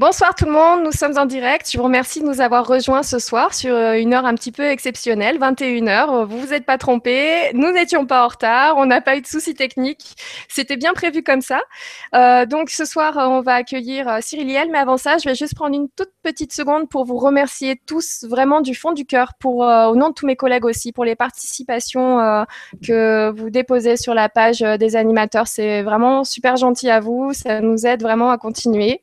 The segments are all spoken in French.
Bonsoir tout le monde, nous sommes en direct. Je vous remercie de nous avoir rejoints ce soir sur euh, une heure un petit peu exceptionnelle, 21h. Vous vous êtes pas trompés, nous n'étions pas en retard, on n'a pas eu de soucis techniques. C'était bien prévu comme ça. Euh, donc ce soir, on va accueillir euh, Cyril Liel, mais avant ça, je vais juste prendre une toute petite seconde pour vous remercier tous vraiment du fond du cœur, pour euh, au nom de tous mes collègues aussi, pour les participations euh, que vous déposez sur la page euh, des animateurs. C'est vraiment super gentil à vous, ça nous aide vraiment à continuer.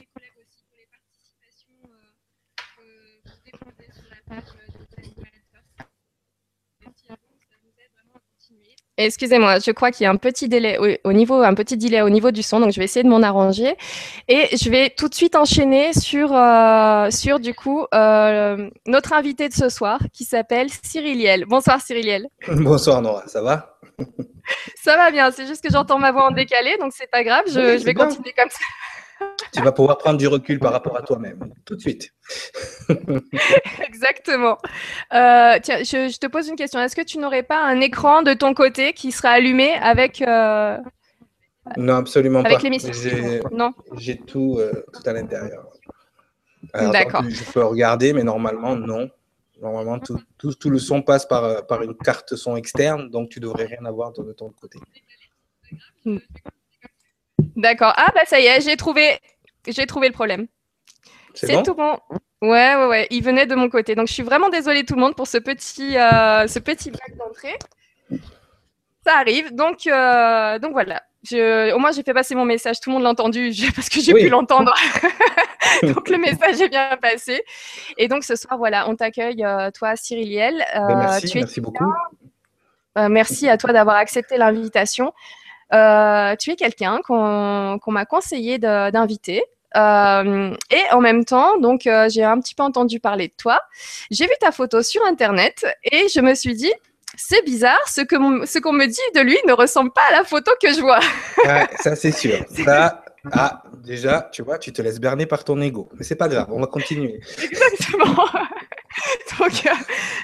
Excusez-moi, je crois qu'il y a un petit délai au, au niveau, un petit délai au niveau du son, donc je vais essayer de m'en arranger. Et je vais tout de suite enchaîner sur, euh, sur du coup, euh, notre invité de ce soir qui s'appelle Cyril. Bonsoir Cyril. Bonsoir Nora, ça va? Ça va bien, c'est juste que j'entends ma voix en décalé, donc c'est pas grave, je, Oui, je c'est vais bien. continuer comme ça. Tu vas pouvoir prendre du recul par rapport à toi-même, tout de suite. Exactement. Euh, tiens, je, je te pose une question. Est-ce que tu n'aurais pas un écran de ton côté qui sera allumé avec, euh, Non, absolument avec pas. l'émission J'ai Non j'ai tout, euh, tout à l'intérieur. D'accord. Je peux regarder, mais normalement, non. Normalement, tout, tout, tout le son passe par, par une carte son externe, donc tu devrais rien avoir de ton côté. D'accord. Ah bah ça y est, j'ai trouvé, j'ai trouvé le problème. C'est bon tout bon. Ouais, ouais, ouais. Il venait de mon côté. Donc, je suis vraiment désolée tout le monde pour ce petit, euh, ce petit bug d'entrée. Ça arrive. Donc, euh, donc voilà. Je, au moins, j'ai fait passer mon message. Tout le monde l'a entendu je- parce que j'ai Oui. pu l'entendre. donc, le message est bien passé. Et donc, ce soir, voilà, on t'accueille, euh, toi, Cyril Liel. Ben, Euh, Merci, tu es merci beaucoup. euh, merci à toi d'avoir accepté l'invitation. Euh, tu es quelqu'un qu'on m'a conseillé d'inviter. Euh, et en même temps, donc euh, j'ai un petit peu entendu parler de toi. J'ai vu ta photo sur internet et je me suis dit, c'est bizarre, ce que mon- ce qu'on me dit de lui ne ressemble pas à la photo que je vois. Ouais, ça, c'est sûr. Ça, ah, déjà, tu vois, tu te laisses berner par ton ego. Mais c'est pas grave, on va continuer. Exactement. donc, euh,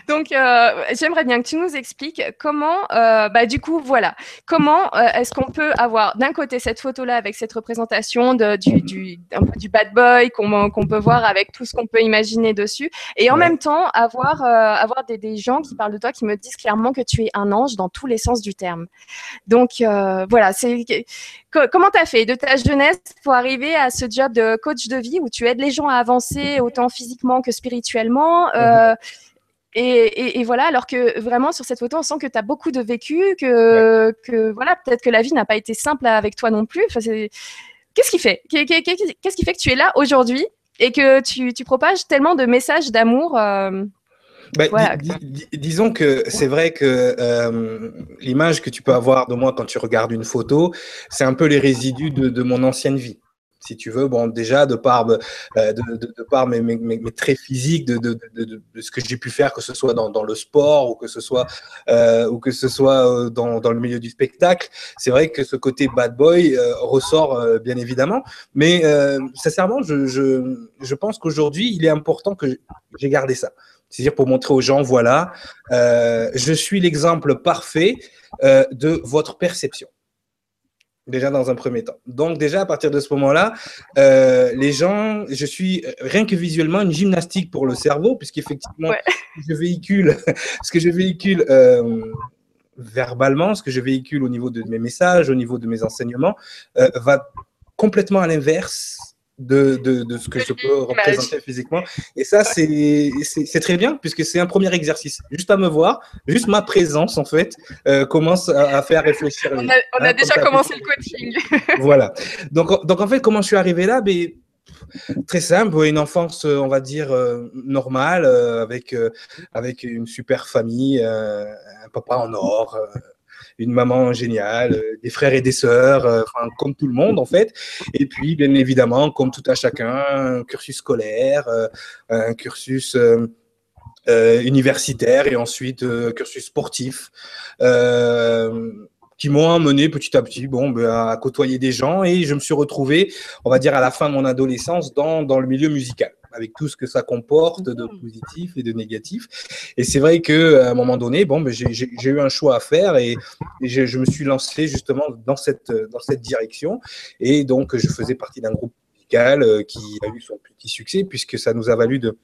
donc euh, j'aimerais bien que tu nous expliques comment, euh, bah, du coup, voilà, comment est-ce qu'on peut avoir d'un côté cette photo-là avec cette représentation de, du, du, un peu du bad boy qu'on qu'on peut voir avec tout ce qu'on peut imaginer dessus, et en Ouais. même temps avoir, avoir des, des gens qui parlent de toi qui me disent clairement que tu es un ange dans tous les sens du terme. Donc voilà, c'est comment tu as fait de ta jeunesse pour arriver à ce job de coach de vie où tu aides les gens à avancer autant physiquement que spirituellement euh, et, et- et voilà, alors que vraiment sur cette photo, on sent que tu as beaucoup de vécu, que, que voilà, peut-être que la vie n'a pas été simple avec toi non plus. Enfin, Qu'est-ce qui fait Qu'est- qu'est- qu'est- Qu'est-ce qui fait que tu es là aujourd'hui et que tu, tu propages tellement de messages d'amour euh, Voilà. dis- disons que c'est vrai que euh, l'image que tu peux avoir de moi quand tu regardes une photo, c'est un peu les résidus de, de mon ancienne vie. Si tu veux, bon, déjà, de par, euh, de, par mes, mes- mes- mes traits physiques, de, ce que j'ai pu faire, que ce soit dans, dans le sport ou que ce soit, euh, ou que ce soit dans, dans le milieu du spectacle, c'est vrai que ce côté bad boy ressort bien évidemment. Mais sincèrement, je, je, je pense qu'aujourd'hui, il est important que j'ai gardé ça. C'est-à-dire pour montrer aux gens, voilà, euh, je suis l'exemple parfait euh, de votre perception. Déjà dans un premier temps. Donc déjà à partir de ce moment-là, euh, les gens, je suis rien que visuellement une gymnastique pour le cerveau, puisqu'effectivement, Ouais. ce que je véhicule, ce que je véhicule verbalement, ce que je véhicule au niveau de mes messages, au niveau de mes enseignements, va complètement à l'inverse de, de, de ce que je peux représenter physiquement. Et ça, c'est très bien, puisque c'est un premier exercice. Juste à me voir, juste ma présence, en fait, euh, commence à, à faire réfléchir On a, on a Hein, déjà commencé le coaching. voilà. Donc, donc, en fait, comment je suis arrivé là? Ben, Très simple, une enfance, euh, on va dire, euh, normale, euh, avec, euh, avec une super famille, euh, un papa en or, une maman géniale, euh, des frères et des sœurs, euh, comme tout le monde, en fait. Et puis, bien évidemment, comme tout à chacun, un cursus scolaire, euh, un cursus. universitaire et ensuite cursus sportif. Qui m'ont amené petit à petit bon, ben, à côtoyer des gens et je me suis retrouvé, on va dire, à la fin de mon adolescence dans, dans le milieu musical avec tout ce que ça comporte de mmh. positif et de négatif. Et c'est vrai qu'à un moment donné, bon, ben, j'ai eu un choix à faire et, je, me suis lancé justement dans cette, dans cette direction. Et donc, je faisais partie d'un groupe musical euh, qui a eu son petit succès puisque ça nous a valu de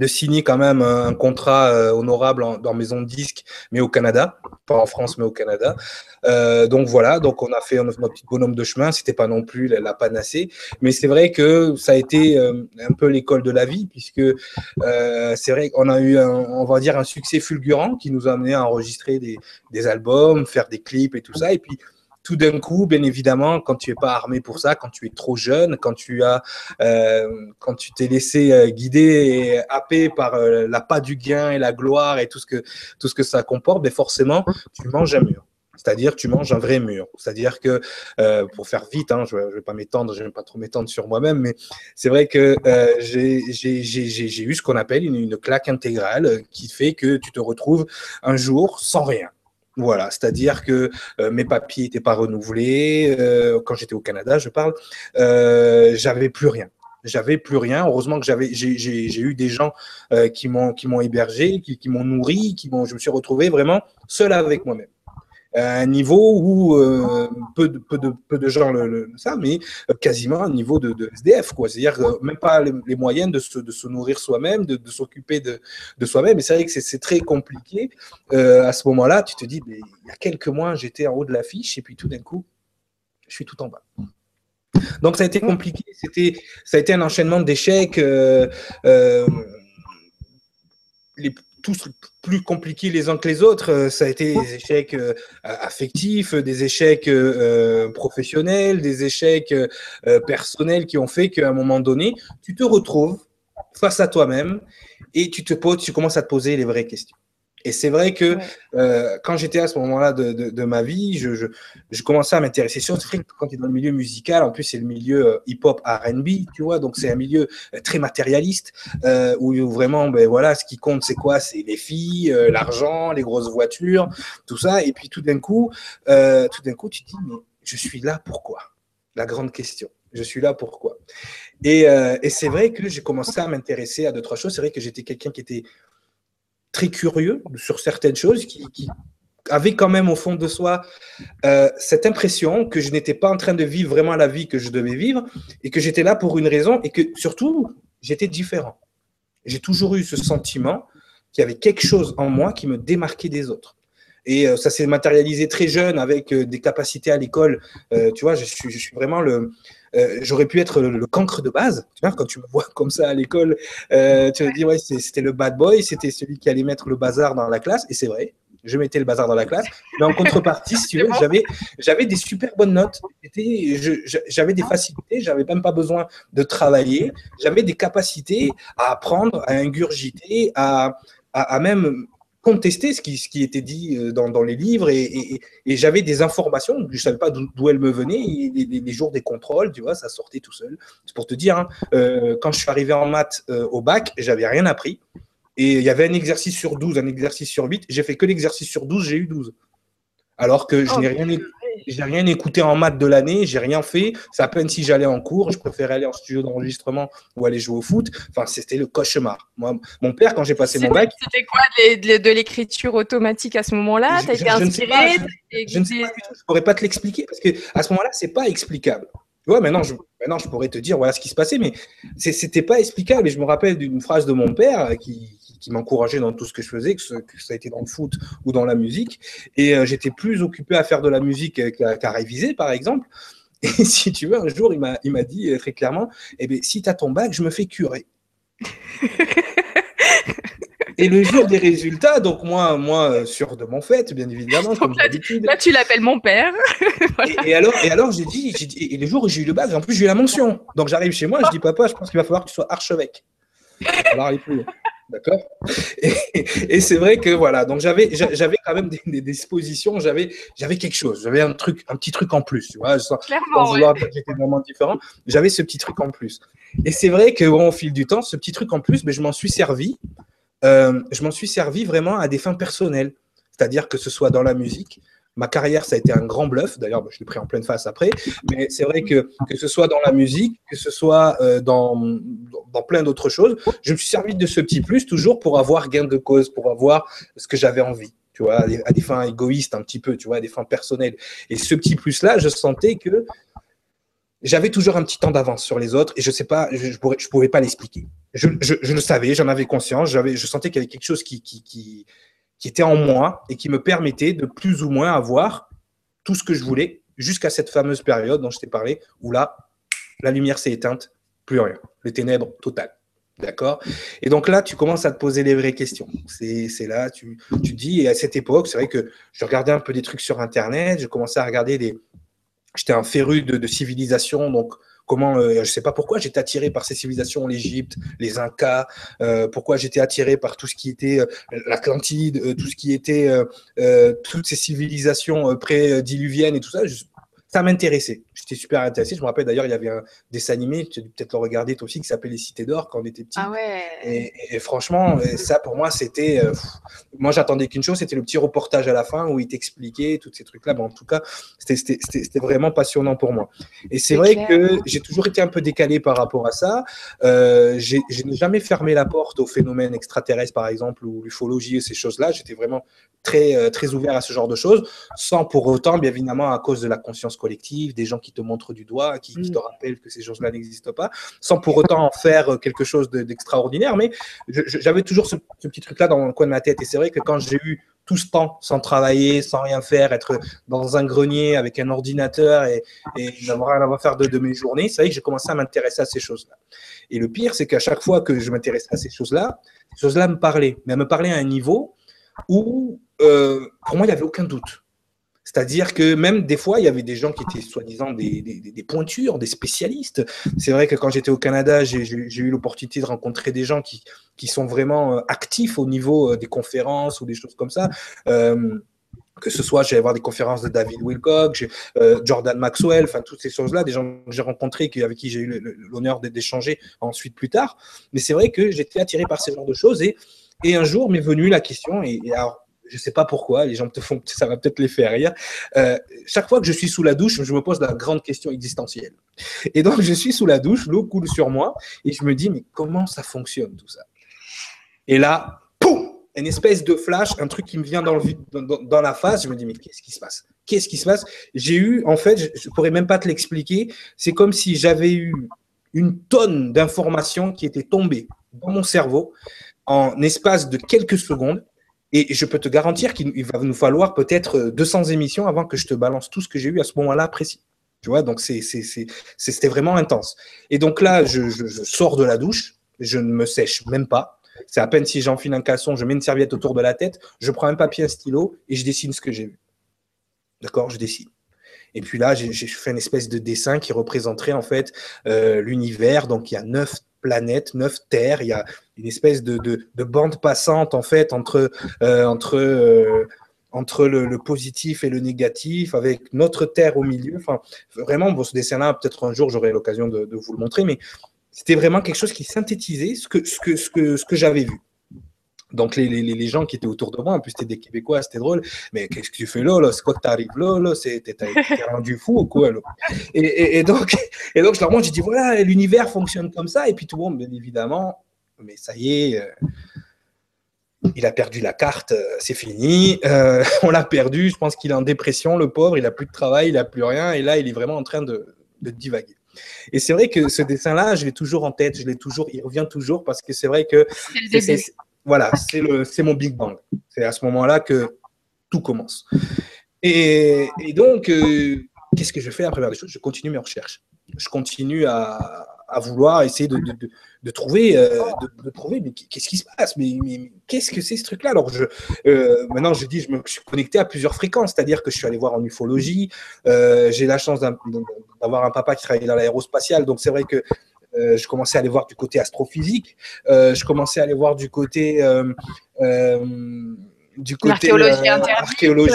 de signer quand même un contrat euh, honorable dans maison de disque, mais au Canada, pas en France, mais au Canada. Euh, donc voilà, donc on a fait notre petit bonhomme de chemin. C'était pas non plus la, panacée, mais c'est vrai que ça a été euh, un peu l'école de la vie, puisque c'est vrai qu'on a eu, un, on va dire, un succès fulgurant qui nous a amené à enregistrer des, des albums, faire des clips et tout ça, et puis tout d'un coup, bien évidemment, quand tu es pas armé pour ça, quand tu es trop jeune, quand tu as, euh, quand tu t'es laissé euh, guider et happer par euh, la pas du gain et la gloire et tout ce que ça comporte, mais forcément, tu manges un mur. C'est-à-dire, tu manges un vrai mur. C'est-à-dire que, pour faire vite, hein, je ne vais pas m'étendre, je vais pas trop m'étendre sur moi-même, mais c'est vrai que j'ai eu ce qu'on appelle une, claque intégrale qui fait que tu te retrouves un jour sans rien. Voilà, c'est-à-dire que euh, mes papiers n'étaient pas renouvelés. Euh, quand j'étais au Canada, je parle, euh, j'avais plus rien. J'avais plus rien. Heureusement que j'ai eu des gens qui m'ont qui m'ont hébergé, qui, qui m'ont nourri, qui m'ont. Je me suis retrouvé vraiment seul avec moi-même à un niveau où euh, peu, de, gens le, le savent, mais euh, quasiment un niveau de, SDF. C'est-à-dire même pas les, moyens de se, nourrir soi-même, de, s'occuper de, soi-même. Et c'est vrai que c'est très compliqué. Euh, à ce moment-là, tu te dis, il y a quelques mois, j'étais en haut de l'affiche et puis tout d'un coup, je suis tout en bas. Donc ça a été compliqué. C'était, ça a été un enchaînement d'échecs. Euh, euh les tous plus compliqués les uns que les autres. Euh, ça a été des échecs euh, affectifs, des échecs euh, professionnels, des échecs personnels qui ont fait qu'à un moment donné, tu te retrouves face à toi-même et tu te poses, tu commences à te poser les vraies questions. Et c'est vrai que euh, quand j'étais à ce moment-là de, de, ma vie, je, je, je commençais à m'intéresser. Surtout quand tu es dans le milieu musical, en plus c'est le milieu euh, hip-hop R&B, tu vois, donc c'est un milieu euh, très matérialiste euh, où vraiment, ben voilà, ce qui compte c'est quoi? C'est les filles, euh, l'argent, les grosses voitures, tout ça. Et puis tout d'un coup, tout d'un coup, tu te dis mais je suis là pourquoi? La grande question. Je suis là pourquoi? Et, et c'est vrai que j'ai commencé à m'intéresser à d'autres choses. C'est vrai que j'étais quelqu'un qui était très curieux sur certaines choses, qui, qui avait quand même au fond de soi euh, cette impression que je n'étais pas en train de vivre vraiment la vie que je devais vivre et que j'étais là pour une raison et que surtout j'étais différent. J'ai toujours eu ce sentiment qu'il y avait quelque chose en moi qui me démarquait des autres. Et euh, ça s'est matérialisé très jeune avec euh, des capacités à l'école. Euh, tu vois, je suis, je suis vraiment le, j'aurais pu être le, cancre de base. Tu vois, quand tu me vois comme ça à l'école, tu te dis, ouais, c'était le bad boy, c'était celui qui allait mettre le bazar dans la classe. Et c'est vrai, je mettais le bazar dans la classe. Mais en contrepartie, si tu veux, j'avais, j'avais des super bonnes notes. J'avais des facilités, j'avais même pas besoin de travailler. J'avais des capacités à apprendre, à ingurgiter, à, à, à même contester ce qui, ce qui était dit euh, dans, dans les livres et, et, et j'avais des informations, je ne savais pas d'où elles me venaient, et les, les, jours des contrôles, tu vois, ça sortait tout seul. C'est pour te dire, hein, euh, quand je suis arrivé en maths euh, au bac, j'avais rien appris, et il y avait un exercice sur 12, un exercice sur 8, j'ai fait que l'exercice sur 12, j'ai eu 12. Alors que je oh, n'ai rien, j'ai rien écouté en maths de l'année, j'ai rien fait. C'est à peine si j'allais en cours, je préférais aller en studio d'enregistrement ou aller jouer au foot. Enfin, c'était le cauchemar. Moi, mon père, quand j'ai passé mon bac. C'était quoi de, l'écriture automatique à ce moment-là? T'as été inspiré Je ne sais pas du tout. Je pourrais pas te l'expliquer parce que à ce moment-là, c'est pas explicable. Tu vois, maintenant je, maintenant, je pourrais te dire voilà ce qui se passait, mais c'était pas explicable. Et je me rappelle d'une phrase de mon père qui, qui m'encourageait dans tout ce que je faisais, que, ça a été dans le foot ou dans la musique. Et euh, j'étais plus occupé à faire de la musique qu'à réviser, par exemple. Et si tu veux, un jour, il m'a dit euh, très clairement, eh bien, si tu as ton bac, je me fais curer. Et le jour des résultats, donc moi, moi euh, sûr de mon fait, bien évidemment, comme d'habitude. Là, tu l'appelles mon père. et, alors, et alors j'ai dit, dit, et le jour où j'ai eu le bac, en plus j'ai eu la mention. Donc j'arrive chez moi, je dis papa, je pense qu'il va falloir que tu sois archevêque. Alors, il faut. D'accord? Et, c'est vrai que voilà, donc j'avais, j'avais quand même des, dispositions, j'avais, j'avais quelque chose, j'avais un truc, un petit truc en plus, tu vois, sans, vouloir j'étais vraiment différent, j'avais ce petit truc en plus. Et c'est vrai que au fil du temps, ce petit truc en plus, mais je m'en suis servi, euh, je m'en suis servi vraiment à des fins personnelles, c'est-à-dire que ce soit dans la musique, ma carrière, ça a été un grand bluff. D'ailleurs, bah, je l'ai pris en pleine face après. Mais c'est vrai que que ce soit dans la musique, que ce soit euh, dans, plein d'autres choses, je me suis servi de ce petit plus toujours pour avoir gain de cause, pour avoir ce que j'avais envie. Tu vois, à des, fins égoïstes un petit peu, tu vois, à des fins personnelles. Et ce petit plus-là, je sentais que j'avais toujours un petit temps d'avance sur les autres et je sais pas, je, ne je pouvais pas l'expliquer. Je, le savais, j'en avais conscience, je sentais qu'il y avait quelque chose qui, qui était en moi et qui me permettait de plus ou moins avoir tout ce que je voulais jusqu'à cette fameuse période dont je t'ai parlé où là, la lumière s'est éteinte, plus rien, les ténèbres totales. D'accord? Et donc là, tu commences à te poser les vraies questions. C'est là, tu, tu dis, et à cette époque, c'est vrai que je regardais un peu des trucs sur Internet, je commençais à regarder des, j'étais un féru de, civilisation, donc comment, euh, je ne sais pas pourquoi j'étais attiré par ces civilisations, l'Égypte, les Incas, euh, pourquoi j'étais attiré par tout ce qui était euh, l'Atlantide, tout ce qui était toutes ces civilisations pré-diluviennes et tout ça. ça m'intéressait j'étais super intéressé. Je me rappelle d'ailleurs, il y avait un dessin animé, tu as dû peut-être le regarder toi aussi, qui s'appelait Les Cités d'Or quand on était petit. Ah ouais. Et, franchement, ça pour moi, c'était. Euh, moi, j'attendais qu'une chose, c'était le petit reportage à la fin où il t'expliquait tous ces trucs-là. Bon, en tout cas, c'était vraiment passionnant pour moi. Et c'est vrai que j'ai toujours été un peu décalé par rapport à ça. Euh, je n'ai jamais fermé la porte aux phénomènes extraterrestres, par exemple, ou l'ufologie et ces choses-là. J'étais vraiment très, euh, très ouvert à ce genre de choses, sans pour autant, bien évidemment, à cause de la conscience collective, des gens qui te montre du doigt, qui, te mm. rappelle que ces choses-là n'existent pas, sans pour autant en faire quelque chose d'extraordinaire. mais j'avais toujours ce, petit truc-là dans le coin de ma tête. Et c'est vrai que quand j'ai eu tout ce temps sans travailler, sans rien faire, être dans un grenier avec un ordinateur et, et n'avoir rien à faire de, de mes journées, c'est vrai que j'ai commencé à m'intéresser à ces choses-là. Et le pire, c'est qu'à chaque fois que je m'intéressais à ces choses-là, ces choses-là me parlaient, mais elles me parlaient à un niveau où, euh, pour moi, il n'y avait aucun doute. C'est-à-dire que même des fois, il y avait des gens qui étaient soi-disant des, des, pointures, des spécialistes. C'est vrai que quand j'étais au Canada, j'ai eu l'opportunité de rencontrer des gens qui, qui, sont vraiment euh, actifs au niveau euh, des conférences ou des choses comme ça. Euh, que ce soit, j'allais voir des conférences de David Wilcock, Jordan Maxwell, enfin toutes ces choses-là, des gens que j'ai rencontrés, avec qui j'ai eu l'honneur d'échanger ensuite plus tard. Mais c'est vrai que j'étais attiré par ce genre de choses et, et un jour m'est venue la question, et, alors je sais pas pourquoi, les gens te font, ça va peut-être les faire rire. Euh, chaque fois que je suis sous la douche, je me pose la grande question existentielle. Et donc, je suis sous la douche, l'eau coule sur moi, et je me dis, mais comment ça fonctionne tout ça? Et là, poum! Une espèce de flash, un truc qui me vient dans, dans la face, je me dis, mais qu'est-ce qui se passe? Qu'est-ce qui se passe? J'ai eu, en fait, je ne pourrais même pas te l'expliquer, c'est comme si j'avais eu une tonne d'informations qui étaient tombées dans mon cerveau en espace de quelques secondes et je peux te garantir qu'il va nous falloir peut-être 200 émissions avant que je te balance tout ce que j'ai eu à ce moment-là précis. Tu vois, donc c'était vraiment intense. Et donc là, je, sors de la douche, je ne me sèche même pas. C'est à peine si j'enfile un caleçon, je mets une serviette autour de la tête, je prends un papier, un stylo et je dessine ce que j'ai vu. D'accord? Je dessine. Et puis là, j'ai fait une espèce de dessin qui représenterait en fait euh, l'univers. Donc il y a neuf planète, neuf terres. Il y a une espèce de, de, bande passante en fait entre, euh, entre, euh, entre le, positif et le négatif, avec notre terre au milieu. Enfin, vraiment, bon, ce dessin-là, peut-être un jour j'aurai l'occasion de, de, vous le montrer, mais c'était vraiment quelque chose qui synthétisait ce que, ce que, ce que, ce que j'avais vu. Donc, les, les, les, gens qui étaient autour de moi, en plus, c'était des Québécois, c'était drôle. Mais qu'est-ce que tu fais là, là? C'est quoi que t'arrives là, là? T'es rendu fou ou quoi là? Et, et, donc, et donc, je leur montre, j'ai dit, voilà, l'univers fonctionne comme ça. Et puis, tout le monde, bien évidemment, mais ça y est, euh, il a perdu la carte, euh, c'est fini. Euh, on l'a perdu, je pense qu'il est en dépression, le pauvre, il n'a plus de travail, il n'a plus rien. Et là, il est vraiment en train de, de divaguer. Et c'est vrai que ce dessin-là, je l'ai toujours en tête, je l'ai toujours, il revient toujours parce que c'est vrai que voilà, c'est mon Big Bang. C'est à ce moment-là que tout commence. Et, donc, euh, qu'est-ce que je fais après des choses Je continue mes recherches. Je continue à, vouloir essayer de, trouver, euh, de, trouver, mais qu'est-ce qui se passe? Mais, qu'est-ce que c'est ce truc-là? Alors, je, euh, maintenant, je dis, je me suis connecté à plusieurs fréquences, c'est-à-dire que je suis allé voir en ufologie. J'ai la chance d'avoir un papa qui travaille dans l'aérospatial, donc c'est vrai que euh, je commençais à aller voir du côté astrophysique, euh, je commençais à aller voir du côté euh, du côté archéologie,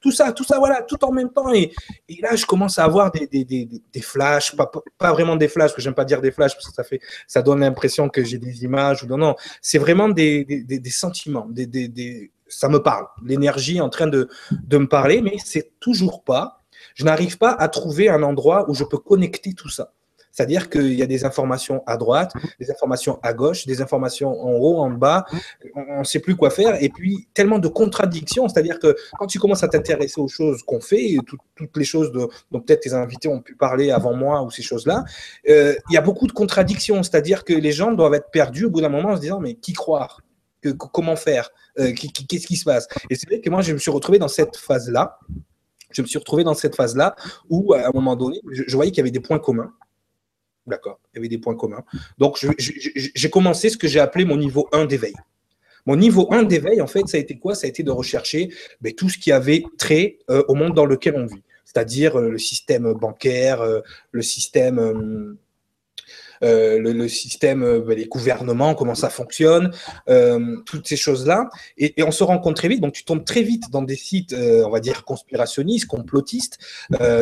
tout, ça, tout ça, voilà, tout en même temps. Et, et là, je commence à avoir des, des, des, des flashs, pas, pas, vraiment des flashs, que j'aime pas dire des flashs, parce que ça, fait, ça donne l'impression que j'ai des images ou non, non. C'est vraiment des, des, sentiments, des, ça me parle. L'énergie est en train de, de me parler, mais c'est toujours pas, je n'arrive pas à trouver un endroit où je peux connecter tout ça. C'est-à-dire qu'il y a des informations à droite, des informations à gauche, des informations en haut, en bas, on ne sait plus quoi faire. Et puis, tellement de contradictions. C'est-à-dire que quand tu commences à t'intéresser aux choses qu'on fait, toutes les choses dont peut-être tes invités ont pu parler avant moi ou ces choses-là, euh, il y a beaucoup de contradictions. C'est-à-dire que les gens doivent être perdus au bout d'un moment en se disant, mais qui croire que, Comment faire euh, Qu'est-ce qui se passe? Et c'est vrai que moi, je me suis retrouvé dans cette phase-là je me suis retrouvé dans cette phase-là où, à un moment donné, je voyais qu'il y avait des points communs. D'accord, il y avait des points communs. Donc, j'ai commencé ce que j'ai appelé mon niveau 1 d'éveil. Mon niveau 1 d'éveil, en fait, ça a été quoi? Ça a été de rechercher ben, tout ce qui avait trait euh, au monde dans lequel on vit, c'est-à-dire euh, le système bancaire, euh, le système le, système, ben, les gouvernements, comment ça fonctionne, toutes ces choses-là. Et, on se rend compte très vite, donc tu tombes très vite dans des sites, on va dire, conspirationnistes, complotistes,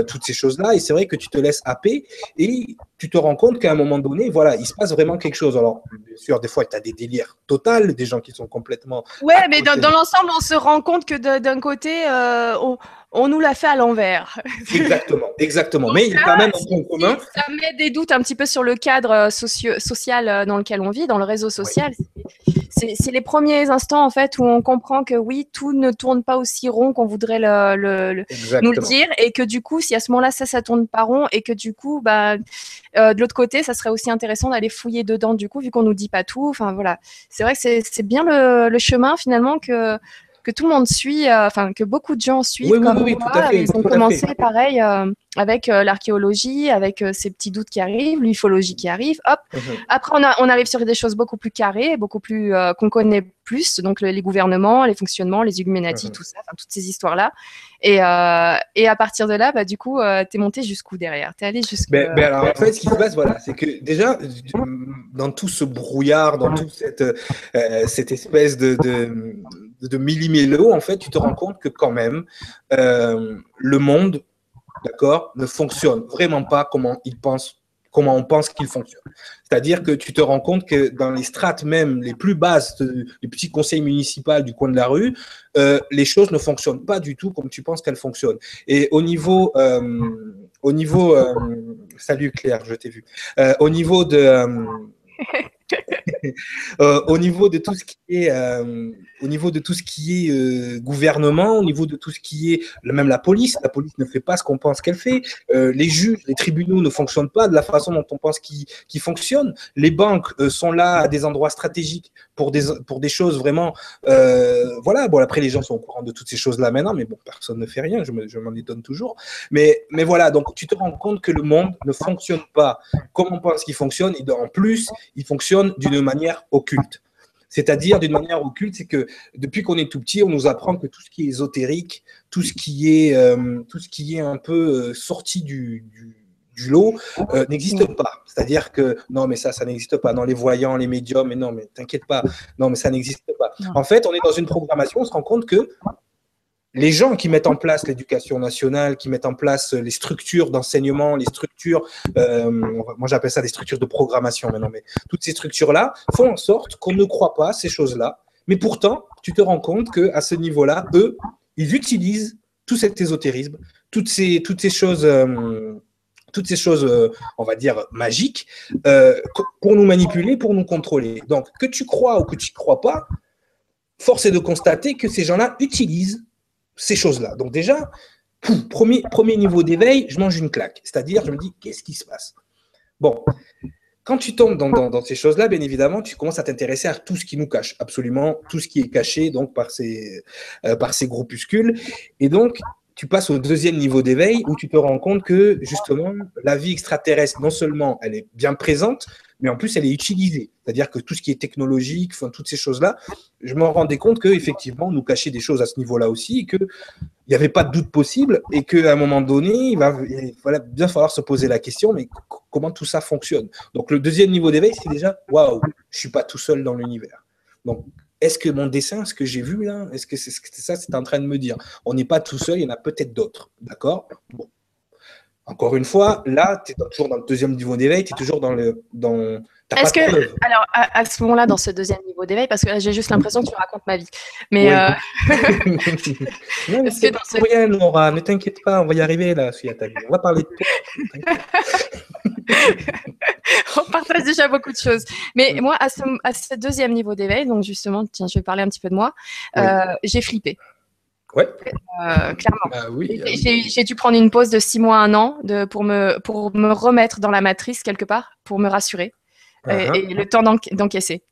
toutes ces choses-là. Et c'est vrai que tu te laisses happer et tu te rends compte qu'à un moment donné, voilà, il se passe vraiment quelque chose. Alors, bien sûr, des fois, tu as des délires totaux, des gens qui sont complètement. Ouais, mais dans, l'ensemble, on se rend compte que d'un côté, on on nous l'a fait à l'envers. Exactement, exactement. Mais il y a quand même un point commun. Ça met des doutes un petit peu sur le cadre euh, social euh, dans lequel on vit, dans le réseau social. C'est les premiers instants en fait où on comprend que oui, tout ne tourne pas aussi rond qu'on voudrait le, nous le dire, et que du coup, si à ce moment-là ça, ça tourne pas rond, et que du coup, bah, euh, de l'autre côté, ça serait aussi intéressant d'aller fouiller dedans, du coup, vu qu'on nous dit pas tout. Enfin voilà, c'est vrai que c'est bien le chemin finalement que que tout le monde suit, euh, enfin que beaucoup de gens suivent comme moi. ils ont commencé pareil euh, avec euh, l'archéologie, avec ces petits doutes qui arrivent, l'ufologie qui arrive. Hop. Mhm. Après, on, on, arrive sur des choses beaucoup plus carrées, beaucoup plus qu'on connaît plus, donc les gouvernements, les fonctionnements, les Illuminati, mhm. tout ça, toutes ces histoires-là. Et, et, à partir de là, bah, du coup, tu es monté jusqu'où derrière? Tu es allé jusqu'où ben, ben, alors, en fait, ce qui se passe, voilà, c'est que déjà, dans tout ce brouillard, dans toute cette, cette espèce de, de de millimélo, en fait, tu te rends compte que quand même, euh, le monde, d'accord, ne fonctionne vraiment pas comment il pense comment on pense qu'il fonctionne. C'est-à-dire que tu te rends compte que dans les strates même les plus basses du petit conseil municipal du coin de la rue, euh, les choses ne fonctionnent pas du tout comme tu penses qu'elles fonctionnent. Et au niveau, euh, au niveau, salut Claire, je t'ai vu. au niveau de Euh, au niveau de tout ce qui est, euh, au niveau de tout ce qui est euh, gouvernement, au niveau de tout ce qui est même la police, la police ne fait pas ce qu'on pense qu'elle fait. les juges, les tribunaux ne fonctionnent pas de la façon dont on pense qu'ils fonctionnent. Les banques sont là à des endroits stratégiques pour des pour des choses vraiment, voilà. Bon après les gens sont au courant de toutes ces choses là maintenant, mais bon personne ne fait rien. Je m'en étonne toujours. Mais mais voilà donc tu te rends compte que le monde ne fonctionne pas comme on pense qu'il fonctionne et en plus il fonctionne d'une manière occulte. C'est-à-dire d'une manière occulte, c'est que depuis qu'on est tout petit, on nous apprend que tout ce qui est ésotérique, tout ce qui est, euh, tout ce qui est un peu euh, sorti du, lot euh, n'existe pas. C'est-à-dire que non, mais ça, ça n'existe pas. Dans les voyants, les médiums, mais non, mais t'inquiète pas. Non, mais ça n'existe pas. En fait, on est dans une programmation, on se rend compte que les gens qui mettent en place l'éducation nationale, qui mettent en place les structures d'enseignement, les structures, euh, moi j'appelle ça des structures de programmation maintenant, mais toutes ces structures-là font en sorte qu'on ne croit pas ces choses-là. Mais pourtant, tu te rends compte qu'à ce niveau-là, eux, ils utilisent tout cet ésotérisme, toutes ces, toutes ces choses, euh, toutes ces choses, euh, on va dire, magiques, pour nous manipuler, pour nous contrôler. Donc, que tu crois ou que tu ne crois pas, force est de constater que ces gens-là utilisent ces choses-là. Donc déjà, premier, premier niveau d'éveil, je mange une claque. C'est-à-dire, je me dis, qu'est-ce qui se passe? Bon, quand tu tombes dans, ces choses-là, bien évidemment, tu commences à t'intéresser à tout ce qui nous cache, absolument tout ce qui est caché donc par ces, euh, par ces groupuscules. Et donc, tu passes au deuxième niveau d'éveil où tu te rends compte que justement, la vie extraterrestre, non seulement elle est bien présente, mais en plus elle est utilisée. C'est-à-dire que tout ce qui est technologique, enfin, toutes ces choses-là, je me rendais compte qu'effectivement, on nous cachait des choses à ce niveau-là aussi, et qu'il n'y avait pas de doute possible, et qu'à un moment donné, il va, bien falloir se poser la question, mais comment tout ça fonctionne? Donc le deuxième niveau d'éveil, c'est déjà, waouh, je suis pas tout seul dans l'univers. Donc est-ce que mon dessin, ce que j'ai vu là, est-ce que c'est ça c'est en train de me dire? On n'est pas tout seul, il y en a peut-être d'autres. D'accord? Bon. encore une fois, là, tu es toujours dans le deuxième niveau d'éveil, tu es toujours dans le. Dans, Est-ce que, alors, à, ce moment-là, dans ce deuxième niveau d'éveil, parce que j'ai juste l'impression que tu racontes ma vie. Mais. Euh... non, mais c'est pas ce... rien, Nora, ne t'inquiète pas, on va y arriver là, ta vie. On va parler de toi. on partage déjà beaucoup de choses. Mais moi, à ce, à ce deuxième niveau d'éveil, donc justement, tiens, je vais parler un petit peu de moi, oui. euh, j'ai flippé. Ouais. Euh, clairement. Bah oui, j'ai dû prendre une pause de six mois, un an de, pour, me, pour me remettre dans la matrice quelque part, pour me rassurer. Uh -huh. et, et, le temps d'encaisser.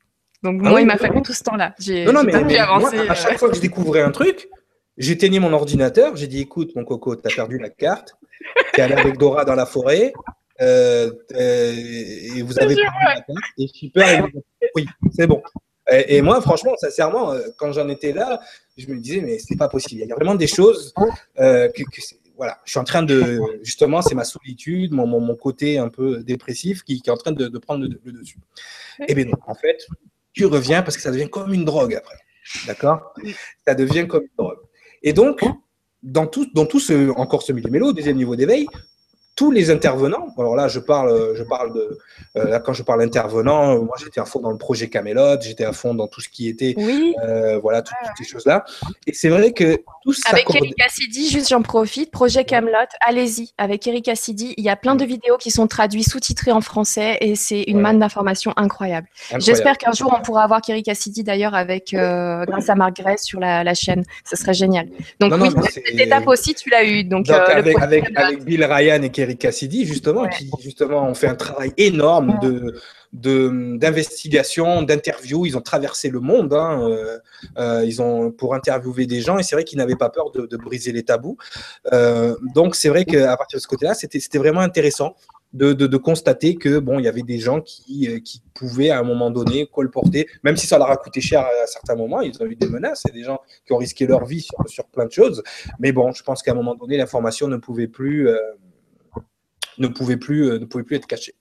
Donc, ah moi, oui, il m'a fallu tout ce temps-là. Non, non, mais, mais avancer. Moi, à chaque fois que je découvrais un truc, j'éteignais mon ordinateur, j'ai dit écoute, mon coco, tu as perdu la carte, tu es allé avec Dora dans la forêt, euh, euh, et vous avez et Shipper, oui, c'est bon. Et, et, moi, franchement, sincèrement, euh, quand j'en étais là, je me disais, mais c'est pas possible. Il y a vraiment des choses euh, que, que voilà, je suis en train de, justement, c'est ma solitude, mon, mon, mon, côté un peu dépressif qui, qui est en train de, de prendre le, le, dessus. Et eh bien non, en fait, tu reviens parce que ça devient comme une drogue après. D'accord? Ça devient comme une drogue. Et donc, dans tout, dans tout ce, encore ce millimélo, deuxième niveau d'éveil, tous les intervenants, alors là je parle, je parle de, euh, là quand je parle intervenant, moi j'étais à fond dans le projet Camelot, j'étais à fond dans tout ce qui était, oui. euh, voilà, tout, toutes ces choses-là. Et c'est vrai que tout ça. Avec Eric Cassidy, juste j'en profite, projet Camelot, allez-y, avec Eric Cassidy, il y a plein de vidéos qui sont traduites, sous-titrées en français et c'est une ouais. manne d'informations incroyable. incroyable. J'espère qu'un jour on pourra avoir Eric Cassidy d'ailleurs avec, euh, grâce à Marc Grace sur la, la, chaîne, ce serait génial. Donc non, oui, non, cette étape aussi tu l'as eu. Donc, donc euh, avec, avec, avec Bill Ryan et Kerry Cassidy, justement, ouais. qui justement ont fait un travail énorme de d'investigation, d'interview. Ils ont traversé le monde. Hein. Euh, euh, ils ont pour interviewer des gens et c'est vrai qu'ils n'avaient pas peur de, de, briser les tabous. Euh, donc c'est vrai qu'à partir de ce côté-là, c'était vraiment intéressant. De, de, de, constater que bon, il y avait des gens qui, qui pouvaient à un moment donné colporter, même si ça leur a coûté cher à certains moments, ils ont eu des menaces, et des gens qui ont risqué leur vie sur, sur plein de choses. Mais bon, je pense qu'à un moment donné, l'information ne pouvait plus euh, ne pouvait plus, euh, ne pouvait plus être caché.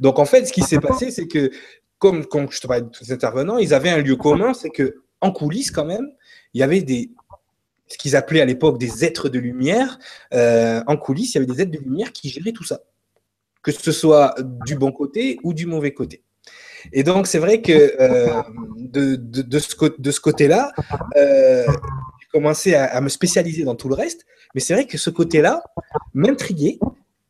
Donc en fait, ce qui s'est passé, c'est que comme quand je te parlais de tous les intervenants, ils avaient un lieu commun, c'est que en coulisses quand même, il y avait des ce qu'ils appelaient à l'époque des êtres de lumière. Euh, en coulisses, il y avait des êtres de lumière qui géraient tout ça, que ce soit du bon côté ou du mauvais côté. Et donc, c'est vrai que euh, de, de, de, ce, de ce côté-là, euh, j'ai commencé à, à, me spécialiser dans tout le reste. Mais c'est vrai que ce côté-là m'intriguait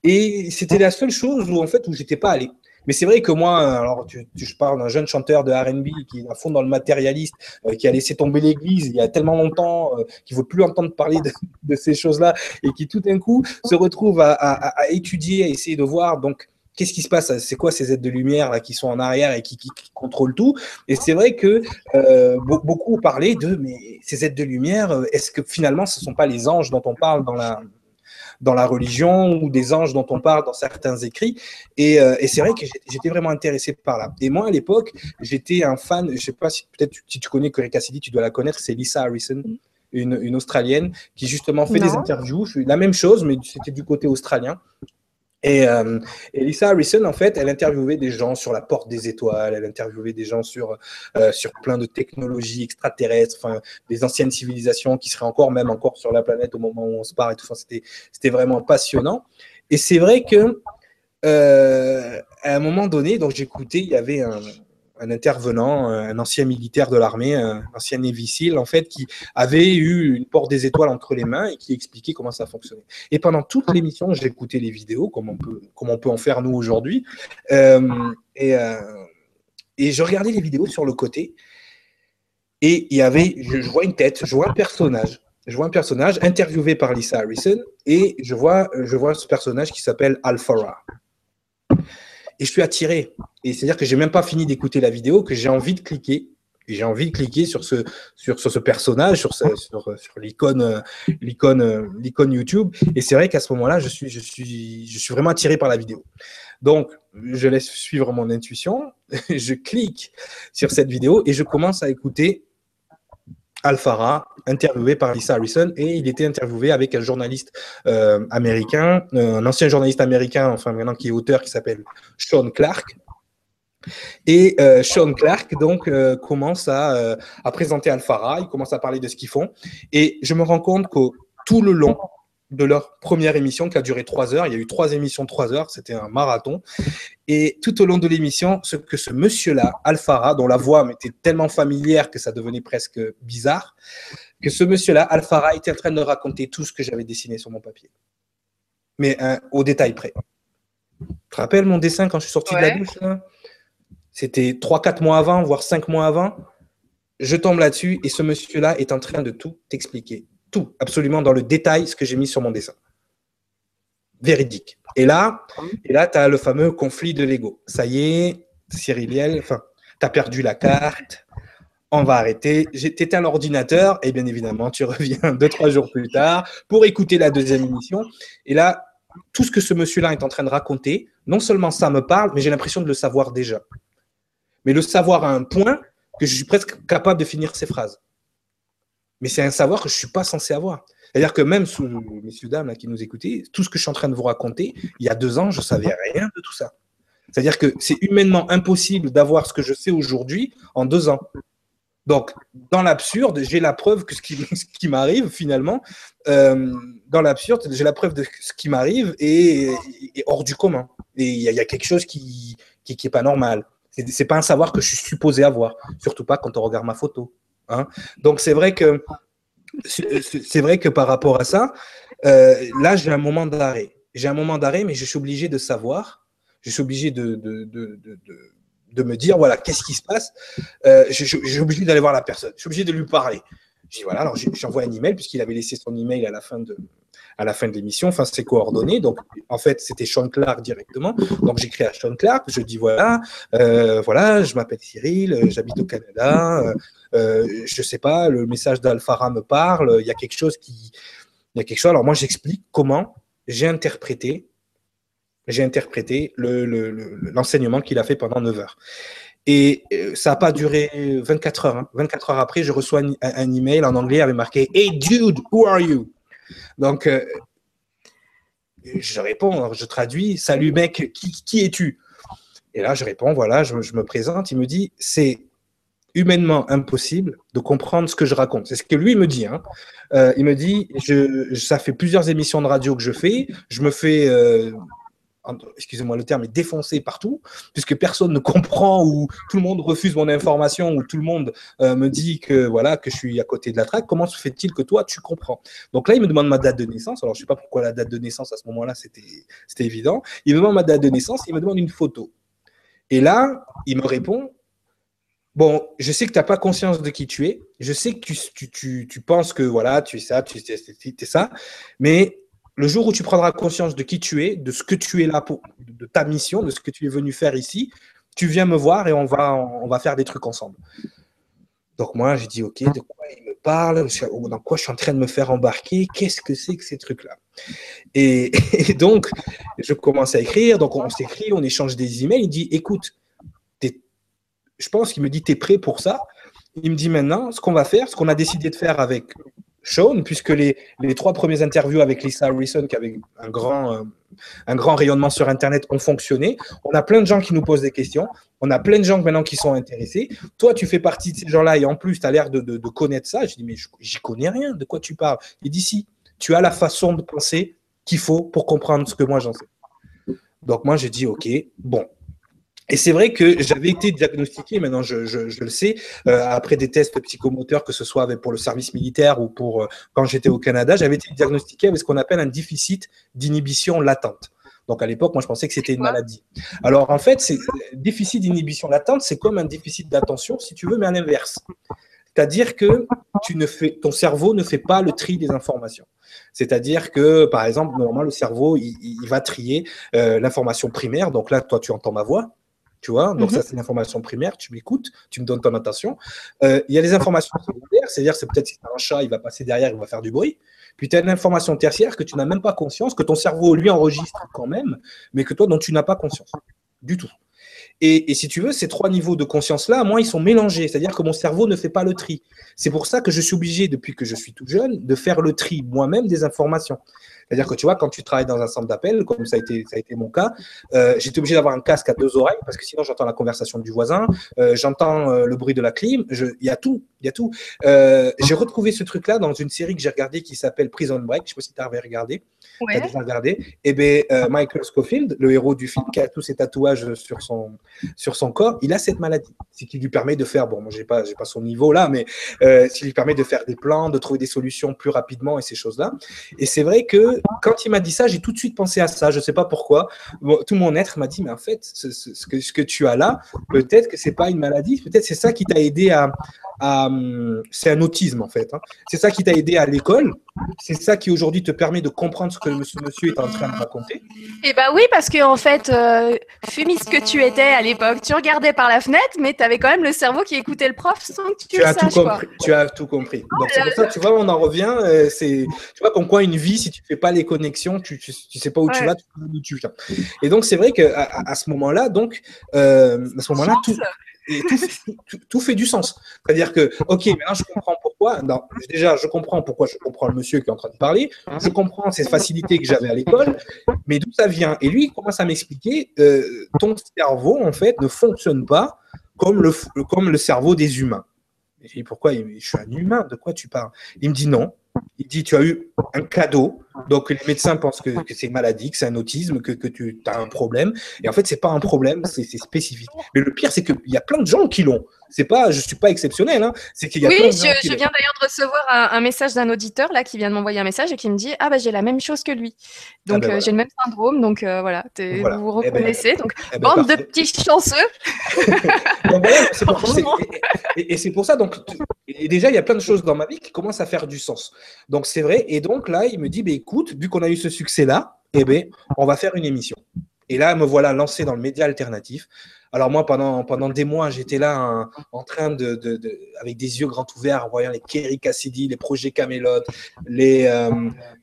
et c'était la seule chose où, en fait, où j'étais pas allé. Mais c'est vrai que moi, alors tu, tu, je parle d'un jeune chanteur de R&B qui est à fond dans le matérialiste, euh, qui a laissé tomber l'église il y a tellement longtemps, euh, qu'il ne veut plus entendre parler de, de ces choses-là, et qui tout d'un coup se retrouve à, à, à, étudier, à essayer de voir. Donc, qu'est-ce qui se passe? C'est quoi ces aides de lumière là qui sont en arrière et qui, qui, qui contrôlent tout? Et c'est vrai que euh, beaucoup ont parlé de mais ces aides de lumière, euh, est-ce que finalement ce ne sont pas les anges dont on parle dans la dans la religion ou des anges dont on parle dans certains écrits. Et, euh, et c'est vrai que j'étais vraiment intéressé par là. Et moi, à l'époque, j'étais un fan, je sais pas si peut-être si tu connais Corey Cassidy, tu dois la connaître, c'est Lisa Harrison. Une, une, Australienne qui justement fait non. des interviews, la même chose, mais c'était du côté australien. Et, euh, Lisa Harrison, en fait, elle interviewait des gens sur la porte des étoiles, elle interviewait des gens sur, euh, sur plein de technologies extraterrestres, enfin, des anciennes civilisations qui seraient encore, même encore sur la planète au moment où on se parle et tout. Enfin, c'était vraiment passionnant. Et c'est vrai que, euh, à un moment donné, donc j'écoutais, il y avait un, un intervenant, un ancien militaire de l'armée, un ancien Navy SEAL, en fait, qui avait eu une porte des étoiles entre les mains et qui expliquait comment ça fonctionnait. Et pendant toute l'émission, j'écoutais les vidéos, comme on peut, comme on peut en faire nous aujourd'hui, euh, et, euh, et je regardais les vidéos sur le côté, et il y avait, je, je vois une tête, je vois un personnage, je vois un personnage interviewé par Lisa Harrison, et je vois, je vois ce personnage qui s'appelle Alphara et je suis attiré. Et c'est-à-dire que j'ai même pas fini d'écouter la vidéo, que j'ai envie de cliquer. J'ai envie de cliquer sur ce, sur, sur ce personnage, sur, ce, sur, sur l'icône, l'icône, l'icône YouTube. Et c'est vrai qu'à ce moment-là, je suis, je, suis, je suis vraiment attiré par la vidéo. Donc, je laisse suivre mon intuition, je clique sur cette vidéo et je commence à écouter Alfara, interviewé par Lisa Harrison, et il était interviewé avec un journaliste euh, américain, euh, un ancien journaliste américain, enfin maintenant qui est auteur, qui s'appelle Sean Clark. Et euh, Sean Clark donc commence à, à présenter Alfara, il commence à parler de ce qu'ils font, et je me rends compte que tout le long de leur première émission qui a duré trois heures. Il y a eu trois émissions de trois heures, c'était un marathon. Et tout au long de l'émission, ce que ce monsieur-là, Alfara, dont la voix m'était tellement familière que ça devenait presque bizarre, que ce monsieur-là, Alfara, était en train de raconter tout ce que j'avais dessiné sur mon papier. Mais hein, au détail près. Tu te rappelles mon dessin quand je suis sorti de la douche C'était trois, quatre mois avant, voire cinq mois avant. Je tombe là-dessus et ce monsieur-là est en train de tout t'expliquer absolument dans le détail, ce que j'ai mis sur mon dessin. Véridique. Et là, et là tu as le fameux conflit de l'ego. Ça y est, Cyriliel, enfin, tu as perdu la carte, on va arrêter. À l'ordinateur et bien évidemment, tu reviens deux, trois jours plus tard pour écouter la deuxième émission. Et là, tout ce que ce monsieur-là est en train de raconter, non seulement ça me parle, mais j'ai l'impression de le savoir déjà. Mais le savoir à un point que je suis presque capable de finir ces phrases. Mais c'est un savoir que je ne suis pas censé avoir. C'est-à-dire que même sous messieurs, dames qui nous écoutaient, tout ce que je suis en train de vous raconter, il y a deux ans, je ne savais rien de tout ça. C'est-à-dire que c'est humainement impossible d'avoir ce que je sais aujourd'hui en deux ans. Donc, dans l'absurde, j'ai la preuve que ce qui, m'arrive finalement, euh, dans l'absurde, j'ai la preuve de ce qui m'arrive est, hors du commun. Et il y, a quelque chose qui n'est pas normal. Ce n'est pas un savoir que je suis supposé avoir, surtout pas quand on regarde ma photo. Hein. Donc c'est vrai que c'est vrai que par rapport à ça, euh, là j'ai un moment d'arrêt. J'ai un moment d'arrêt, mais je suis obligé de savoir, je suis obligé de, de, de, de me dire voilà qu'est-ce qui se passe. Euh, obligé d'aller voir la personne. Je suis obligé de lui parler. Je dis voilà, alors j'envoie un email puisqu'il avait laissé son email à la fin de, à la fin de l'émission, enfin ses coordonnées. Donc, en fait, c'était Sean Clark directement. Donc, j'écris à Sean Clark, je dis voilà, euh, voilà, je m'appelle Cyril, euh, j'habite au Canada, euh, je sais pas, le message d'Alfara me parle, il y a quelque chose qui, a quelque chose. Alors moi, j'explique comment j'ai interprété, j'ai interprété l'enseignement le, le, qu'il a fait pendant 9 heures. Et ça n'a pas duré 24 heures. Hein. 24 heures après, je reçois un, un, email en anglais avec marqué Hey dude, who are you? Donc, euh, je réponds, je traduis, salut mec, qui, es-tu? Et là, je réponds, voilà, je, me présente, il me dit, c'est humainement impossible de comprendre ce que je raconte. C'est ce que lui me dit. Hein. Euh, il me dit, je, ça fait plusieurs émissions de radio que je fais, je me fais euh, excusez-moi le terme, est défoncé partout, puisque personne ne comprend ou tout le monde refuse mon information ou tout le monde euh, me dit que voilà que je suis à côté de la traque. Comment se fait-il que toi tu comprends? Donc là, il me demande ma date de naissance. Alors je sais pas pourquoi la date de naissance à ce moment-là c'était évident. Il me demande ma date de naissance, il me demande une photo. Et là, il me répond Bon, je sais que tu n'as pas conscience de qui tu es. Je sais que tu, tu, tu, tu penses que voilà, tu es ça, tu es ça. Mais le jour où tu prendras conscience de qui tu es, de ce que tu es là pour, de ta mission, de ce que tu es venu faire ici, tu viens me voir et on va, on va faire des trucs ensemble. Donc moi, j'ai dit, OK, de quoi il me parle? Dans quoi je suis en train de me faire embarquer? Qu'est-ce que c'est que ces trucs-là? Et, donc, je commence à écrire. Donc on s'écrit, on échange des emails. Il dit, écoute, je pense qu'il me dit, tu es prêt pour ça? Il me dit maintenant, ce qu'on va faire, ce qu'on a décidé de faire avec Sean, puisque les, les, trois premières interviews avec Lisa Harrison, qui avait un grand, euh, un grand rayonnement sur Internet, ont fonctionné. On a plein de gens qui nous posent des questions. On a plein de gens maintenant qui sont intéressés. Toi, tu fais partie de ces gens-là et en plus, tu as l'air de, connaître ça. Je dis, mais j'y connais rien. De quoi tu parles? Il dit, si, tu as la façon de penser qu'il faut pour comprendre ce que moi j'en sais. Donc, moi, j'ai dit, OK, bon, et c'est vrai que j'avais été diagnostiqué, maintenant je, je, je le sais, euh, après des tests psychomoteurs, que ce soit avec, pour le service militaire ou pour euh, quand j'étais au Canada, j'avais été diagnostiqué avec ce qu'on appelle un déficit d'inhibition latente. Donc à l'époque, moi je pensais que c'était une maladie. Alors en fait, c'est déficit d'inhibition latente, c'est comme un déficit d'attention, si tu veux, mais à l'inverse. C'est-à-dire que tu ne fais, ton cerveau ne fait pas le tri des informations. C'est-à-dire que, par exemple, normalement, le cerveau, il, il va trier euh, l'information primaire. Donc là, toi, tu entends ma voix tu vois. Donc, ça, mhm. c'est l'information primaire. Tu m'écoutes, tu me donnes ton attention. Euh, il y a les informations secondaires, c'est-à-dire, c'est peut-être si tu as un chat, il va passer derrière, il va faire du bruit. Puis tu as une information tertiaire que tu n'as même pas conscience, que ton cerveau, lui, enregistre quand même, mais que toi, dont tu n'as pas conscience du tout. Et, et, si tu veux, ces trois niveaux de conscience-là, moi, ils sont mélangés. C'est-à-dire que mon cerveau ne fait pas le tri. C'est pour ça que je suis obligé, depuis que je suis tout jeune, de faire le tri moi-même des informations. C'est-à-dire que tu vois, quand tu travailles dans un centre d'appel, comme ça a été, ça a été mon cas, euh, j'étais obligé d'avoir un casque à deux oreilles parce que sinon j'entends la conversation du voisin, euh, j'entends euh, le bruit de la clim, il y a tout, il y a tout. j'ai retrouvé ce truc-là dans une série que j'ai regardée qui s'appelle Prison Break. Je sais pas si tu avais regardé. Ouais. déjà regardé. Et eh bien, Michael Scofield, le héros du film, qui a tous ses tatouages sur son, sur son corps, il a cette maladie. Ce qui lui permet de faire, bon, moi, j'ai pas, j'ai pas son niveau là, mais ce qui lui permet de faire des plans, de trouver des solutions plus rapidement et ces choses-là. Et c'est vrai que quand il m'a dit ça, j'ai tout de suite pensé à ça. Je sais pas pourquoi. tout mon être m'a dit, mais en fait, ce, ce, que, ce que tu as là, peut-être que c'est pas une maladie, peut-être c'est ça qui t'a aidé à, c'est un autisme en fait. Hein. C'est ça qui t'a aidé à l'école. C'est ça qui aujourd'hui te permet de comprendre ce que monsieur, monsieur est en train de raconter. Eh ben oui, parce que en fait, euh, fumiste que tu étais à l'époque, tu regardais par la fenêtre, mais tu avais quand même le cerveau qui écoutait le prof sans que tu, tu as Tout compris. Tu as tout compris. Donc c'est pour ça, tu vois, on en revient. Euh, c'est, tu vois, comme quoi une vie, si tu fais pas les connexions, tu, tu, sais pas où tu vas, tu sais où tu viens. Et donc c'est vrai que à, ce moment-là, donc euh, à ce moment-là, tout et tout, fait du sens. C'est-à-dire que, ok, maintenant je comprends pourquoi. déjà, je comprends pourquoi je comprends le monsieur qui est en train de parler. Je comprends ces facilités que j'avais à l'école, mais d'où ça vient? Et lui, il commence à m'expliquer euh, ton cerveau, en fait, ne fonctionne pas comme le, comme le cerveau des humains. Et pourquoi? Je suis un humain, de quoi tu parles? Il me dit non. Il dit tu as eu un cadeau, donc les médecins pensent que, c'est une maladie, que c'est un autisme, que, tu as un problème. Et en fait, c'est pas un problème, c'est spécifique. Mais le pire, c'est qu'il y a plein de gens qui l'ont. C'est pas, je suis pas exceptionnel. Hein. C'est qu'il y a oui, plein de je, je viens d'ailleurs de recevoir un, message d'un auditeur là qui vient de m'envoyer un message et qui me dit ah bah j'ai la même chose que lui. Donc ah, ben euh, j'ai le même syndrome. Donc euh, voilà, vous vous eh ben, reconnaissez. donc eh ben, bande de petits chanceux. et, c'est pour ça donc et déjà il y a plein de choses dans ma vie qui commencent à faire du sens. Donc c'est vrai. Et donc là il me dit bah, écoute vu qu'on a eu ce succès là, eh ben on va faire une émission. Et là, me voilà lancé dans le média alternatif. Alors moi, pendant, pendant des mois, j'étais là en, train de, avec des yeux grands ouverts, en voyant les Kerry Cassidy, les projets Camelot, les, euh,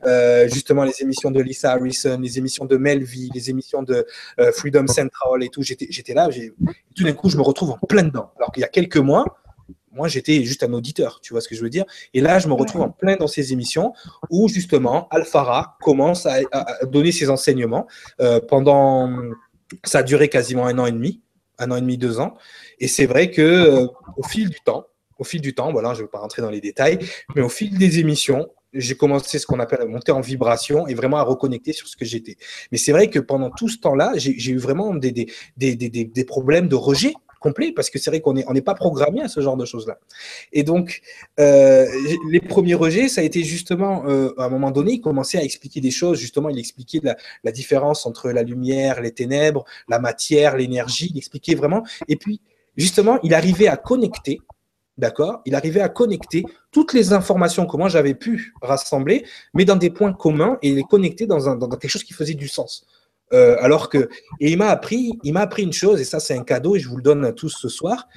euh, justement les émissions de Lisa Harrison, les émissions de Melville, les émissions de euh, Freedom Central et tout. J'étais là, tout d'un coup, je me retrouve en plein dedans. Alors qu'il y a quelques mois, moi, j'étais juste un auditeur, tu vois ce que je veux dire? Et là, je me retrouve en plein dans ces émissions où, justement, Alphara commence à, donner ses enseignements pendant... Ça a duré quasiment un an et demi un an et demi, deux ans. Et c'est vrai que euh, au fil du temps, au fil du temps, voilà, je ne vais pas rentrer dans les détails, mais au fil des émissions, j'ai commencé ce qu'on appelle à monter en vibration et vraiment à reconnecter sur ce que j'étais. Mais c'est vrai que pendant tout ce temps-là, j'ai eu vraiment des, des, des, des, problèmes de rejet complet parce que c'est vrai qu'on n'est on pas programmé à ce genre de choses-là. Et donc, euh, les premiers rejets, ça a été justement, euh, à un moment donné, il commençait à expliquer des choses. Justement, il expliquait la, la différence entre la lumière, les ténèbres, la matière, l'énergie. Il expliquait vraiment. Et puis, justement, il arrivait à connecter D'accord? Il arrivait à connecter toutes les informations que moi j'avais pu rassembler, mais dans des points communs et les connecter dans, un, dans quelque chose qui faisait du sens. Euh, alors que, et il m'a appris, une chose, et ça c'est un cadeau, et je vous le donne à tous ce soir.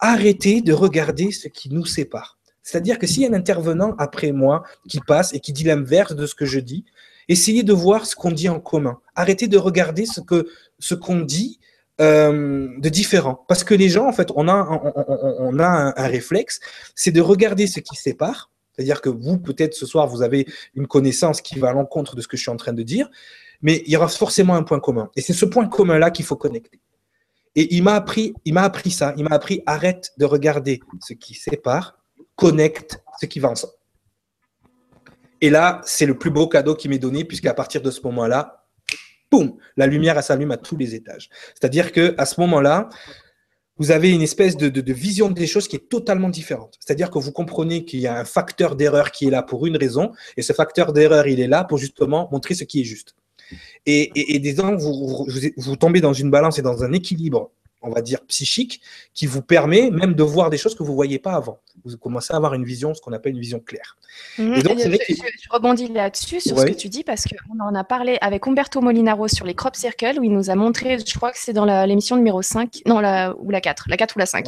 Arrêtez de regarder ce qui nous sépare. C'est-à-dire que s'il y a un intervenant après moi qui passe et qui dit l'inverse de ce que je dis, essayez de voir ce qu'on dit en commun. Arrêtez de regarder ce que ce qu'on dit euh, de différent. Parce que les gens, en fait, on a, un réflexe, c'est de regarder ce qui sépare. C'est-à-dire que vous, peut-être ce soir, vous avez une connaissance qui va à l'encontre de ce que je suis en train de dire mais il y aura forcément un point commun. Et c'est ce point commun-là qu'il faut connecter. Et il m'a appris, il m'a appris ça. Il m'a appris arrête de regarder ce qui sépare, connecte ce qui va ensemble. Et là, c'est le plus beau cadeau qui m'est donné, puisqu'à partir de ce moment-là, boum, la lumière s'allume à tous les étages. C'est-à-dire que à ce moment-là, vous avez une espèce de, de, vision des choses qui est totalement différente. C'est-à-dire que vous comprenez qu'il y a un facteur d'erreur qui est là pour une raison, et ce facteur d'erreur, il est là pour justement montrer ce qui est juste. Et, des ans, vous, vous, tombez dans une balance et dans un équilibre, on va dire psychique, qui vous permet même de voir des choses que vous ne voyiez pas avant. Vous commencez à avoir une vision, ce qu'on appelle une vision claire. Mhm. Et donc, je, je, rebondis là-dessus, sur ce que tu dis, parce qu'on en a parlé avec Umberto Molinaro sur les crop circles, où il nous a montré, je crois que c'est dans l'émission numéro 5, non, la, ou la 4, la 4 ou la 5.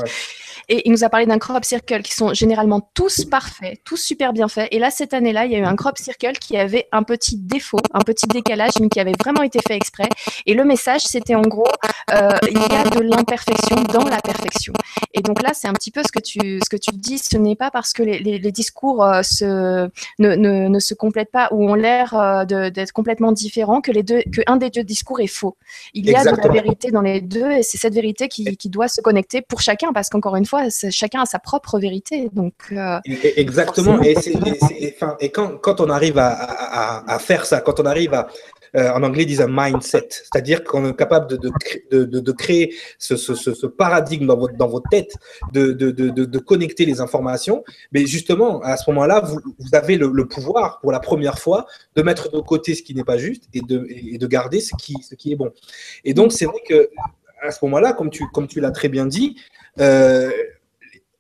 Et il nous a parlé d'un crop circle qui sont généralement tous parfaits, tous super bien faits. Et là, cette année-là, il y a eu un crop circle qui avait un petit défaut, un petit décalage, mais qui avait vraiment été fait exprès. Et le message, c'était en gros, euh, il y a de l'imperfection dans la perfection. Et donc là, c'est un petit peu ce que tu, ce que tu dis. Ce n'est pas parce que les, les, discours euh, se, ne, ne, ne, se complètent pas ou ont l'air euh, d'être complètement différents que les deux, que un des deux discours est faux. Il y a de la vérité dans les deux et c'est cette vérité qui, qui, doit se connecter pour chacun parce qu'encore une fois, chacun a sa propre vérité. Donc euh, exactement. Et, et, quand, quand, on arrive à, à, à, faire ça, quand on arrive à, euh, en anglais, ils disent un mindset, c'est-à-dire qu'on est capable de, de, de, de créer ce, ce, ce, paradigme dans votre, dans votre tête, de, connecter les informations. Mais justement, à ce moment-là, vous, vous avez le, le, pouvoir, pour la première fois, de mettre de côté ce qui n'est pas juste et de, et de garder ce qui, ce qui est bon. Et donc, c'est vrai que à ce moment-là, comme tu, comme tu l'as très bien dit, euh,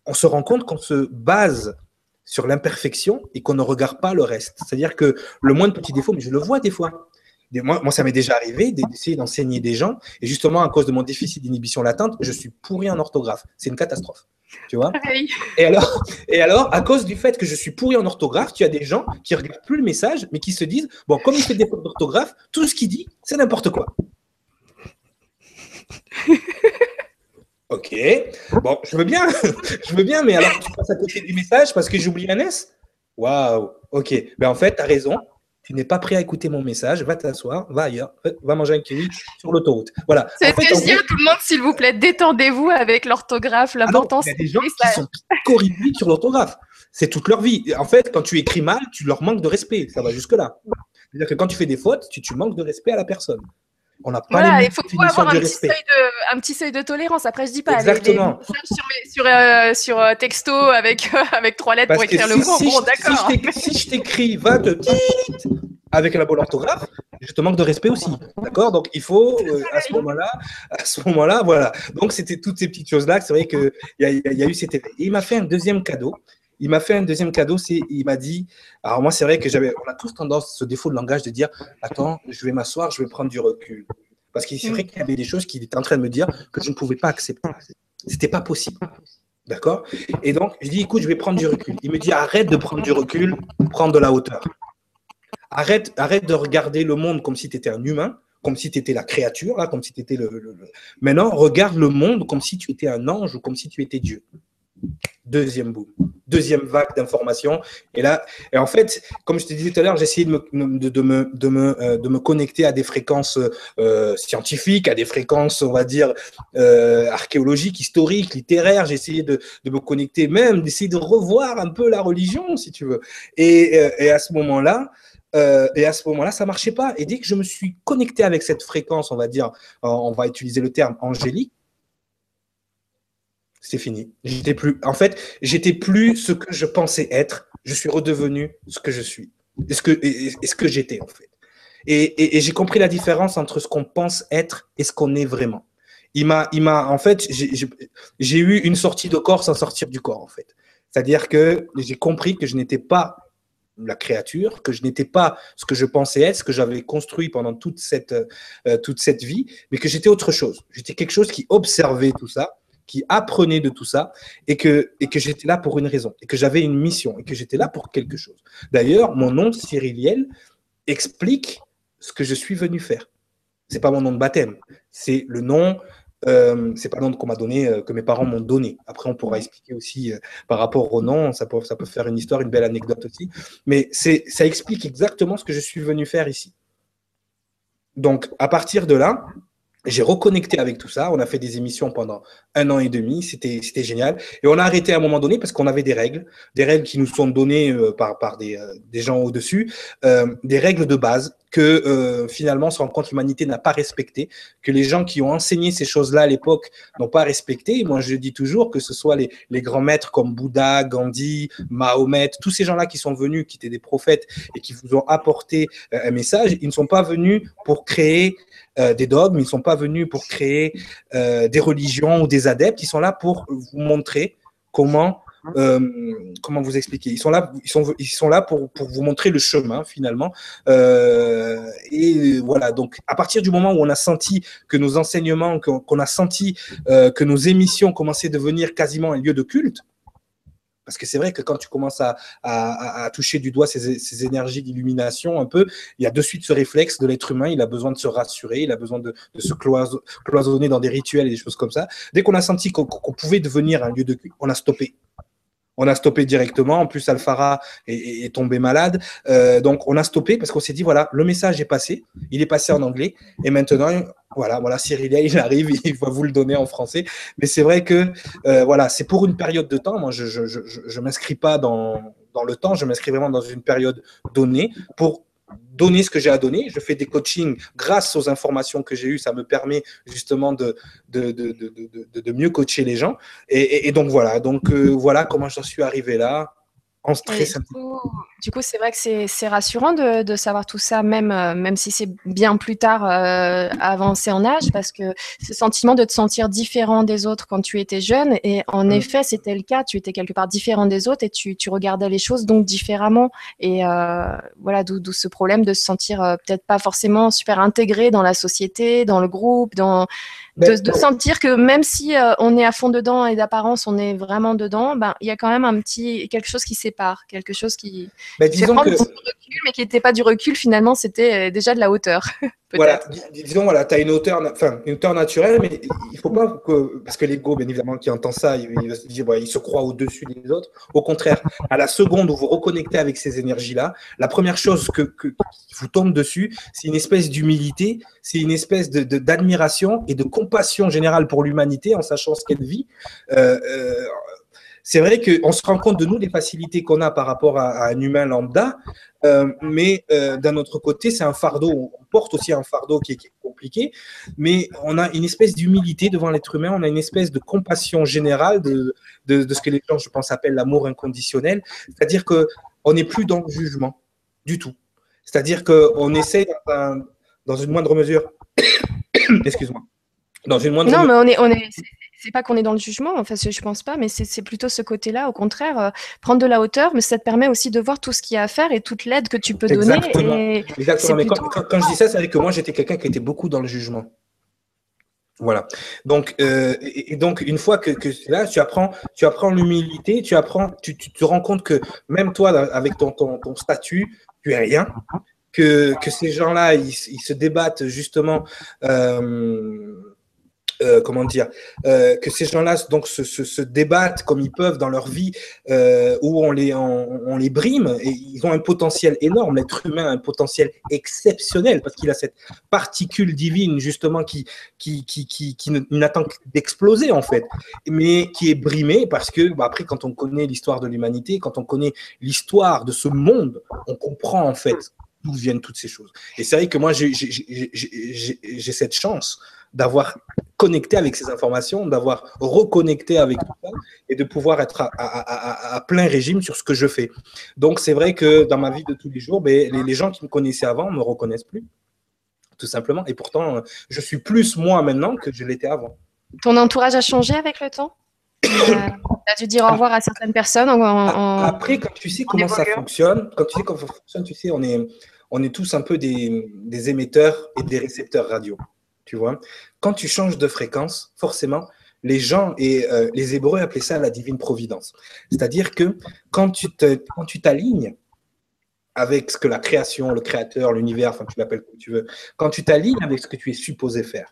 on se rend compte qu'on se base sur l'imperfection et qu'on ne regarde pas le reste. C'est-à-dire que le moindre petit défaut, mais je le vois des fois, moi, moi, ça m'est déjà arrivé d'essayer d'enseigner des gens, et justement, à cause de mon déficit d'inhibition latente, je suis pourri en orthographe. C'est une catastrophe. Tu vois? Et, alors, et alors, à cause du fait que je suis pourri en orthographe, tu as des gens qui ne regardent plus le message, mais qui se disent Bon, comme il fait des fautes d'orthographe, tout ce qu'il dit, c'est n'importe quoi. ok. Bon, je veux bien. je veux bien, mais alors tu passes à côté du message parce que j'oublie un S? Waouh. Ok. Ben, en fait, tu as raison tu n'es pas prêt à écouter mon message, va t'asseoir, va ailleurs, va manger un kiwi sur l'autoroute. Voilà. C'est ce que je dis à tout le monde, s'il vous plaît, détendez-vous avec l'orthographe, ah l'importance. il y a des gens qui sont horribles sur l'orthographe. C'est toute leur vie. En fait, quand tu écris mal, tu leur manques de respect. Ça va jusque-là. C'est-à-dire que quand tu fais des fautes, tu, tu manques de respect à la personne. On n'a pas voilà, il faut, avoir un petit, seuil de, un petit, seuil de, tolérance. Après, je dis pas. Exactement. sur, sur, euh, sur euh, texto avec, avec trois lettres pour écrire le mot. Si bon, d'accord. Si je t'écris, va te avec la bonne orthographe, je te manque de respect aussi. D'accord? Donc, il faut, euh, à ce moment-là, à ce moment-là, voilà. Donc, c'était toutes ces petites choses-là. C'est vrai qu'il y, a, y a eu cet. Et il m'a fait un deuxième cadeau. Il m'a fait un deuxième cadeau, c'est il m'a dit, alors moi c'est vrai que j'avais, on a tous tendance, ce défaut de langage de dire, attends, je vais m'asseoir, je vais prendre du recul. Parce qu'il c'est vrai qu'il y avait des choses qu'il était en train de me dire que je ne pouvais pas accepter. C'était pas possible. D'accord? Et donc, je dis, écoute, je vais prendre du recul. Il me dit, arrête de prendre du recul, prends de la hauteur. Arrête, arrête de regarder le monde comme si tu étais un humain, comme si tu étais la créature, là, comme si tu étais le, Maintenant, regarde le monde comme si tu étais un ange ou comme si tu étais Dieu. Deuxième boom. Deuxième vague d'informations. Et là, et en fait, comme je te disais tout à l'heure, j'ai essayé de me, de, me, de, me, euh, de me connecter à des fréquences euh, scientifiques, à des fréquences, on va dire, euh, archéologiques, historiques, littéraires. J'ai essayé de, de, me connecter même, d'essayer de revoir un peu la religion, si tu veux. Et, et à ce moment-là, euh, et à ce moment-là, ça marchait pas. Et dès que je me suis connecté avec cette fréquence, on va dire, on va utiliser le terme angélique, c'est fini. J'étais plus, en fait, j'étais plus ce que je pensais être. Je suis redevenu ce que je suis, et ce que, ce que j'étais en fait. Et, j'ai compris la différence entre ce qu'on pense être et ce qu'on est vraiment. Il m'a, il m'a, en fait, j'ai eu une sortie de corps sans sortir du corps en fait. C'est-à-dire que j'ai compris que je n'étais pas la créature, que je n'étais pas ce que je pensais être, ce que j'avais construit pendant toute cette, euh, toute cette vie, mais que j'étais autre chose. J'étais quelque chose qui observait tout ça, qui apprenait de tout ça, et que, et que j'étais là pour une raison, et que j'avais une mission, et que j'étais là pour quelque chose. D'ailleurs, mon nom Cyriliel explique ce que je suis venu faire. C'est pas mon nom de baptême, c'est le nom euh, c'est pas le nom qu'on m'a donné, euh, que mes parents m'ont donné. Après, on pourra expliquer aussi euh, par rapport au nom, ça peut, ça peut faire une histoire, une belle anecdote aussi. Mais ça explique exactement ce que je suis venu faire ici. Donc, à partir de là, j'ai reconnecté avec tout ça. On a fait des émissions pendant un an et demi. C'était, génial. Et on a arrêté à un moment donné parce qu'on avait des règles, des règles qui nous sont données euh, par, par des, euh, des gens au-dessus, euh, des règles de base que finalement, on se rend compte l'humanité n'a pas respecté, que les gens qui ont enseigné ces choses-là à l'époque n'ont pas respecté. Moi, je dis toujours que ce soit les, grands maîtres comme Bouddha, Gandhi, Mahomet, tous ces gens-là qui sont venus, qui étaient des prophètes et qui vous ont apporté un message, ils ne sont pas venus pour créer euh, des dogmes, ils ne sont pas venus pour créer euh, des religions ou des adeptes, ils sont là pour vous montrer comment, euh, comment vous expliquer? Ils sont là, ils sont, ils sont là pour, pour vous montrer le chemin finalement. et voilà, donc à partir du moment où on a senti que nos enseignements, qu'on a senti que nos émissions commençaient à devenir quasiment un lieu de culte, Parce que c'est vrai que quand tu commences à, à, toucher du doigt ces, ces énergies d'illumination un peu, il y a de suite ce réflexe de l'être humain, il a besoin de se rassurer, il a besoin de se cloisonner dans des rituels et des choses comme ça. Dès qu'on a senti qu'on pouvait devenir un lieu de culte, on a stoppé on a stoppé directement. En plus, Alfara est, tombé malade. Euh, donc, on a stoppé parce qu'on s'est dit, voilà, le message est passé. Il est passé en anglais. Et maintenant, voilà, voilà, Cyril, il arrive, il va vous le donner en français. Mais c'est vrai que, euh, voilà, c'est pour une période de temps. Moi, je ne m'inscris pas dans, dans le temps. Je m'inscris vraiment dans une période donnée pour donner ce que j'ai à donner. Je fais des coachings grâce aux informations que j'ai eues. Ça me permet justement de, de, de, de mieux coacher les gens. Et, donc voilà, donc euh, voilà comment j'en suis arrivé là du coup, c'est vrai que c'est rassurant de, de, savoir tout ça, même, euh, même si c'est bien plus tard euh, avancé en âge, parce que ce sentiment de te sentir différent des autres quand tu étais jeune, et en mm. effet, c'était le cas, tu étais quelque part différent des autres et tu, tu regardais les choses donc différemment. Et euh, voilà, d'où ce problème de se sentir euh, peut-être pas forcément super intégré dans la société, dans le groupe, dans de, sentir que même si euh, on est à fond dedans et d'apparence on est vraiment dedans, ben il y a quand même un petit quelque chose qui sépare, quelque chose qui, ben, disons que... mais qui n'était pas du recul finalement, c'était euh, déjà de la hauteur. Voilà, disons, voilà, tu as une hauteur, enfin, une hauteur naturelle, mais il faut pas que, parce que l'ego, bien évidemment, qui entend ça, il, se, il se croit au-dessus des autres. Au contraire, à la seconde où vous reconnectez avec ces énergies-là, la première chose que, qui vous tombe dessus, c'est une espèce d'humilité, c'est une espèce de, d'admiration et de compassion générale pour l'humanité en sachant ce qu'elle vit. Euh, euh, c'est vrai qu'on se rend compte de nous des facilités qu'on a par rapport à, un humain lambda, euh, mais euh, d'un autre côté, c'est un fardeau. On porte aussi un fardeau qui est, compliqué, mais on a une espèce d'humilité devant l'être humain, on a une espèce de compassion générale de, de, ce que les gens, je pense, appellent l'amour inconditionnel. C'est-à-dire qu'on n'est plus dans le jugement du tout. C'est-à-dire qu'on essaie, dans, dans une moindre mesure, excuse-moi, dans une moindre non, mais on est, on est, c'est pas qu'on est dans le jugement, enfin, je pense pas, mais c'est plutôt ce côté-là, au contraire, euh, prendre de la hauteur, mais ça te permet aussi de voir tout ce qu'il y a à faire et toute l'aide que tu peux donner. Exactement. Mais quand, je dis ça, c'est vrai que moi, j'étais quelqu'un qui était beaucoup dans le jugement. Voilà. Donc, euh, et, donc, une fois que, que là, tu apprends, tu apprends l'humilité, tu apprends, tu, te rends compte que même toi, avec ton, ton, ton statut, tu es rien. Que, que ces gens-là, ils, ils, se débattent justement. Euh, euh, comment dire, euh, que ces gens-là donc se, débattent comme ils peuvent dans leur vie, euh, où on les, on, les brime, et ils ont un potentiel énorme. L'être humain a un potentiel exceptionnel parce qu'il a cette particule divine justement qui, qui, qui, qui, d'exploser en fait, mais qui est brimé parce que bah, après, quand on connaît l'histoire de l'humanité, quand on connaît l'histoire de ce monde, on comprend en fait d'où viennent toutes ces choses. Et c'est vrai que moi, j'ai cette chance d'avoir connecté avec ces informations, d'avoir reconnecté avec tout ça et de pouvoir être à, plein régime sur ce que je fais. Donc, c'est vrai que dans ma vie de tous les jours, ben, les, gens qui me connaissaient avant ne me reconnaissent plus, tout simplement. Et pourtant, je suis plus moi maintenant que je l'étais avant. Ton entourage a changé avec le temps? Tu as dû dire au revoir à certaines personnes Après, quand tu sais comment ça fonctionne, quand tu sais comment ça fonctionne, tu sais, on est, on est tous un peu des, des émetteurs et des récepteurs radio tu vois. Quand tu changes de fréquence, forcément, les gens et euh, les Hébreux appelaient ça la divine providence. C'est-à-dire que quand tu t'alignes avec ce que la création, le créateur, l'univers, enfin tu l'appelles comme tu veux, quand tu t'alignes avec ce que tu es supposé faire,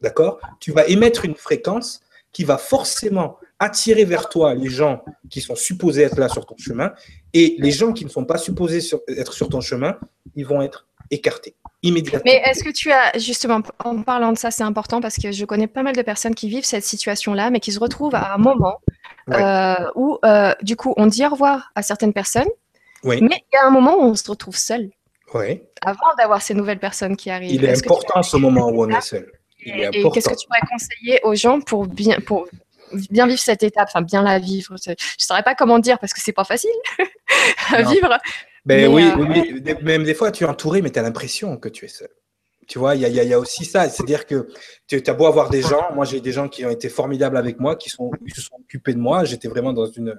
d'accord Tu vas émettre une fréquence qui va forcément attirer vers toi les gens qui sont supposés être là sur ton chemin et les gens qui ne sont pas supposés être sur ton chemin, ils vont être écartés immédiatement. Mais est-ce que tu as, justement, en parlant de ça, c'est important parce que je connais pas mal de personnes qui vivent cette situation-là, mais qui se retrouvent à un moment euh, où, euh, du coup, on dit au revoir à certaines personnes, mais il y a un moment où on se retrouve seul. Oui. Avant d'avoir ces nouvelles personnes qui arrivent. Il est, important ce moment où on est seul. et qu'est-ce que tu pourrais conseiller aux gens pour bien, pour bien vivre cette étape, enfin bien la vivre? Je ne saurais pas comment dire parce que c'est pas facile à vivre. Ben oui, euh, oui, même des fois, tu es entouré, mais tu as l'impression que tu es seul. Tu vois, il y, y a, aussi ça. C'est-à-dire que tu as beau avoir des gens, moi j'ai des gens qui ont été formidables avec moi, qui, sont, se sont occupés de moi. J'étais vraiment dans une,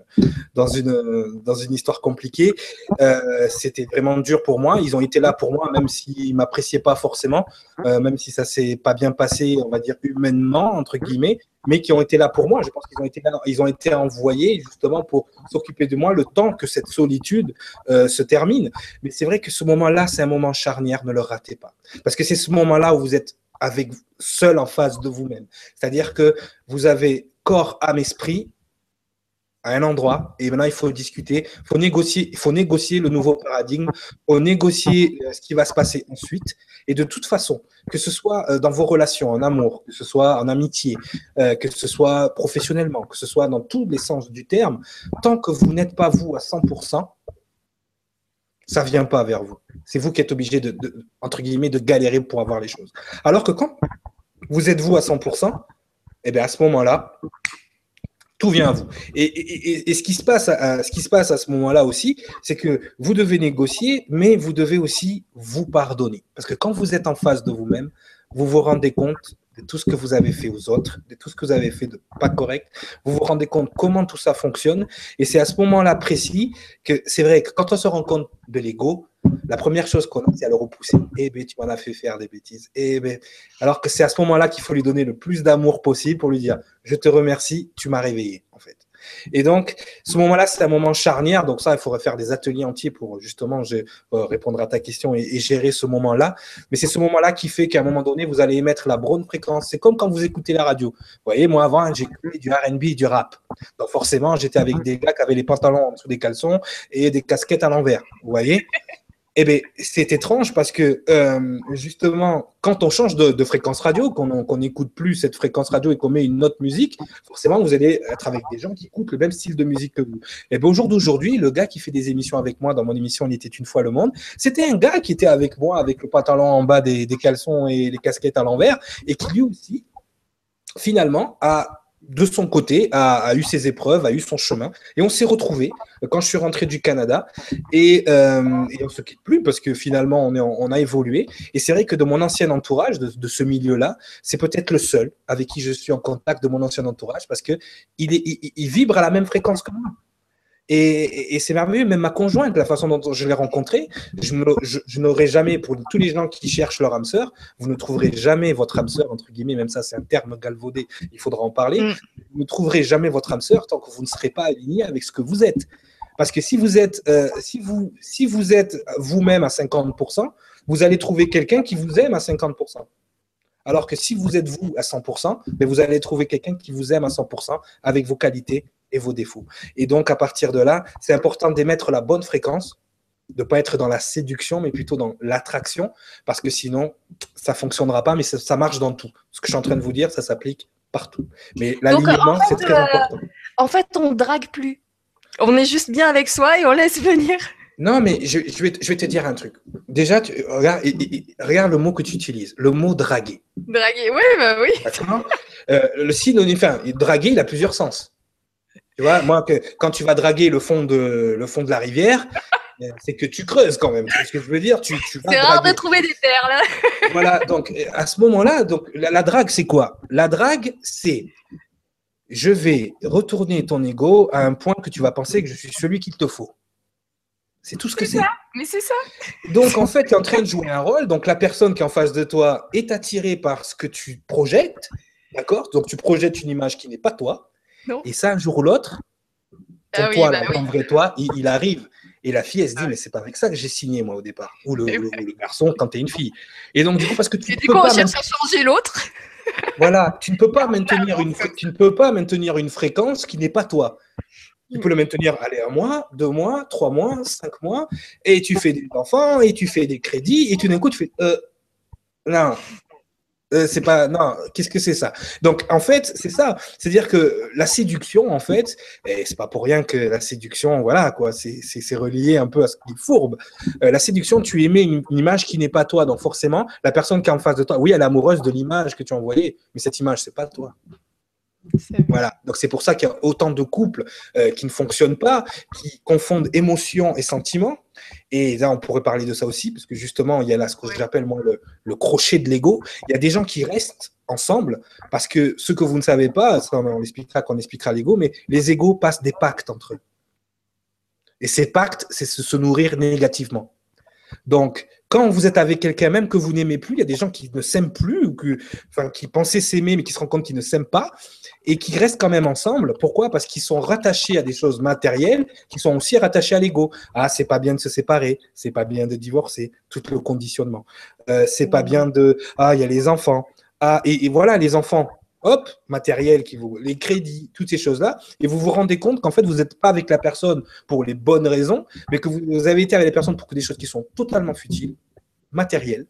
dans, une, dans une histoire compliquée. Euh, C'était vraiment dur pour moi. Ils ont été là pour moi, même s'ils ne m'appréciaient pas forcément, euh, même si ça s'est pas bien passé, on va dire humainement, entre guillemets mais qui ont été là pour moi. Je pense qu'ils ont été ils ont été envoyés justement pour s'occuper de moi le temps que cette solitude euh, se termine. Mais c'est vrai que ce moment-là, c'est un moment charnière, ne le ratez pas. Parce que c'est ce moment-là où vous êtes avec seul en face de vous-même. C'est-à-dire que vous avez corps, âme, esprit à un endroit et maintenant il faut discuter, il faut négocier, il faut négocier le nouveau paradigme, il faut négocier euh, ce qui va se passer ensuite. Et de toute façon, que ce soit euh, dans vos relations, en amour, que ce soit en amitié, euh, que ce soit professionnellement, que ce soit dans tous les sens du terme, tant que vous n'êtes pas vous à 100%, ça vient pas vers vous. C'est vous qui êtes obligé de, entre guillemets, de galérer pour avoir les choses. Alors que quand vous êtes vous à 100%, eh bien à ce moment-là, tout vient à vous. Et, ce, qui se passe à, ce qui se passe à ce moment-là aussi, c'est que vous devez négocier, mais vous devez aussi vous pardonner. Parce que quand vous êtes en face de vous-même, vous vous rendez compte de tout ce que vous avez fait aux autres, de tout ce que vous avez fait de pas correct. Vous vous rendez compte comment tout ça fonctionne. Et c'est à ce moment-là précis que c'est vrai que quand on se rend compte de l'ego, la première chose qu'on a, c'est à le repousser. Eh bien, tu m'en as fait faire des bêtises. Eh ben, alors que c'est à ce moment-là qu'il faut lui donner le plus d'amour possible pour lui dire, je te remercie, tu m'as réveillé, en fait. Et donc, ce moment-là, c'est un moment charnière. Donc ça, il faudrait faire des ateliers entiers pour justement euh, répondre à ta question et, gérer ce moment-là. Mais c'est ce moment-là qui fait qu'à un moment donné, vous allez émettre la bonne fréquence. C'est comme quand vous écoutez la radio. Vous voyez, moi avant, j'écoutais du R&B du rap. Donc forcément, j'étais avec des gars qui avaient les pantalons en dessous des caleçons et des casquettes à l'envers. Vous voyez? Eh bien, c'est étrange parce que euh, justement, quand on change de, fréquence radio, qu'on n'écoute plus cette fréquence radio et qu'on met une autre musique, forcément, vous allez être avec des gens qui écoutent le même style de musique que vous. Et eh bien, au jour d'aujourd'hui, le gars qui fait des émissions avec moi dans mon émission Il était une fois le monde, c'était un gars qui était avec moi avec le pantalon en bas des, des caleçons et les casquettes à l'envers et qui lui aussi, finalement, a de son côté, a, eu ses épreuves, a eu son chemin. Et on s'est retrouvés quand je suis rentré du Canada. Et, euh, on ne se quitte plus parce que finalement, on a évolué. Et c'est vrai que de mon ancien entourage, de, ce milieu-là, c'est peut-être le seul avec qui je suis en contact de mon ancien entourage parce qu'il il, il vibre à la même fréquence que moi. Et, c'est merveilleux, même ma conjointe, la façon dont je l'ai rencontrée, je, n'aurais jamais, pour tous les gens qui cherchent leur âme sœur, vous ne trouverez jamais votre âme sœur, entre guillemets, même ça c'est un terme galvaudé, il faudra en parler, mm. vous ne trouverez jamais votre âme sœur tant que vous ne serez pas aligné avec ce que vous êtes. Parce que si vous êtes, euh, si vous, si vous êtes vous-même à 50%, vous allez trouver quelqu'un qui vous aime à 50%. Alors que si vous êtes vous à 100%, mais ben, vous allez trouver quelqu'un qui vous aime à 100% avec vos qualités et vos défauts. Et donc, à partir de là, c'est important d'émettre la bonne fréquence, de ne pas être dans la séduction, mais plutôt dans l'attraction, parce que sinon, ça ne fonctionnera pas, mais ça, marche dans tout. Ce que je suis en train de vous dire, ça s'applique partout. Mais l'alignement, c'est très euh, important. En fait, on drague plus. On est juste bien avec soi et on laisse venir. Non, mais je, vais, te dire un truc. Déjà, tu, regarde, le mot que tu utilises, le mot draguer. Draguer, oui, bah oui. Euh, le synonyme, enfin, draguer, il a plusieurs sens. Tu vois, moi, que, quand tu vas draguer le fond de, le fond de la rivière, euh, c'est que tu creuses quand même. C'est ce que je veux dire. Tu, c'est rare de trouver des perles. voilà, donc à ce moment-là, donc la, drague, c'est quoi? La drague, c'est je vais retourner ton ego à un point que tu vas penser que je suis celui qu'il te faut. C'est tout ce que c'est. Mais c'est ça. Donc en fait, tu es en train de jouer un rôle. Donc la personne qui est en face de toi est attirée par ce que tu projettes. D'accord? Donc tu projettes une image qui n'est pas toi. Et ça, un jour ou l'autre, ah toi, bah vrai toi, il, arrive. Et la fille, elle se dit, ah mais c'est pas avec ça que j'ai signé, moi, au départ. Ou le, garçon, quand tu es une fille. Et donc, du coup, parce que tu et du coup, on cherche à changer l'autre. voilà, tu ne peux pas maintenir une, tu ne peux pas maintenir une fréquence qui n'est pas toi. Tu peux le maintenir, allez, un mois, deux mois, trois mois, cinq mois, et tu fais des enfants, et tu fais des crédits, et tout d'un coup, tu fais, euh, non, euh, c'est pas non. Qu'est-ce que c'est ça? Donc en fait, c'est ça. C'est-à-dire que la séduction, en fait, et c'est pas pour rien que la séduction, voilà quoi, c'est relié un peu à ce qui est fourbe. Euh, la séduction, tu émets une, image qui n'est pas toi, donc forcément, la personne qui est en face de toi, oui, elle est amoureuse de l'image que tu as envoyée, mais cette image, c'est pas toi. Voilà, donc c'est pour ça qu'il y a autant de couples euh, qui ne fonctionnent pas, qui confondent émotion et sentiment. Et là, on pourrait parler de ça aussi, parce que justement, il y a là ce que j'appelle moi le, crochet de l'ego. Il y a des gens qui restent ensemble parce que ce que vous ne savez pas, on expliquera quand on expliquera l'ego, mais les égos passent des pactes entre eux. Et ces pactes, c'est se nourrir négativement. Donc, quand vous êtes avec quelqu'un même que vous n'aimez plus, il y a des gens qui ne s'aiment plus, ou que, enfin, qui pensaient s'aimer, mais qui se rendent compte qu'ils ne s'aiment pas, et qui restent quand même ensemble. Pourquoi? Parce qu'ils sont rattachés à des choses matérielles, qui sont aussi rattachés à l'ego. Ah, c'est pas bien de se séparer, c'est pas bien de divorcer, tout le conditionnement. Euh, c'est pas bien de. Ah, il y a les enfants. Ah, et voilà, les enfants, hop, matériel, qui vous, les crédits, toutes ces choses-là, et vous vous rendez compte qu'en fait, vous n'êtes pas avec la personne pour les bonnes raisons, mais que vous, avez été avec la personne pour des choses qui sont totalement futiles, matérielles,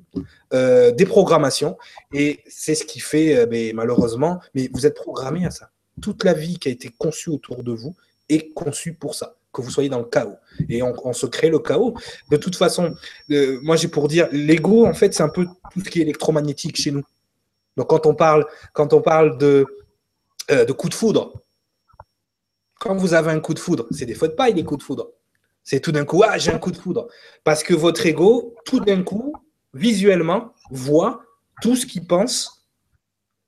euh, des programmations, et c'est ce qui fait, euh, malheureusement, mais vous êtes programmé à ça. Toute la vie qui a été conçue autour de vous est conçue pour ça que vous soyez dans le chaos. Et on, se crée le chaos. De toute façon, euh, moi j'ai pour dire, l'ego, en fait, c'est un peu tout ce qui est électromagnétique chez nous. Donc quand on parle, quand on parle de, euh, de coup de foudre, quand vous avez un coup de foudre, c'est des fois de paille, des coups de foudre. C'est tout d'un coup, ah, j'ai un coup de foudre. Parce que votre ego, tout d'un coup, visuellement, voit tout ce qu'il pense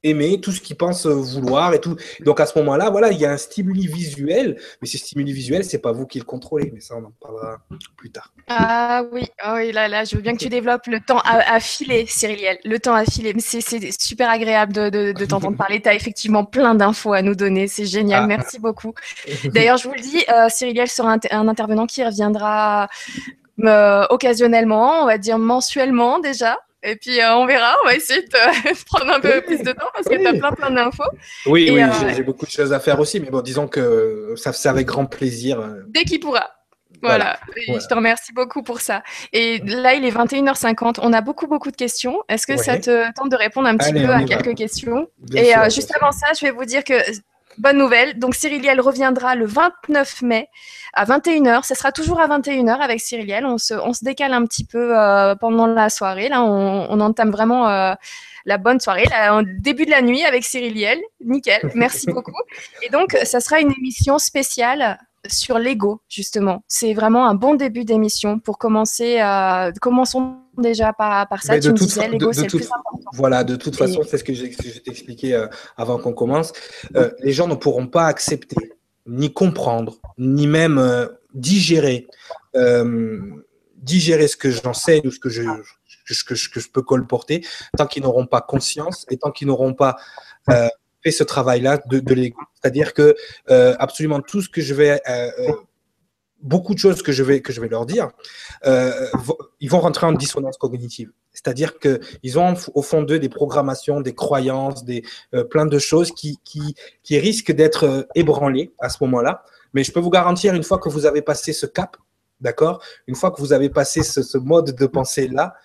aimer, tout ce qu'il pense vouloir et tout. Donc à ce moment-là, voilà, il y a un stimuli visuel, mais ce stimuli visuel, c'est pas vous qui le contrôlez, mais ça on en parlera plus tard. Ah oui, oh oui là, là, je veux bien que tu développes le temps à, filer, Cyriliel, le temps à filer. C'est super agréable de, de, t'entendre parler. Tu as effectivement plein d'infos à nous donner, c'est génial, ah. merci beaucoup. D'ailleurs, je vous le dis, euh, Cyriliel sera un, intervenant qui reviendra euh, occasionnellement, on va dire mensuellement déjà. Et puis, euh, on verra. On va essayer de, prendre un peu plus de temps parce que tu as plein, plein d'infos. Oui, oui, euh, j'ai beaucoup de choses à faire aussi. Mais bon, disons que ça, c'est avec grand plaisir. Euh. Dès qu'il pourra. Voilà. Je te remercie beaucoup pour ça. Et là, il est 21h50. On a beaucoup, beaucoup de questions. Est-ce que ça te tente de répondre un petit peu à quelques questions? Et juste avant ça, je vais vous dire que bonne nouvelle. Donc, Cyriliel reviendra le 29 mai à 21h. Ce sera toujours à 21h avec Cyriliel. On se, on se décale un petit peu euh, pendant la soirée. Là, on, on entame vraiment euh, la bonne soirée, là, début de la nuit avec Cyriliel. Nickel. Merci beaucoup. Et donc, ça sera une émission spéciale sur l'ego, justement. C'est vraiment un bon début d'émission pour commencer. Euh, commençons déjà par, par ça. tu me disais, l'ego, c'est le plus important. Voilà, de toute façon, c'est ce que j'ai expliqué euh, avant qu'on commence. Euh, les gens ne pourront pas accepter, ni comprendre, ni même euh, digérer, digérer ce que j'enseigne ou ce que je, que, je, peux colporter tant qu'ils n'auront pas conscience et tant qu'ils n'auront pas fait ce travail-là de, de. C'est-à-dire que absolument tout ce que je vais beaucoup de choses que je vais, leur dire, euh, ils vont rentrer en dissonance cognitive. C'est-à-dire qu'ils ont au fond d'eux des programmations, des croyances, des, euh, plein de choses qui, risquent d'être euh, ébranlées à ce moment-là. Mais je peux vous garantir, une fois que vous avez passé ce cap, d'accord Une fois que vous avez passé ce, ce mode de pensée-là,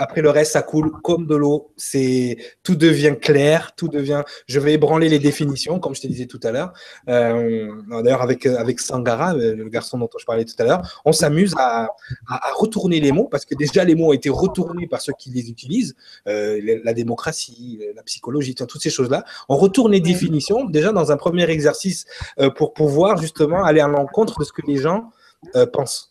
après le reste, ça coule comme de l'eau. C'est tout devient clair, tout devient. Je vais ébranler les définitions, comme je te disais tout à l'heure. Euh, d'ailleurs, avec avec Sangara, euh, le garçon dont je parlais tout à l'heure, on s'amuse à, retourner les mots parce que déjà les mots ont été retournés par ceux qui les utilisent. Euh, la démocratie, la psychologie, toutes ces choses-là. On retourne les définitions déjà dans un premier exercice pour pouvoir justement aller à l'encontre de ce que les gens pensent.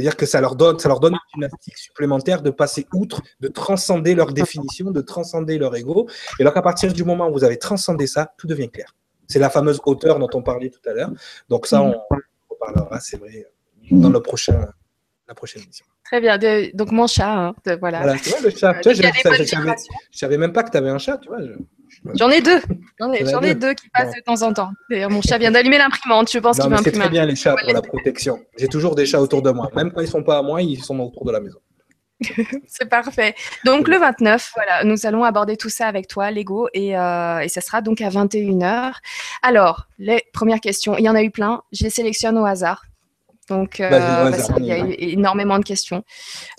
C'est-à-dire que ça leur donne, ça leur donne une gymnastique supplémentaire de passer outre, de transcender leur définition, de transcender leur ego. Et donc, à partir du moment où vous avez transcendé ça, tout devient clair. C'est la fameuse hauteur dont on parlait tout à l'heure. Donc, ça, on, on parlera, c'est vrai, dans le prochain, la prochaine émission. Très bien. donc, mon chat, hein, voilà. voilà. Tu vois, le chat. Euh, tu vois, je ne savais même pas que tu avais un chat, tu vois. J'en ai deux. J'en ai, deux qui passent de temps en temps. D'ailleurs, mon chat vient d'allumer l'imprimante. Je pense qu'il C'est très bien les chats pour la protection. J'ai toujours des chats autour de moi. Même quand ils ne sont pas à moi, ils sont autour de la maison. c'est parfait. Donc le 29, voilà, nous allons aborder tout ça avec toi, Lego, et, euh, et ça sera donc à 21h. Alors, les premières questions, il y en a eu plein, je les sélectionne au hasard. Donc, euh, il y a eu énormément de questions.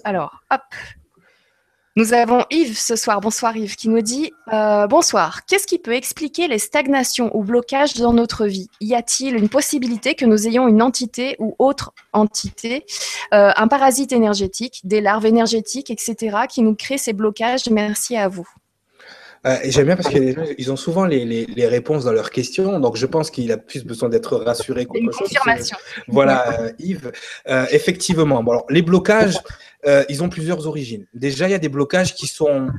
Alors, hop, nous avons Yves ce soir. Bonsoir Yves qui nous dit euh, Bonsoir. Qu'est-ce qui peut expliquer les stagnations ou blocages dans notre vie? Y a-t-il une possibilité que nous ayons une entité ou autre entité, euh, un parasite énergétique, des larves énergétiques, etc., qui nous crée ces blocages? Merci à vous. Euh, J'aime bien parce qu'ils ont souvent les, les, les, réponses dans leurs questions, donc je pense qu'il a plus besoin d'être rassuré qu'autre chose. Confirmation. Voilà, Yves. Effectivement, bon, alors, les blocages, euh, ils ont plusieurs origines. Déjà, il y a des blocages qui sont,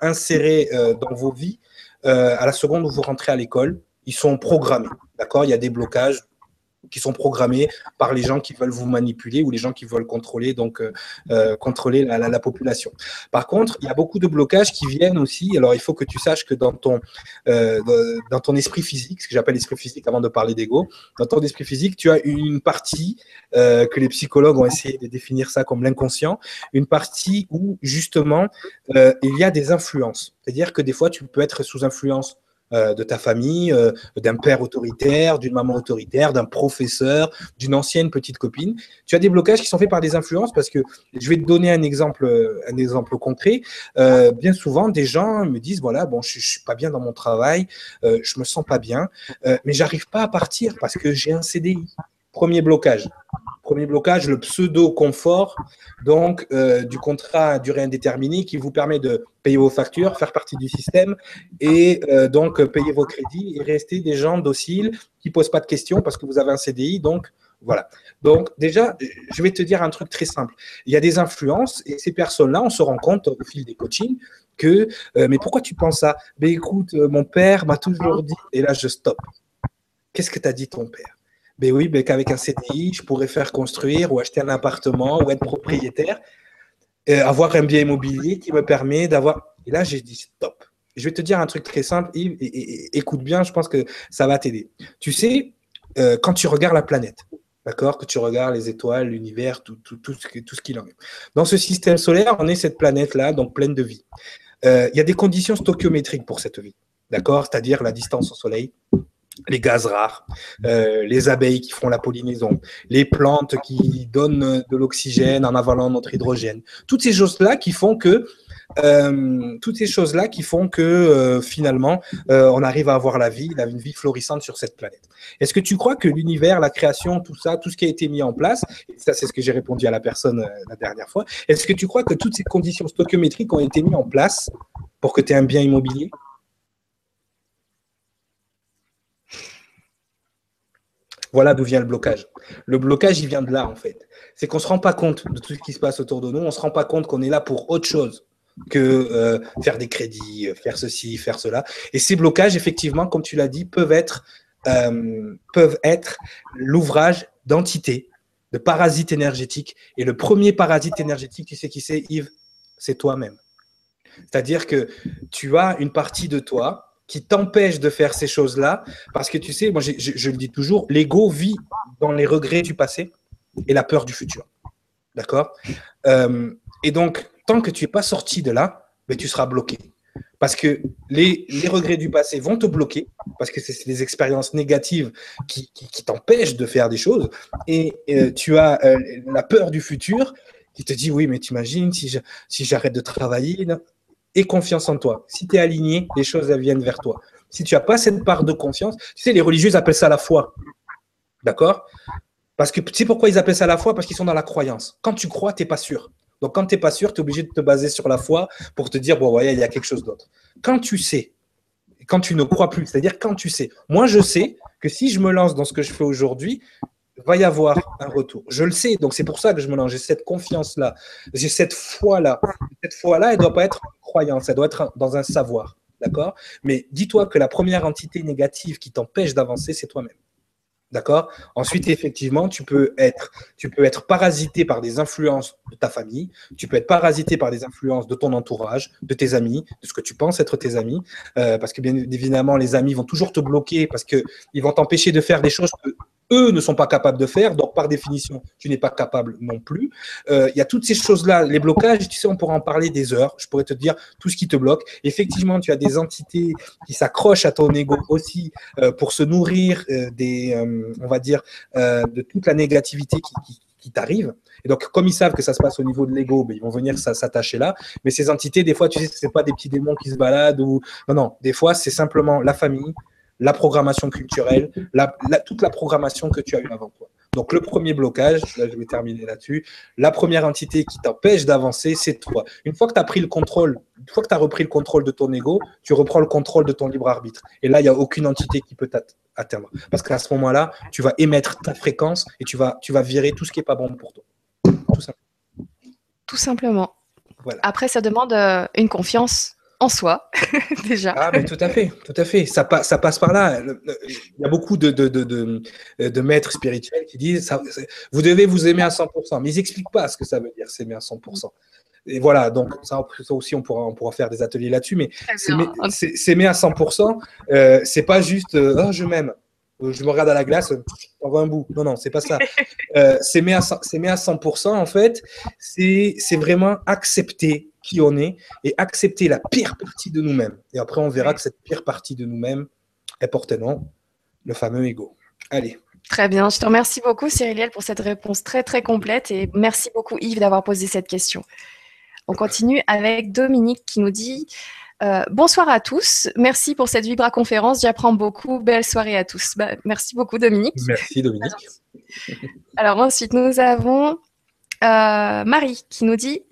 insérés euh, dans vos vies à la seconde où vous rentrez à l'école. Ils sont programmés, d'accord? Il y a des blocages qui sont programmés par les gens qui veulent vous manipuler ou les gens qui veulent contrôler donc euh, euh, contrôler la, population. Par contre, il y a beaucoup de blocages qui viennent aussi. Alors, il faut que tu saches que dans ton euh, dans ton esprit physique, ce que j'appelle l'esprit physique avant de parler d'ego, dans ton esprit physique, tu as une partie que les psychologues ont essayé de définir ça comme l'inconscient, une partie où justement il y a des influences. C'est-à-dire que des fois, tu peux être sous influence euh, de ta famille, euh, d'un père autoritaire, d'une maman autoritaire, d'un professeur, d'une ancienne petite copine. Tu as des blocages qui sont faits par des influences parce que je vais te donner un exemple, un exemple concret. Euh, bien souvent, des gens me disent voilà, bon, je, je suis pas bien dans mon travail, je me sens pas bien, mais j'arrive pas à partir parce que j'ai un CDI. Premier blocage. Premier blocage, le pseudo-confort, donc euh, du contrat à durée indéterminée qui vous permet de payer vos factures, faire partie du système et euh, donc payer vos crédits et rester des gens dociles qui ne posent pas de questions parce que vous avez un CDI. Donc voilà. Donc déjà, je vais te dire un truc très simple. Il y a des influences et ces personnes-là, on se rend compte au fil des coachings que, euh, mais pourquoi tu penses ça? Ben écoute, mon père m'a toujours dit, et là je stoppe. Qu'est-ce que t'as dit ton père? Ben oui, ben qu'avec un CDI, je pourrais faire construire ou acheter un appartement ou être propriétaire, euh, avoir un bien immobilier qui me permet d'avoir. Et là, j'ai dit stop. Je vais te dire un truc très simple, Yves, et, écoute bien, je pense que ça va t'aider. Tu sais, euh, quand tu regardes la planète, d'accord, que tu regardes les étoiles, l'univers, tout, tout, tout, ce, qu'il en est. Dans ce système solaire, on est cette planète-là, donc pleine de vie. Euh, il y a des conditions stoichiométriques pour cette vie, d'accord, c'est-à-dire la distance au Soleil, les gaz rares, euh, les abeilles qui font la pollinaison, les plantes qui donnent de l'oxygène en avalant notre hydrogène. Toutes ces choses-là qui font que euh, toutes ces choses-là qui font que euh, finalement on arrive à avoir la vie, une vie florissante sur cette planète. Est-ce que tu crois que l'univers, la création, tout ça, tout ce qui a été mis en place, et ça c'est ce que j'ai répondu à la personne la dernière fois, est-ce que tu crois que toutes ces conditions stoichiométriques ont été mises en place pour que tu aies un bien immobilier? Voilà d'où vient le blocage. Le blocage, il vient de là, en fait. C'est qu'on ne se rend pas compte de tout ce qui se passe autour de nous. On ne se rend pas compte qu'on est là pour autre chose que euh, faire des crédits, faire ceci, faire cela. Et ces blocages, effectivement, comme tu l'as dit, peuvent être, euh, peuvent être l'ouvrage d'entités, de parasites énergétiques. Et le premier parasite énergétique, tu sais qui c'est, Yves? C'est toi-même. C'est-à-dire que tu as une partie de toi qui t'empêche de faire ces choses-là. Parce que tu sais, moi je, le dis toujours, l'ego vit dans les regrets du passé et la peur du futur. D'accord? Euh, Et donc, tant que tu n'es pas sorti de là, mais ben, tu seras bloqué. Parce que les, regrets du passé vont te bloquer, parce que c'est des expériences négatives qui, t'empêchent de faire des choses. Et euh, tu as euh, la peur du futur qui te dit, oui, mais tu imagines si j'arrête de travailler, et confiance en toi. Si tu es aligné, les choses viennent vers toi. Si tu n'as pas cette part de confiance, tu sais, les religieux appellent ça la foi. D'accord? Parce que tu sais pourquoi ils appellent ça la foi? Parce qu'ils sont dans la croyance. Quand tu crois, tu n'es pas sûr. Donc quand tu n'es pas sûr, tu es obligé de te baser sur la foi pour te dire, bon, voyez, il y a quelque chose d'autre. Quand tu sais, quand tu ne crois plus, c'est-à-dire quand tu sais, moi je sais que si je me lance dans ce que je fais aujourd'hui, va y avoir un retour. Je le sais, donc c'est pour ça que je me lance. J'ai cette confiance-là, j'ai cette foi-là. Cette foi-là, elle ne doit pas être croyance, elle doit être dans un savoir. D'accord? Mais dis-toi que la première entité négative qui t'empêche d'avancer, c'est toi-même. D'accord? Ensuite, effectivement, tu peux, être, tu peux être parasité par des influences de ta famille, tu peux être parasité par des influences de ton entourage, de tes amis, de ce que tu penses être tes amis, euh, parce que bien évidemment, les amis vont toujours te bloquer parce qu'ils vont t'empêcher de faire des choses que eux ne sont pas capables de faire, donc par définition, tu n'es pas capable non plus. Euh, il y a toutes ces choses-là, les blocages, tu sais, on pourra en parler des heures, je pourrais te dire tout ce qui te bloque. Effectivement, tu as des entités qui s'accrochent à ton ego aussi euh, pour se nourrir euh, des, on va dire, de toute la négativité qui, qui, t'arrive. Et donc, comme ils savent que ça se passe au niveau de l'ego, ben, ils vont venir s'attacher là. Mais ces entités, des fois, tu sais, ce pas des petits démons qui se baladent ou non, non. Des fois, c'est simplement la famille, la programmation culturelle, toute la programmation que tu as eue avant toi. Donc le premier blocage, là je vais terminer là-dessus, la première entité qui t'empêche d'avancer, c'est toi. Une fois que tu as pris le contrôle, une fois que tu as repris le contrôle de ton ego, tu reprends le contrôle de ton libre arbitre. Et là, il n'y a aucune entité qui peut t'atteindre. Parce qu'à ce moment-là, tu vas émettre ta fréquence et tu vas, tu vas virer tout ce qui n'est pas bon pour toi. Tout simplement. Tout simplement. Après, ça demande euh, une confiance en soi, déjà. Ah, mais tout à fait, tout à fait. Ça, ça passe par là. Il y a beaucoup de, de, de, de, maîtres spirituels qui disent ça, vous devez vous aimer à 100%, mais ils n'expliquent pas ce que ça veut dire s'aimer à 100%. Et voilà, donc ça, aussi, on pourra, on pourra faire des ateliers là-dessus, mais s'aimer à 100%, euh, c'est pas juste euh, oh, je m'aime, je me regarde à la glace, on voit un bout. Non, non, c'est pas ça. Euh, s'aimer à, à 100%, en fait, c'est vraiment accepter qui on est et accepter la pire partie de nous-mêmes. Et après, on verra que cette pire partie de nous-mêmes est portée non, le fameux ego. Allez. Très bien. Je te remercie beaucoup, Cyriliel, pour cette réponse très, très complète. Et merci beaucoup, Yves, d'avoir posé cette question. On continue avec Dominique qui nous dit euh, bonsoir à tous. Merci pour cette Vibra conférence. J'apprends beaucoup. Belle soirée à tous. Bah, merci beaucoup, Dominique. Merci, Dominique. Alors, ensuite, nous avons euh, Marie qui nous dit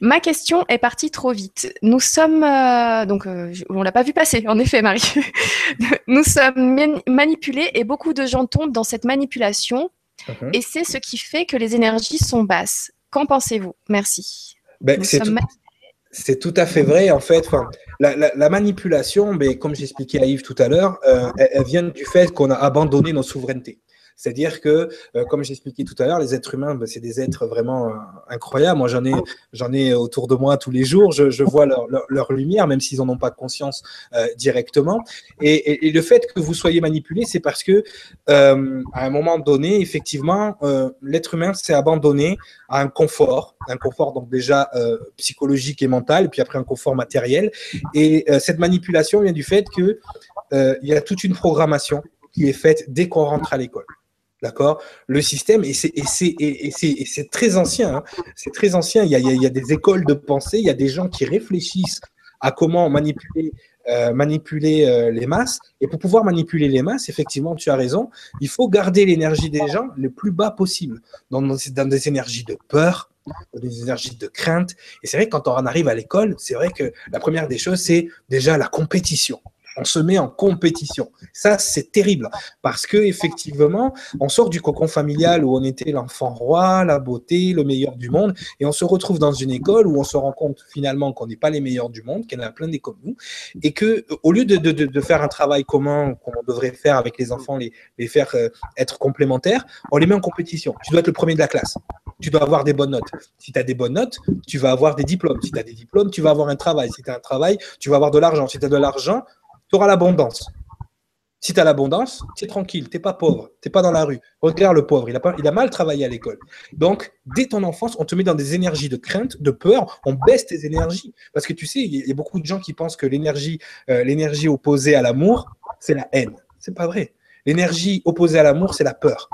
Ma question est partie trop vite. Nous sommes euh, donc on l'a pas vu passer. En effet, Marie. nous sommes manipulés et beaucoup de gens tombent dans cette manipulation. Mhm. Et c'est ce qui fait que les énergies sont basses. Qu'en pensez-vous? Merci. Ben, c'est tout, à fait vrai. En fait, la, manipulation, mais comme j'expliquais à Yves tout à l'heure, euh, elle, vient du fait qu'on a abandonné nos souverainetés. C'est-à-dire que, euh, comme j'expliquais tout à l'heure, les êtres humains, ben, c'est des êtres vraiment euh, incroyables. Moi, j'en ai, autour de moi tous les jours. Je, vois leur, lumière, même s'ils n'en ont pas conscience euh, directement. Et, le fait que vous soyez manipulé, c'est parce que, à un moment donné, effectivement, l'être humain s'est abandonné à un confort, un confort donc déjà psychologique et mental, puis après un confort matériel. Et cette manipulation vient du fait que il y a toute une programmation qui est faite dès qu'on rentre à l'école. D'accord? Le système, et c'est très ancien, c'est très ancien. Il y, a, des écoles de pensée, il y a des gens qui réfléchissent à comment manipuler, euh, euh, les masses. Et pour pouvoir manipuler les masses, effectivement, tu as raison, il faut garder l'énergie des gens le plus bas possible, dans, dans des énergies de peur, des énergies de crainte. Et c'est vrai que quand on arrive à l'école, c'est vrai que la première des choses, c'est déjà la compétition on se met en compétition. Ça, c'est terrible parce que effectivement, on sort du cocon familial où on était l'enfant roi, la beauté, le meilleur du monde, et on se retrouve dans une école où on se rend compte finalement qu'on n'est pas les meilleurs du monde, qu'il y en a plein des comme nous, et que au lieu de, faire un travail commun qu'on devrait faire avec les enfants, les, faire euh, être complémentaires, on les met en compétition. Tu dois être le premier de la classe. Tu dois avoir des bonnes notes. Si tu as des bonnes notes, tu vas avoir des diplômes. Si tu as des diplômes, tu vas avoir un travail. Si tu as un travail, tu vas avoir de l'argent. Si tu as de l'argent, tu auras l'abondance. Si tu as l'abondance, tu es tranquille, tu n'es pas pauvre, tu n'es pas dans la rue. Regarde le pauvre, il a, pas, il a mal travaillé à l'école. Donc, dès ton enfance, on te met dans des énergies de crainte, de peur, on baisse tes énergies. Parce que tu sais, il y, a beaucoup de gens qui pensent que l'énergie euh, l'énergie opposée à l'amour, c'est la haine. C'est pas vrai. L'énergie opposée à l'amour, c'est la peur.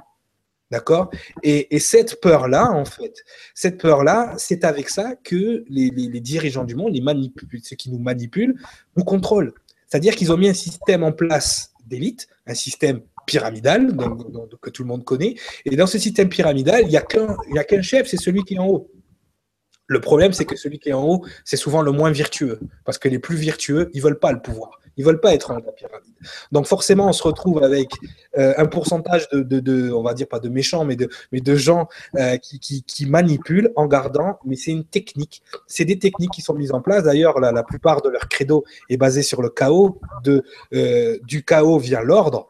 D'accord? Et, cette peur-là, en fait, cette peur-là, c'est avec ça que les, dirigeants du monde, les ceux qui nous manipulent, nous contrôlent. C'est-à-dire qu'ils ont mis un système en place d'élite, un système pyramidal que tout le monde connaît. Et dans ce système pyramidal, il n'y a qu'un chef, c'est celui qui est en haut. Le problème, c'est que celui qui est en haut, c'est souvent le moins vertueux. Parce que les plus vertueux, ils ne veulent pas le pouvoir. Ils veulent pas être en la pyramide. Donc forcément, on se retrouve avec euh, un pourcentage de, on va dire pas de méchants, mais de, gens euh, qui, manipulent en gardant. Mais c'est une technique. C'est des techniques qui sont mises en place. D'ailleurs, la, la, plupart de leur credo est basé sur le chaos. Euh, du chaos vient l'ordre.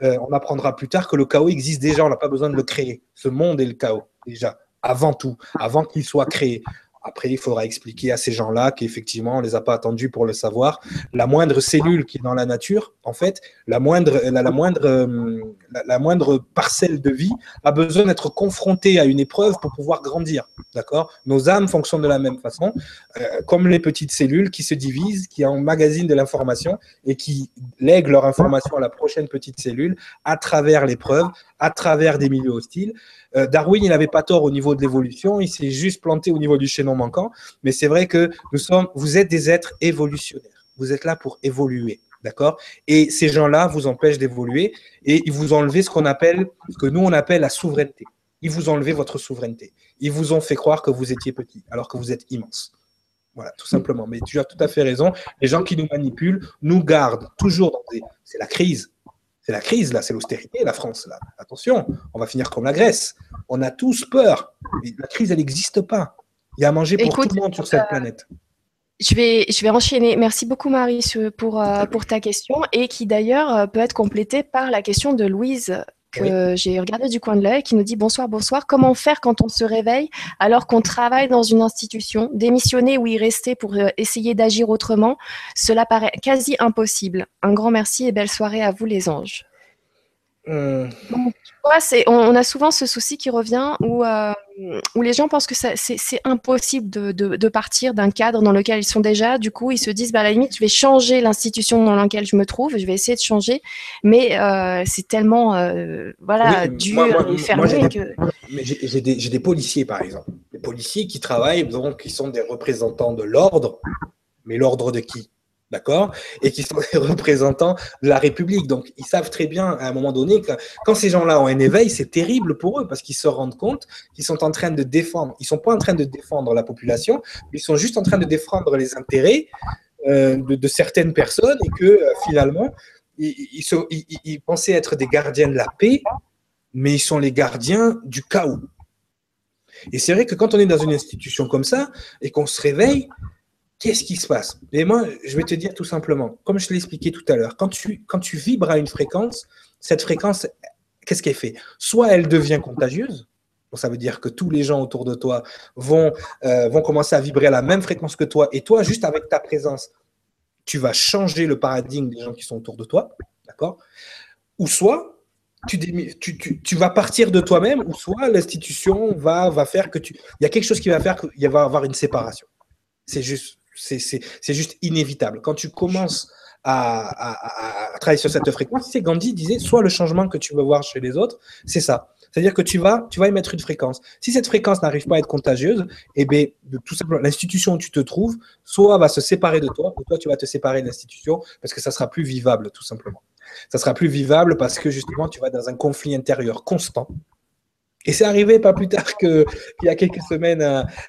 on apprendra plus tard que le chaos existe déjà. On n'a pas besoin de le créer. Ce monde est le chaos déjà avant tout, avant qu'il soit créé. Après, il faudra expliquer à ces gens-là qu'effectivement, on ne les a pas attendus pour le savoir. La moindre cellule qui est dans la nature, en fait, la moindre, la, moindre, euh, la, moindre parcelle de vie a besoin d'être confrontée à une épreuve pour pouvoir grandir. D'accord? Nos âmes fonctionnent de la même façon, euh, comme les petites cellules qui se divisent, qui emmagasinent de l'information et qui lèguent leur information à la prochaine petite cellule à travers l'épreuve, à travers des milieux hostiles. Euh, Darwin, il n'avait pas tort au niveau de l'évolution, il s'est juste planté au niveau du chaînon manquant. Mais c'est vrai que nous sommes, vous êtes des êtres évolutionnaires. Vous êtes là pour évoluer. D'accord? Et ces gens-là vous empêchent d'évoluer et ils vous enlevé ce qu'on appelle, ce que nous on appelle la souveraineté. Ils vous enlevé votre souveraineté. Ils vous ont fait croire que vous étiez petit alors que vous êtes immense. Voilà, tout simplement. Mais tu as tout à fait raison. Les gens qui nous manipulent nous gardent toujours dans des. C'est la crise. C'est la crise, là, c'est l'austérité, la France, là. Attention, on va finir comme la Grèce. On a tous peur. la crise, elle n'existe pas. Il y a à manger pour tout le monde sur cette euh, planète. Je vais, je vais enchaîner. Merci beaucoup Marie pour, euh, pour ta question et qui d'ailleurs euh, peut être complétée par la question de Louise que j'ai regardé du coin de l'œil qui nous dit bonsoir, bonsoir. Comment faire quand on se réveille alors qu'on travaille dans une institution Démissionner ou y rester pour euh, essayer d'agir autrement? Cela paraît quasi impossible. Un grand merci et belle soirée à vous les anges. Hum on, a souvent ce souci qui revient où, euh, où les gens pensent que c'est impossible de, partir d'un cadre dans lequel ils sont déjà. Du coup, ils se disent, bah, à la limite, je vais changer l'institution dans laquelle je me trouve, je vais essayer de changer. Mais euh, c'est tellement euh, voilà, dur et fermé que. J'ai des, des, policiers, par exemple. Des policiers qui travaillent, donc, qui sont des représentants de l'ordre. Mais l'ordre de qui? D'accord Et qui sont les représentants de la République. Donc, ils savent très bien, à un moment donné, que quand ces gens-là ont un éveil, c'est terrible pour eux parce qu'ils se rendent compte qu'ils sont en train de défendre. Ils sont pas en train de défendre la population, ils sont juste en train de défendre les intérêts euh, de, certaines personnes et que euh, finalement, ils pensaient être des gardiens de la paix, mais ils sont les gardiens du chaos. Et c'est vrai que quand on est dans une institution comme ça et qu'on se réveille, qu'est-ce qui se passe? Et moi, je vais te dire tout simplement, comme je l'ai expliqué tout à l'heure, quand tu, quand tu vibres à une fréquence, cette fréquence, qu'est-ce qu'elle fait? Soit elle devient contagieuse, ça veut dire que tous les gens autour de toi vont, euh, vont commencer à vibrer à la même fréquence que toi, et toi, juste avec ta présence, tu vas changer le paradigme des gens qui sont autour de toi, d'accord? Ou soit tu, tu, tu, tu, vas partir de toi-même, ou soit l'institution va, va faire que tu... Il y a quelque chose qui va faire qu'il va y avoir une séparation. C'est juste c'est juste inévitable. Quand tu commences à, travailler sur cette fréquence, c'est Gandhi disait, soit le changement que tu veux voir chez les autres, c'est ça. C'est-à-dire que tu vas, émettre une fréquence. Si cette fréquence n'arrive pas à être contagieuse, eh bien, tout simplement, l'institution où tu te trouves, soit va se séparer de toi, ou toi, tu vas te séparer de l'institution parce que ça sera plus vivable, tout simplement. Ça sera plus vivable parce que justement, tu vas dans un conflit intérieur constant et c'est arrivé pas plus tard qu'il y a quelques semaines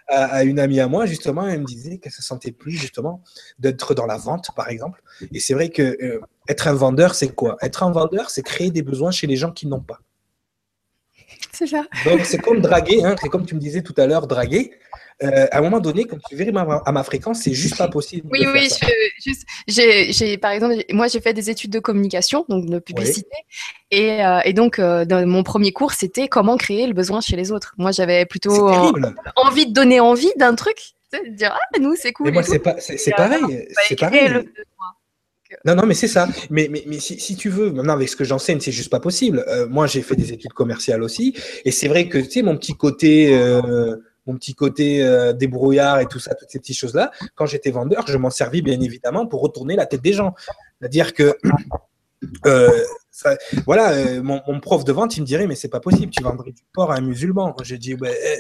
à, une amie à moi, justement, elle me disait qu'elle se sentait plus, justement, d'être dans la vente, par exemple. Et c'est vrai que euh, être un vendeur, c'est quoi? Être un vendeur, c'est créer des besoins chez les gens qui n'ont pas. C'est ça. Donc, c'est comme draguer, hein, c'est comme tu me disais tout à l'heure, draguer. Euh, à un moment donné, quand tu vérifies à ma fréquence, c'est juste pas possible. Oui, oui, j'ai, par exemple, moi j'ai fait des études de communication, donc de publicité, et, euh, et, donc euh, dans mon premier cours, c'était comment créer le besoin chez les autres. Moi, j'avais plutôt envie de donner envie d'un truc, de dire ah nous c'est cool. Mais moi c'est pas, c'est, pareil, c'est pareil. Non, non, mais c'est ça. Mais, mais, mais si, tu veux, maintenant avec ce que j'enseigne, c'est juste pas possible. moi, j'ai fait des études commerciales aussi, et c'est vrai que tu sais mon petit côté mon petit côté euh, débrouillard et tout ça, toutes ces petites choses-là, quand j'étais vendeur, je m'en servis bien évidemment pour retourner la tête des gens. C'est-à-dire que, euh, voilà, euh, mon, prof de vente, il me dirait, mais c'est pas possible, tu vendrais du porc à un musulman. J'ai dit, eh,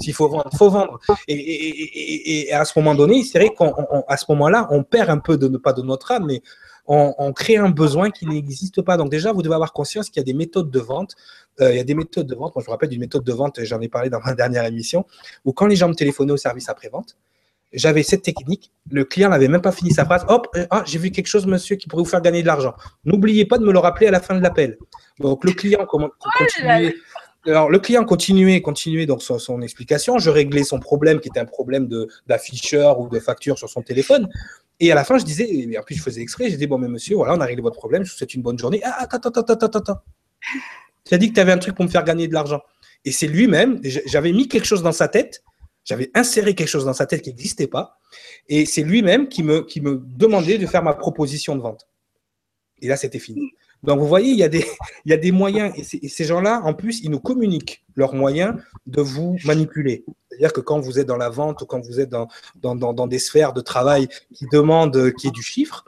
s'il faut vendre, faut vendre. Et, à ce moment donné, c'est vrai qu'à ce moment-là, on perd un peu de, pas de notre âme, mais on, crée un besoin qui n'existe pas. Donc déjà, vous devez avoir conscience qu'il y a des méthodes de vente. Euh, il y a des méthodes de vente. Moi, je vous rappelle d'une méthode de vente, j'en ai parlé dans ma dernière émission, où quand les gens me téléphonaient au service après-vente, j'avais cette technique. Le client n'avait même pas fini sa phrase. Hop, euh, ah, j'ai vu quelque chose, monsieur, qui pourrait vous faire gagner de l'argent. N'oubliez pas de me le rappeler à la fin de l'appel. Donc, le client continuait. Alors, le client continuait, continuait donc son, son, explication. Je réglais son problème, qui était un problème d'afficheur ou de facture sur son téléphone. Et à la fin, je disais, et en plus, je faisais exprès, je disais, bon, mais monsieur, voilà, on a réglé votre problème, je vous souhaite une bonne journée. Ah, attends, attends, attends, attends, attends. Tu as dit que tu avais un truc pour me faire gagner de l'argent. Et c'est lui-même, j'avais mis quelque chose dans sa tête, j'avais inséré quelque chose dans sa tête qui n'existait pas, et c'est lui-même qui me, qui me demandait de faire ma proposition de vente. Et là, c'était fini. Donc, vous voyez, il y a des, il y a des moyens, et, ces gens-là, en plus, ils nous communiquent leurs moyens de vous manipuler. C'est-à-dire que quand vous êtes dans la vente ou quand vous êtes dans, dans, dans, des sphères de travail qui demandent qu'il y ait du chiffre,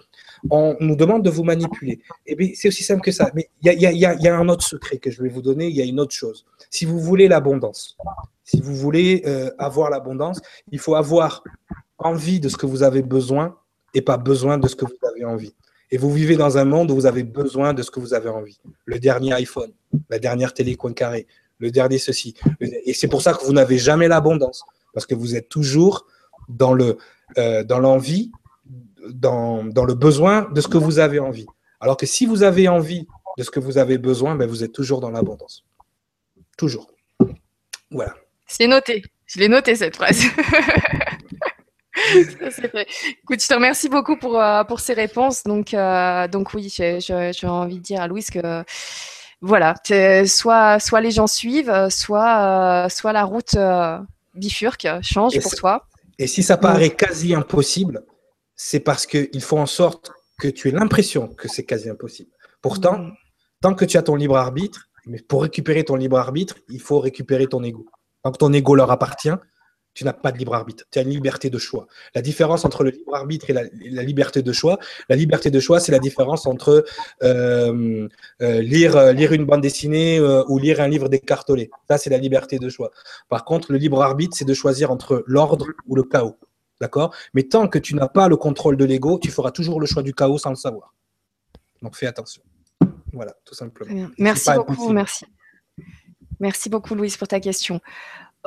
on nous demande de vous manipuler. Et eh bien, c'est aussi simple que ça. Mais il y a, y, a, y a, un autre secret que je vais vous donner, il y a une autre chose. Si vous voulez l'abondance, si vous voulez euh, avoir l'abondance, il faut avoir envie de ce que vous avez besoin et pas besoin de ce que vous avez envie. Et vous vivez dans un monde où vous avez besoin de ce que vous avez envie. Le dernier iPhone, la dernière télé coin carré, le dernier ceci. Et c'est pour ça que vous n'avez jamais l'abondance, parce que vous êtes toujours dans le euh, l'envie, dans, dans, le besoin de ce que vous avez envie. Alors que si vous avez envie de ce que vous avez besoin, ben vous êtes toujours dans l'abondance. Toujours. Voilà. C'est noté. Je l'ai noté cette phrase. Écoute, je te remercie beaucoup pour, euh, pour ces réponses. Donc, euh, donc oui, j'ai envie de dire à Louise que voilà, soit, soit les gens suivent, soit, soit la route bifurque, change pour toi. Et si ça paraît quasi impossible, c'est parce qu'il faut en sorte que tu aies l'impression que c'est quasi impossible. Pourtant, mm. tant que tu as ton libre arbitre, mais pour récupérer ton libre arbitre, il faut récupérer ton ego. Tant que ton ego leur appartient, tu n'as pas de libre arbitre. Tu as une liberté de choix. La différence entre le libre arbitre et la, liberté de choix, la liberté de choix, c'est la différence entre euh, euh, lire, euh, lire une bande dessinée ou lire un livre décartolé. Ça, c'est la liberté de choix. Par contre, le libre arbitre, c'est de choisir entre l'ordre ou le chaos. D'accord? Mais tant que tu n'as pas le contrôle de l'ego, tu feras toujours le choix du chaos sans le savoir. Donc fais attention. Voilà, tout simplement. Merci beaucoup, merci. Merci beaucoup, Louise, pour ta question.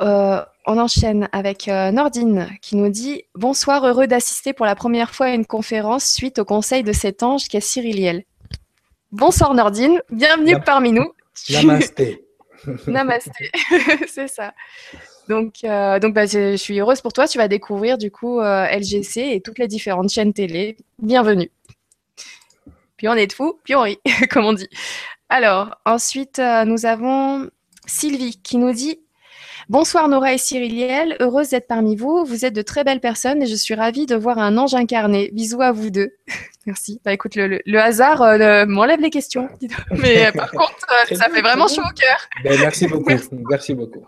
Euh, on enchaîne avec euh, Nordine qui nous dit Bonsoir, heureux d'assister pour la première fois à une conférence suite au conseil de cet ange qu'est Cyriliel. Bonsoir Nordine, bienvenue parmi nous. Namasté. Namasté, c'est ça. Donc, euh, donc bah, je suis heureuse pour toi. Tu vas découvrir du coup LGC et toutes les différentes chaînes télé. Bienvenue. Puis on est de fou, puis on rit, comme on dit. Alors, ensuite, nous avons Sylvie qui nous dit Bonsoir Nora et Cyriliel, heureuse d'être parmi vous. Vous êtes de très belles personnes et je suis ravie de voir un ange incarné. Bisous à vous deux. Merci. Bah, écoute, le, hasard euh, m'enlève les questions. Mais euh, par contre, euh, ça fait vraiment chaud au cœur. Ben, merci beaucoup. merci beaucoup.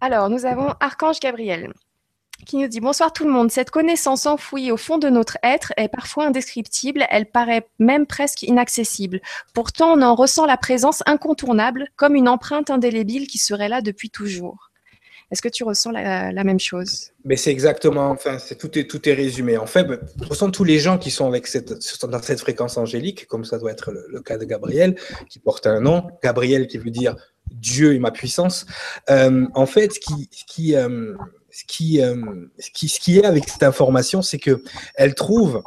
Alors, nous avons Archange Gabriel qui nous dit Bonsoir tout le monde. Cette connaissance enfouie au fond de notre être est parfois indescriptible, elle paraît même presque inaccessible. Pourtant, on en ressent la présence incontournable, comme une empreinte indélébile qui serait là depuis toujours. Est-ce que tu ressens la, même chose? Mais c'est exactement, enfin, c'est tout est tout est résumé. En fait, je ressens tous les gens qui sont avec cette dans cette fréquence angélique, comme ça doit être le, cas de Gabriel, qui porte un nom, Gabriel qui veut dire Dieu et ma puissance. Euh, en fait, qui qui euh, ce qui, euh, ce qui, ce qui est avec cette information, c'est que elle trouve,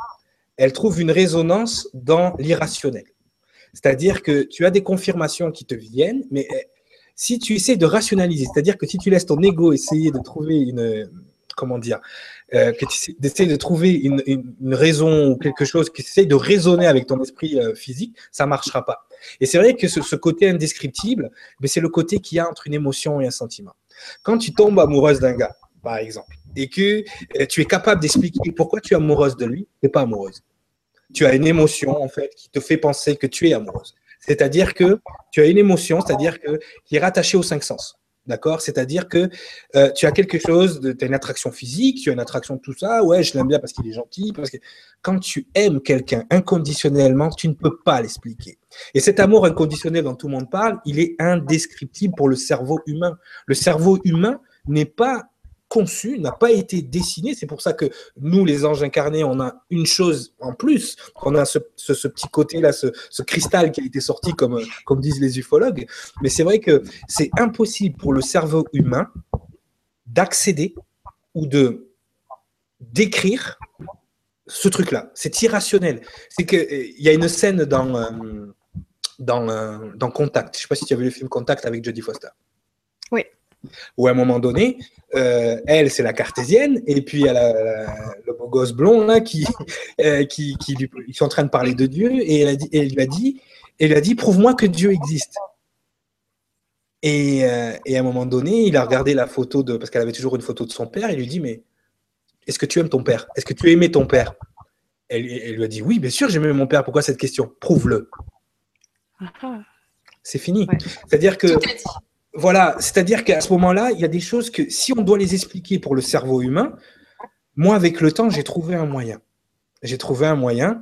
elle trouve une résonance dans l'irrationnel. C'est-à-dire que tu as des confirmations qui te viennent, mais euh, si tu essaies de rationaliser, c'est-à-dire que si tu laisses ton ego essayer de trouver une, comment dire, euh, de trouver une, une, raison ou quelque chose, qui essaie de raisonner avec ton esprit physique, ça marchera pas. Et c'est vrai que ce, ce côté indescriptible, mais c'est le côté qu'il y a entre une émotion et un sentiment. Quand tu tombes amoureuse d'un gars, par exemple, et que euh, tu es capable d'expliquer pourquoi tu es amoureuse de lui, tu n'es pas amoureuse. Tu as une émotion, en fait, qui te fait penser que tu es amoureuse. C'est-à-dire que tu as une émotion, c'est-à-dire que qui est rattachée aux cinq sens. D'accord? C'est-à-dire que euh, tu as quelque chose, tu as une attraction physique, tu as une attraction de tout ça. Ouais, je l'aime bien parce qu'il est gentil. Parce que quand tu aimes quelqu'un inconditionnellement, tu ne peux pas l'expliquer. Et cet amour inconditionnel dont tout le monde parle, il est indescriptible pour le cerveau humain. Le cerveau humain n'est pas conçu, n'a pas été dessiné. C'est pour ça que nous, les anges incarnés, on a une chose en plus. On a ce, petit côté-là, ce, cristal qui a été sorti, comme, comme disent les ufologues. Mais c'est vrai que c'est impossible pour le cerveau humain d'accéder ou de décrire ce truc-là. C'est irrationnel. C'est qu'il y a une scène dans, euh, dans, euh, dans Contact. Je ne sais pas si tu as vu le film Contact avec Jodie Foster. Oui. Ou à un moment donné, euh, elle, c'est la cartésienne, et puis il y a le beau gosse blond là qui, euh, qui, qui lui, ils sont en train de parler de Dieu, et elle, a dit, elle lui a dit, elle a dit, prouve-moi que Dieu existe. Et, euh, et, à un moment donné, il a regardé la photo de, parce qu'elle avait toujours une photo de son père, il lui dit, mais est-ce que tu aimes ton père? Est-ce que tu aimais ton père? Elle, lui a dit, oui, bien sûr, j'aimais mon père. Pourquoi cette question? Prouve-le. Ah ah. C'est fini. C'est-à-dire que voilà, c'est-à-dire qu'à ce moment-là, il y a des choses que si on doit les expliquer pour le cerveau humain, moi, avec le temps, j'ai trouvé un moyen. J'ai trouvé un moyen,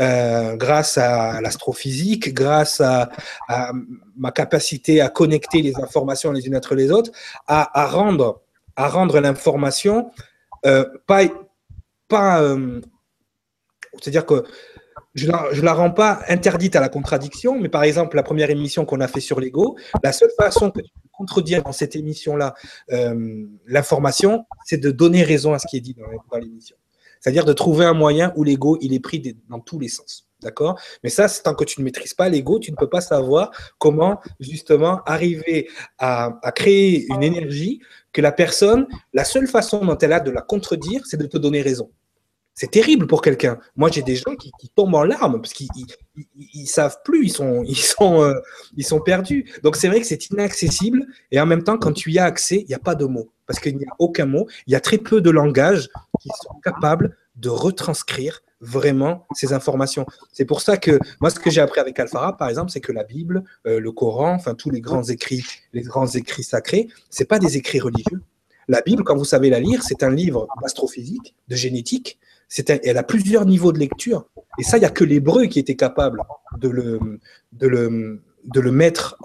euh, grâce à l'astrophysique, grâce à, ma capacité à connecter les informations les unes entre les autres, à, rendre, l'information euh, pas, pas euh, c'est-à-dire que je la, la rends pas interdite à la contradiction, mais par exemple, la première émission qu'on a fait sur l'ego, la seule façon que tu peux contredire dans cette émission-là euh, l'information, c'est de donner raison à ce qui est dit dans, l'émission. C'est-à-dire de trouver un moyen où l'ego, il est pris dans tous les sens. D'accord? Mais ça, tant que tu ne maîtrises pas l'ego, tu ne peux pas savoir comment justement arriver à, créer une énergie que la personne, la seule façon dont elle a de la contredire, c'est de te donner raison. C'est terrible pour quelqu'un. Moi, j'ai des gens qui, tombent en larmes parce qu'ils ils, savent plus, euh, ils sont perdus. Donc, c'est vrai que c'est inaccessible et en même temps, quand tu y as accès, il n'y a pas de mots parce qu'il n'y a aucun mot. Il y a très peu de langages qui sont capables de retranscrire vraiment ces informations. C'est pour ça que moi, ce que j'ai appris avec Alphara, par exemple, c'est que la Bible, euh, le Coran, enfin tous les grands écrits, les grands écrits sacrés, c'est pas des écrits religieux. La Bible, quand vous savez la lire, c'est un livre astrophysique, de génétique, elle a plusieurs niveaux de lecture. Et ça, il n'y a que l'hébreu qui était capable de le, mettre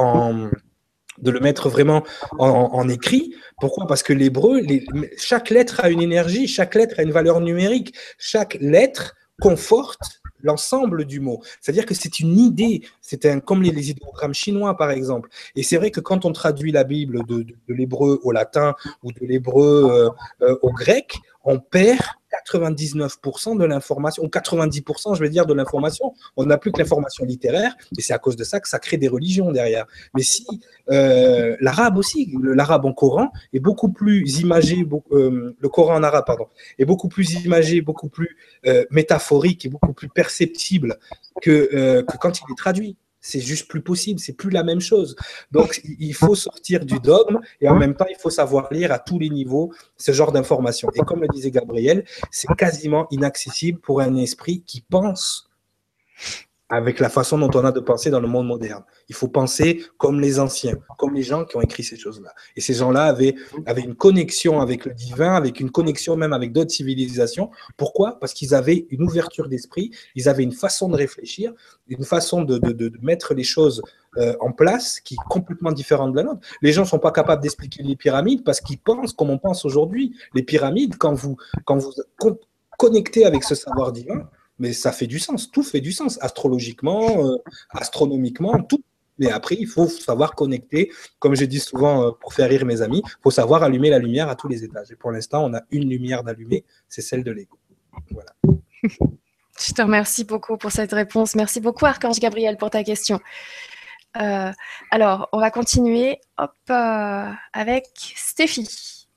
vraiment en, écrit. Pourquoi? Parce que l'hébreu, chaque lettre a une énergie, chaque lettre a une valeur numérique, chaque lettre conforte l'ensemble du mot. C'est-à-dire que c'est une idée, c'est un, comme les, idéogrammes chinois par exemple. Et c'est vrai que quand on traduit la Bible de, l'hébreu au latin ou de l'hébreu euh, euh, au grec, on perd 99% de l'information, ou 90% je vais dire de l'information. On n'a plus que l'information littéraire, et c'est à cause de ça que ça crée des religions derrière. Mais si euh, l'arabe aussi, l'arabe en Coran est beaucoup plus imagé, euh, le Coran en arabe, pardon, est beaucoup plus imagé, beaucoup plus euh, métaphorique et beaucoup plus perceptible que, que quand il est traduit c'est juste plus possible, c'est plus la même chose. Donc, il faut sortir du dogme et en même temps, il faut savoir lire à tous les niveaux ce genre d'informations. Et comme le disait Gabriel, c'est quasiment inaccessible pour un esprit qui pense avec la façon dont on a de penser dans le monde moderne. Il faut penser comme les anciens, comme les gens qui ont écrit ces choses-là. Et ces gens-là avaient, une connexion avec le divin, avec une connexion même avec d'autres civilisations. Pourquoi? Parce qu'ils avaient une ouverture d'esprit, ils avaient une façon de réfléchir, une façon de, mettre les choses euh, en place qui est complètement différente de la nôtre. Les gens ne sont pas capables d'expliquer les pyramides parce qu'ils pensent comme on pense aujourd'hui. Les pyramides, quand vous connectez avec ce savoir divin, mais ça fait du sens, tout fait du sens, astrologiquement, euh, astronomiquement, tout. Mais après, il faut savoir connecter, comme je dis souvent euh, pour faire rire mes amis, il faut savoir allumer la lumière à tous les étages. Et pour l'instant, on a une lumière d'allumer, c'est celle de l'ego. Voilà. Je te remercie beaucoup pour cette réponse. Merci beaucoup, Archange Gabriel, pour ta question. Euh, alors, on va continuer hop, avec Stéphie.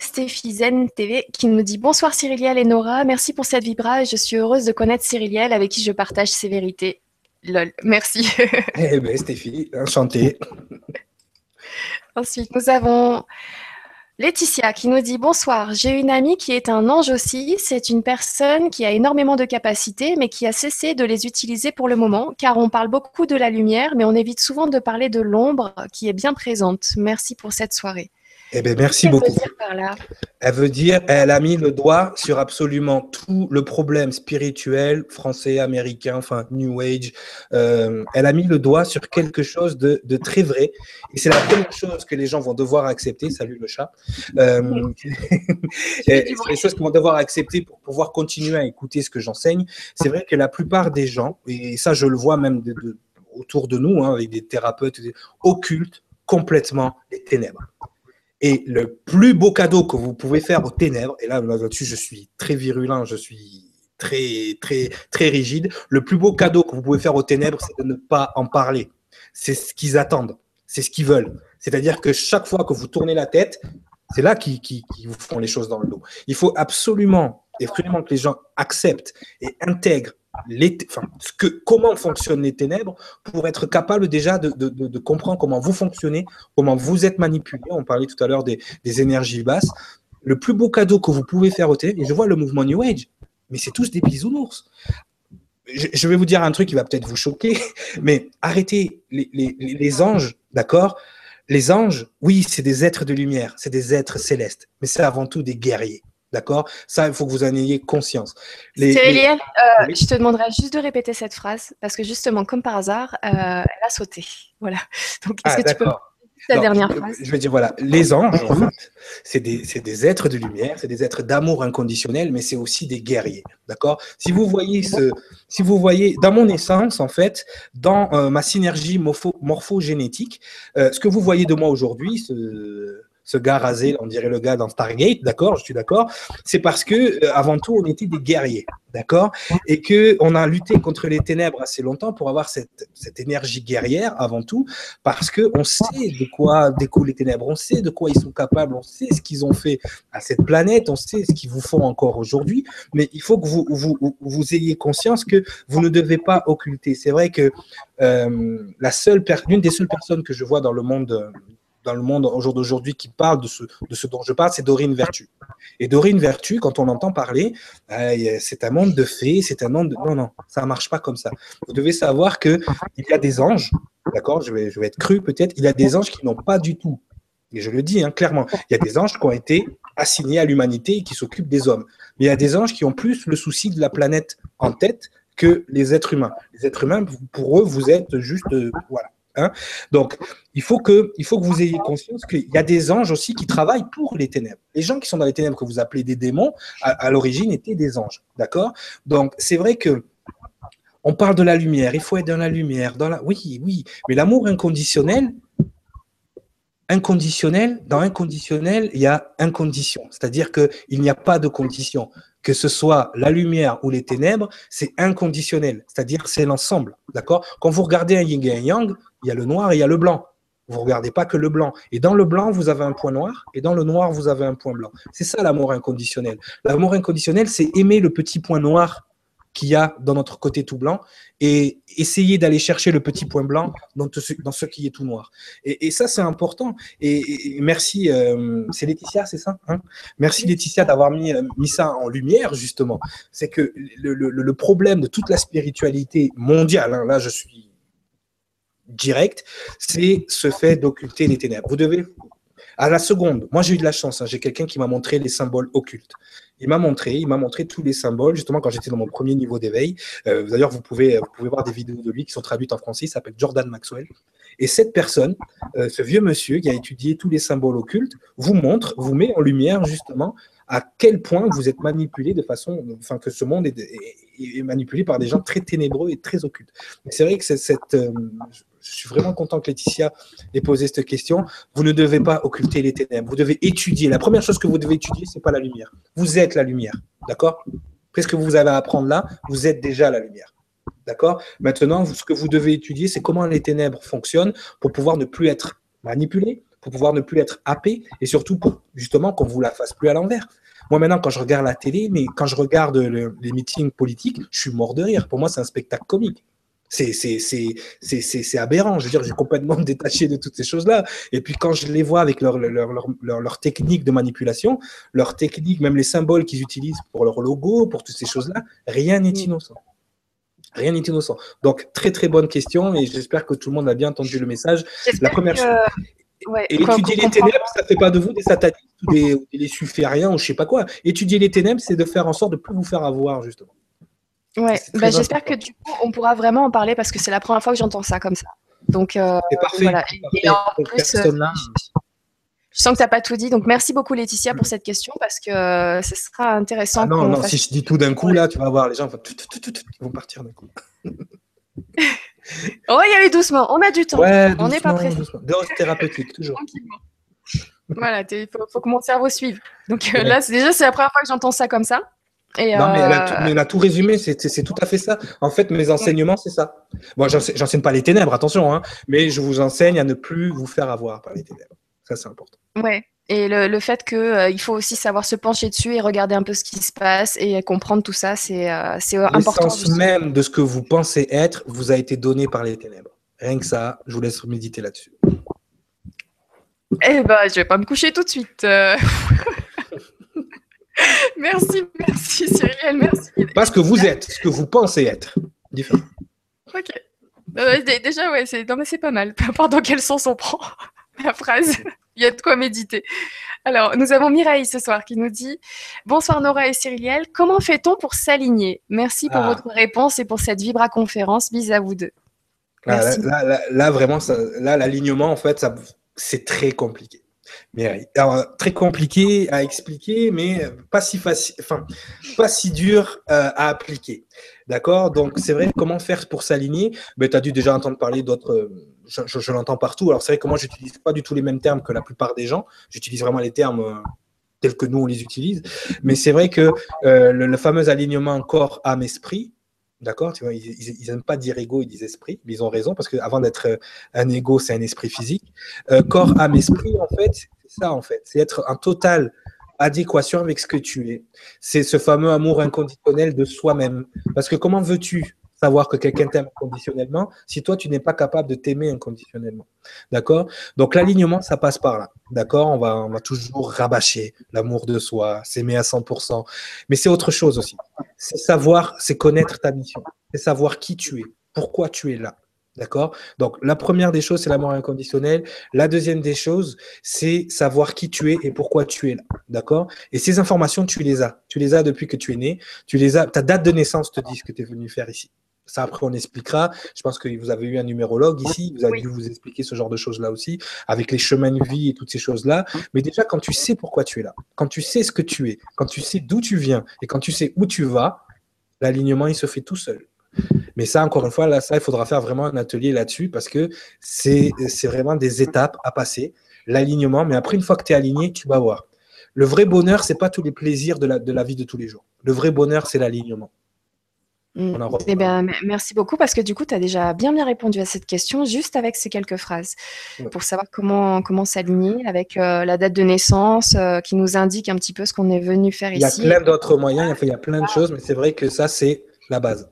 Stéphie Zen TV qui nous dit Bonsoir Cyriliel et Nora, merci pour cette vibra et je suis heureuse de connaître Cyriliel avec qui je partage ses vérités. Lol, merci. eh bien, Stéphie, enchantée. Ensuite, nous avons Laetitia qui nous dit Bonsoir, j'ai une amie qui est un ange aussi. C'est une personne qui a énormément de capacités, mais qui a cessé de les utiliser pour le moment, car on parle beaucoup de la lumière, mais on évite souvent de parler de l'ombre qui est bien présente. Merci pour cette soirée. Eh bien, merci beaucoup. Elle veut dire, elle a mis le doigt sur absolument tout le problème spirituel français, américain, enfin New Age. Euh, elle a mis le doigt sur quelque chose de, très vrai. Et c'est la première chose que les gens vont devoir accepter. Salut le chat. Euh, c'est les choses qu'ils vont devoir accepter pour pouvoir continuer à écouter ce que j'enseigne. C'est vrai que la plupart des gens, et ça je le vois même autour de nous, hein, avec des thérapeutes, occultent complètement les ténèbres. Et le plus beau cadeau que vous pouvez faire aux ténèbres, et là, là-dessus, je suis très virulent, je suis très, très, très rigide. Le plus beau cadeau que vous pouvez faire aux ténèbres, c'est de ne pas en parler. C'est ce qu'ils attendent, c'est ce qu'ils veulent. C'est-à-dire que chaque fois que vous tournez la tête, c'est là qu'ils vous font les choses dans le dos. Il faut absolument, absolument que les gens acceptent et intègrent ce que, comment fonctionnent les ténèbres pour être capable déjà de, comprendre comment vous fonctionnez, comment vous êtes manipulé. On parlait tout à l'heure des, énergies basses. Le plus beau cadeau que vous pouvez faire au ténèbres, et je vois le mouvement New Age, mais c'est tous des bisounours. Je, vais vous dire un truc qui va peut-être vous choquer, mais arrêtez les anges, d'accord? Les anges, oui, c'est des êtres de lumière, c'est des êtres célestes, mais c'est avant tout des guerriers. D'accord? Ça, il faut que vous en ayez conscience. Les, euh, je te demanderai juste de répéter cette phrase parce que justement, comme par hasard, euh, elle a sauté. Voilà. Donc, est-ce ah, que tu peux la dernière phrase? Je vais dire voilà, les anges, en fait, c'est des, des, êtres de lumière, c'est des êtres d'amour inconditionnel, mais c'est aussi des guerriers. D'accord? Si vous voyez ce, si vous voyez dans mon essence, en fait, dans euh, ma synergie morpho, morphogénétique, ce que vous voyez de moi aujourd'hui, ce ce gars rasé, on dirait le gars dans Stargate, d'accord, je suis d'accord, c'est parce que euh, avant tout, on était des guerriers, d'accord, et que on a lutté contre les ténèbres assez longtemps pour avoir cette, cette énergie guerrière avant tout, parce que on sait de quoi découlent les ténèbres, on sait de quoi ils sont capables, on sait ce qu'ils ont fait à cette planète, on sait ce qu'ils vous font encore aujourd'hui, mais il faut que vous, vous, ayez conscience que vous ne devez pas occulter. C'est vrai que euh, la seule, l'une des seules personnes que je vois dans le monde dans le monde au jour d'aujourd'hui qui parle de ce, de ce dont je parle, c'est Dorine Vertu. Et Dorine Vertu, quand on entend parler, c'est un monde de fées, c'est un monde de... Non, non, ça ne marche pas comme ça. Vous devez savoir qu'il y a des anges, d'accord je vais, je vais être cru peut-être, il y a des anges qui n'ont pas du tout, et je le dis hein, clairement, il y a des anges qui ont été assignés à l'humanité et qui s'occupent des hommes. Mais il y a des anges qui ont plus le souci de la planète en tête que les êtres humains. Les êtres humains, pour eux, vous êtes juste... Euh, voilà Hein. Donc, il faut, que, vous ayez conscience qu'il y a des anges aussi qui travaillent pour les ténèbres. Les gens qui sont dans les ténèbres, que vous appelez des démons, à, l'origine étaient des anges. D'accord? Donc, c'est vrai que on parle de la lumière, il faut être dans la lumière. Dans la... Oui, oui, mais l'amour inconditionnel, inconditionnel, dans inconditionnel, il y a incondition. C'est-à-dire qu'il n'y a pas de condition que ce soit la lumière ou les ténèbres, c'est inconditionnel, c'est-à-dire c'est l'ensemble, d'accord? Quand vous regardez un yin et un yang, il y a le noir et il y a le blanc. Vous ne regardez pas que le blanc. Et dans le blanc, vous avez un point noir, et dans le noir, vous avez un point blanc. C'est ça l'amour inconditionnel. L'amour inconditionnel, c'est aimer le petit point noir qu'il y a dans notre côté tout blanc et essayer d'aller chercher le petit point blanc dans, ce, qui est tout noir. Et, ça, c'est important. Et, merci, euh, c'est Laetitia, c'est ça hein? Merci Laetitia d'avoir mis, mis ça en lumière, justement. C'est que le, le, problème de toute la spiritualité mondiale, hein, là je suis direct, c'est ce fait d'occulter les ténèbres. Vous devez à la seconde, moi j'ai eu de la chance, hein, j'ai quelqu'un qui m'a montré les symboles occultes. Il m'a montré, il m'a montré tous les symboles, justement quand j'étais dans mon premier niveau d'éveil. Euh, D'ailleurs, vous pouvez, voir des vidéos de lui qui sont traduites en français, il s'appelle Jordan Maxwell. Et cette personne, euh, ce vieux monsieur qui a étudié tous les symboles occultes, vous montre, vous met en lumière justement à quel point vous êtes manipulé de façon, enfin que ce monde est, manipulé par des gens très ténébreux et très occultes. C'est vrai que cette, euh, je suis vraiment content que Laetitia ait posé cette question. Vous ne devez pas occulter les ténèbres. Vous devez étudier. La première chose que vous devez étudier, c'est pas la lumière. Vous êtes la lumière. D'accord? Qu'est-ce que vous avez à apprendre là? Vous êtes déjà la lumière. D'accord? Maintenant, ce que vous devez étudier, c'est comment les ténèbres fonctionnent pour pouvoir ne plus être manipulé, pour pouvoir ne plus être happé, et surtout pour justement qu'on vous la fasse plus à l'envers. Moi, maintenant, quand je regarde la télé, mais quand je regarde les meetings politiques, je suis mort de rire. Pour moi, c'est un spectacle comique. C'est aberrant. Je veux dire, j'ai complètement détaché de toutes ces choses-là. Et puis quand je les vois avec leur, leur, leur, leur, technique de manipulation, leur technique, même les symboles qu'ils utilisent pour leur logo, pour toutes ces choses-là, rien n'est innocent. Rien n'est innocent. Donc, très très bonne question et j'espère que tout le monde a bien entendu le message. La première chose. Et étudier les ténèbres, ça ne fait pas de vous des satanistes ou des, des, des ou je sais pas quoi. Étudier les ténèbres, c'est de faire en sorte de ne plus vous faire avoir, justement. Ouais, bah, j'espère que du coup, on pourra vraiment en parler parce que c'est la première fois que j'entends ça comme ça. Donc, euh, parfait, voilà. Et, en plus, euh, je sens que tu n'as pas tout dit. Donc, merci beaucoup, Laetitia, pour cette question parce que euh, ce sera intéressant. Ah non, non, si je dis tout d'un coup, là, tu vas voir, les gens vont, vont partir d'un coup. On va y aller doucement. On a du temps. on n'est pas pressé. Dose thérapeutique, toujours. voilà, il faut, faut, que mon cerveau suive. Donc là, déjà, c'est la première fois que j'entends ça comme ça non, mais elle, a tout, a tout résumé, c'est tout à fait ça. En fait, mes enseignements, c'est ça. Bon, j'enseigne pas les ténèbres, attention, hein, mais je vous enseigne à ne plus vous faire avoir par les ténèbres. Ça, c'est important. Ouais. Et le, fait qu'il euh, faut aussi savoir se pencher dessus et regarder un peu ce qui se passe et comprendre tout ça, c'est euh, important. L'essence même de ce que vous pensez être vous a été donné par les ténèbres. Rien que ça, je vous laisse méditer là-dessus. Eh ben, je vais pas me coucher tout de suite. Euh. merci, merci Cyril, merci. Parce que vous êtes ce que vous pensez être. Différent. Ok. Euh, déjà, ouais, c'est pas mal. Peu importe dans quel sens on prend? la phrase, il y a de quoi méditer. Alors, nous avons Mireille ce soir qui nous dit Bonsoir Nora et Cyriliel, comment fait-on pour s'aligner? Merci pour ah. votre réponse et pour cette Vibra conférence. Bis à vous deux. Là, là, là, vraiment, là, l'alignement, en fait, c'est très compliqué. Mais alors, très compliqué à expliquer, mais pas si facile, enfin, pas si dur euh, à appliquer. D'accord? Donc, c'est vrai, comment faire pour s'aligner? Ben, Tu as dû déjà entendre parler d'autres. Je, l'entends partout. Alors, c'est vrai que moi, je n'utilise pas du tout les mêmes termes que la plupart des gens. J'utilise vraiment les termes euh, tels que nous, on les utilise. Mais c'est vrai que euh, le, fameux alignement corps, âme, esprit, D'accord Ils n'aiment pas dire ego, ils disent esprit, mais ils ont raison parce qu'avant d'être un ego, c'est un esprit physique. corps, âme, esprit, en fait, c'est ça, en fait. C'est être en totale adéquation avec ce que tu es. C'est ce fameux amour inconditionnel de soi-même. Parce que comment veux-tu savoir que quelqu'un t'aime inconditionnellement si toi, tu n'es pas capable de t'aimer inconditionnellement D'accord? Donc, l'alignement, ça passe par là. D'accord? On va, on va toujours rabâcher l'amour de soi, s'aimer à 100%. Mais c'est autre chose aussi. C'est savoir, c'est connaître ta mission. C'est savoir qui tu es, pourquoi tu es là. D'accord? Donc, la première des choses, c'est l'amour inconditionnel. La deuxième des choses, c'est savoir qui tu es et pourquoi tu es là. D'accord? Et ces informations, tu les as. Tu les as depuis que tu es né. Tu les as. Ta date de naissance te dit ce que tu es venu faire ici. Ça, après, on expliquera. Je pense que vous avez eu un numérologue ici. Vous avez dû vous expliquer ce genre de choses-là aussi, avec les chemins de vie et toutes ces choses-là. Mais déjà, quand tu sais pourquoi tu es là, quand tu sais ce que tu es, quand tu sais d'où tu viens et quand tu sais où tu vas, l'alignement, il se fait tout seul. Mais ça, encore une fois, là, ça, il faudra faire vraiment un atelier là-dessus parce que c'est vraiment des étapes à passer. L'alignement, mais après, une fois que tu es aligné, tu vas voir. Le vrai bonheur, c'est pas tous les plaisirs de la, de la vie de tous les jours. Le vrai bonheur, c'est l'alignement. Mm. Eh ben, merci beaucoup parce que du coup, tu as déjà bien bien répondu à cette question juste avec ces quelques phrases pour savoir comment, comment s'aligner avec euh, la date de naissance euh, qui nous indique un petit peu ce qu'on est venu faire ici. Il y a plein d'autres moyens, il y a plein de choses, mais c'est vrai que ça, c'est la base.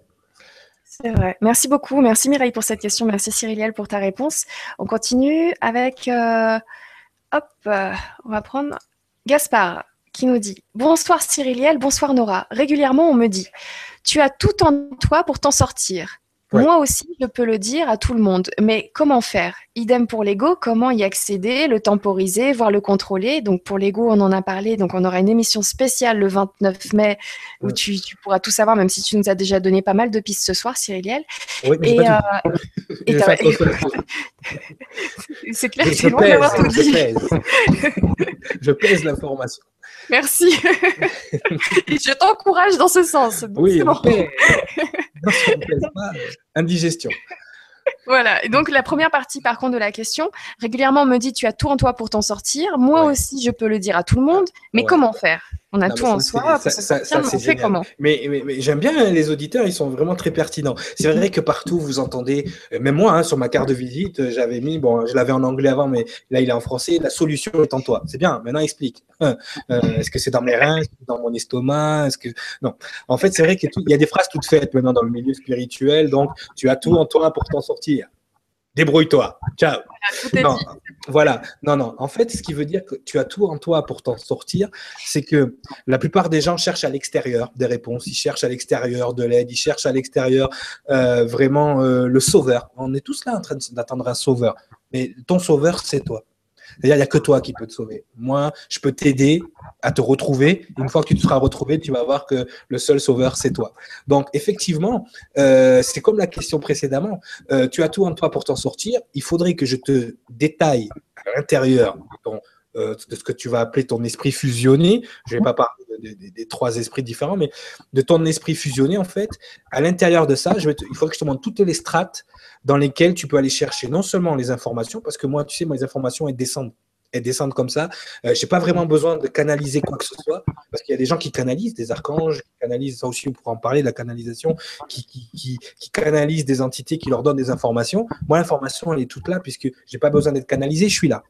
C'est vrai. Merci beaucoup. Merci Mireille pour cette question. Merci Cyriliel pour ta réponse. On continue avec. Euh, hop, on va prendre Gaspard qui nous dit Bonsoir Cyriliel, bonsoir Nora. Régulièrement, on me dit Tu as tout en toi pour t'en sortir. Moi aussi, je peux le dire à tout le monde. Mais comment faire? Idem pour l'ego, comment y accéder, le temporiser, voire le contrôler. Donc pour l'ego, on en a parlé. Donc on aura une émission spéciale le 29 mai où tu, pourras tout savoir, même si tu nous as déjà donné pas mal de pistes ce soir, Cyriliel. Oui, mais et, euh, c'est clair, c'est loin d'avoir tout dit. Je pèse l'information. Merci. Et je t'encourage dans ce sens. oui, bon. non, pas, indigestion. Voilà. Et donc, la première partie, par contre, de la question, régulièrement, on me dit tu as tout en toi pour t'en sortir. Moi aussi, je peux le dire à tout le monde. Mais comment faire? On a tout en soi. Ça, ça, ça on fait comment? Mais, mais, j'aime bien hein, les auditeurs, ils sont vraiment très pertinents. C'est vrai que partout, vous entendez, euh, même moi, hein, sur ma carte de visite, euh, j'avais mis, bon, je l'avais en anglais avant, mais là, il est en français. La solution est en toi. C'est bien. Maintenant, explique. Euh, est-ce que c'est dans mes reins Est-ce que c'est dans mon estomac Est-ce que non En fait, c'est vrai qu'il y a des phrases toutes faites maintenant dans le milieu spirituel. Donc, tu as tout en toi pour t'en sortir débrouille-toi. Ciao. non, voilà. Non, non. En fait, ce qui veut dire que tu as tout en toi pour t'en sortir, c'est que la plupart des gens cherchent à l'extérieur des réponses. Ils cherchent à l'extérieur de l'aide. Ils cherchent à l'extérieur euh, vraiment euh, le sauveur. On est tous là en train d'attendre un sauveur. Mais ton sauveur, c'est toi. C'est-à-dire, il n'y a que toi qui peux te sauver. Moi, je peux t'aider à te retrouver. Une fois que tu te seras retrouvé, tu vas voir que le seul sauveur, c'est toi. Donc, effectivement, euh, c'est comme la question précédemment. Euh, tu as tout en toi pour t'en sortir. Il faudrait que je te détaille à l'intérieur euh, de ce que tu vas appeler ton esprit fusionné. Je ne vais pas parler des trois esprits différents, mais de ton esprit fusionné, en fait. À l'intérieur de ça, je vais il faut que je te montre toutes les strates dans lesquelles tu peux aller chercher non seulement les informations, parce que moi, tu sais, moi, les informations, elles descendent. Elles descendent comme ça. Euh, je n'ai pas vraiment besoin de canaliser quoi que ce soit, parce qu'il y a des gens qui canalisent, des archanges, qui canalisent, ça aussi, on pourra en parler, de la canalisation, qui, qui, canalisent des entités qui leur donnent des informations. Moi, l'information, elle est toute là, puisque je n'ai pas besoin d'être canalisé, je suis là.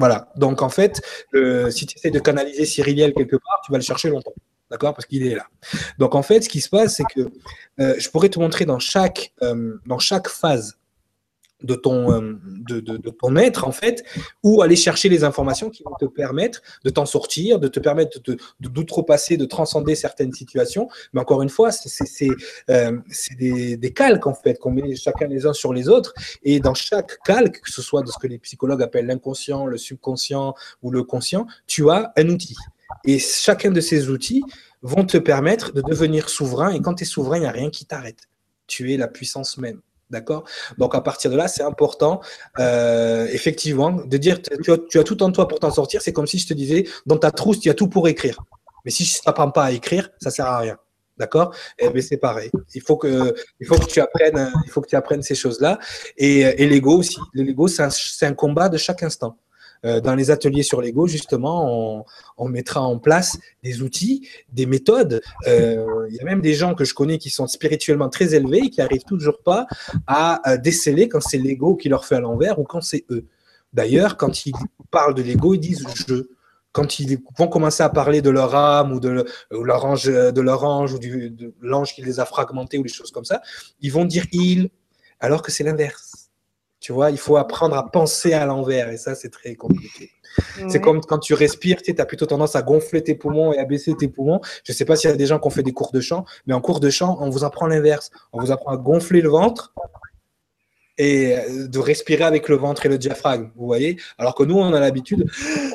Voilà. Donc, en fait, si tu essaies de canaliser Cyriliel quelque part, tu vas le chercher longtemps. D'accord? Parce qu'il est là. Donc, en fait, ce qui se passe, c'est que euh, je pourrais te montrer dans chaque, euh, dans chaque phase de ton, euh, de, de, ton être, en fait, où aller chercher les informations qui vont te permettre de t'en sortir, de te permettre d'outrepasser, de, de, transcender certaines situations. Mais encore une fois, c'est des, des, calques, en fait, qu'on met chacun les uns sur les autres. Et dans chaque calque, que ce soit de ce que les psychologues appellent l'inconscient, le subconscient ou le conscient, tu as un outil. Et chacun de ces outils vont te permettre de devenir souverain. Et quand tu es souverain, il n'y a rien qui t'arrête. Tu es la puissance même. D'accord? Donc à partir de là, c'est important, euh, effectivement, de dire tu as, tu as tout en toi pour t'en sortir. C'est comme si je te disais, dans ta trousse, tu as tout pour écrire. Mais si tu n'apprends pas à écrire, ça sert à rien. D'accord? Eh ben, c'est pareil. Il faut que, il faut que tu apprennes, il faut que tu apprennes ces choses-là. Et, et l'ego aussi. L'ego, c'est un, combat de chaque instant. Euh, dans les ateliers sur l'ego, justement, on, mettra en place des outils, des méthodes. Euh, il y a même des gens que je connais qui sont spirituellement très élevés et qui n'arrivent toujours pas à, déceler quand c'est l'ego qui leur fait à l'envers ou quand c'est eux. D'ailleurs, quand ils parlent de l'ego, ils disent je quand ils vont commencer à parler de leur âme ou de, leur ange, de leur ange ou de l'ange qui les a fragmentés ou des choses comme ça, ils vont dire il, alors que c'est l'inverse. Tu vois, il faut apprendre à penser à l'envers et ça, c'est très compliqué. C'est comme quand tu respires, tu as plutôt tendance à gonfler tes poumons et à baisser tes poumons. Je ne sais pas s'il y a des gens qui ont fait des cours de chant, mais en cours de chant, on vous apprend l'inverse. On vous apprend à gonfler le ventre et euh, de respirer avec le ventre et le diaphragme, vous voyez? Alors que nous, on a l'habitude,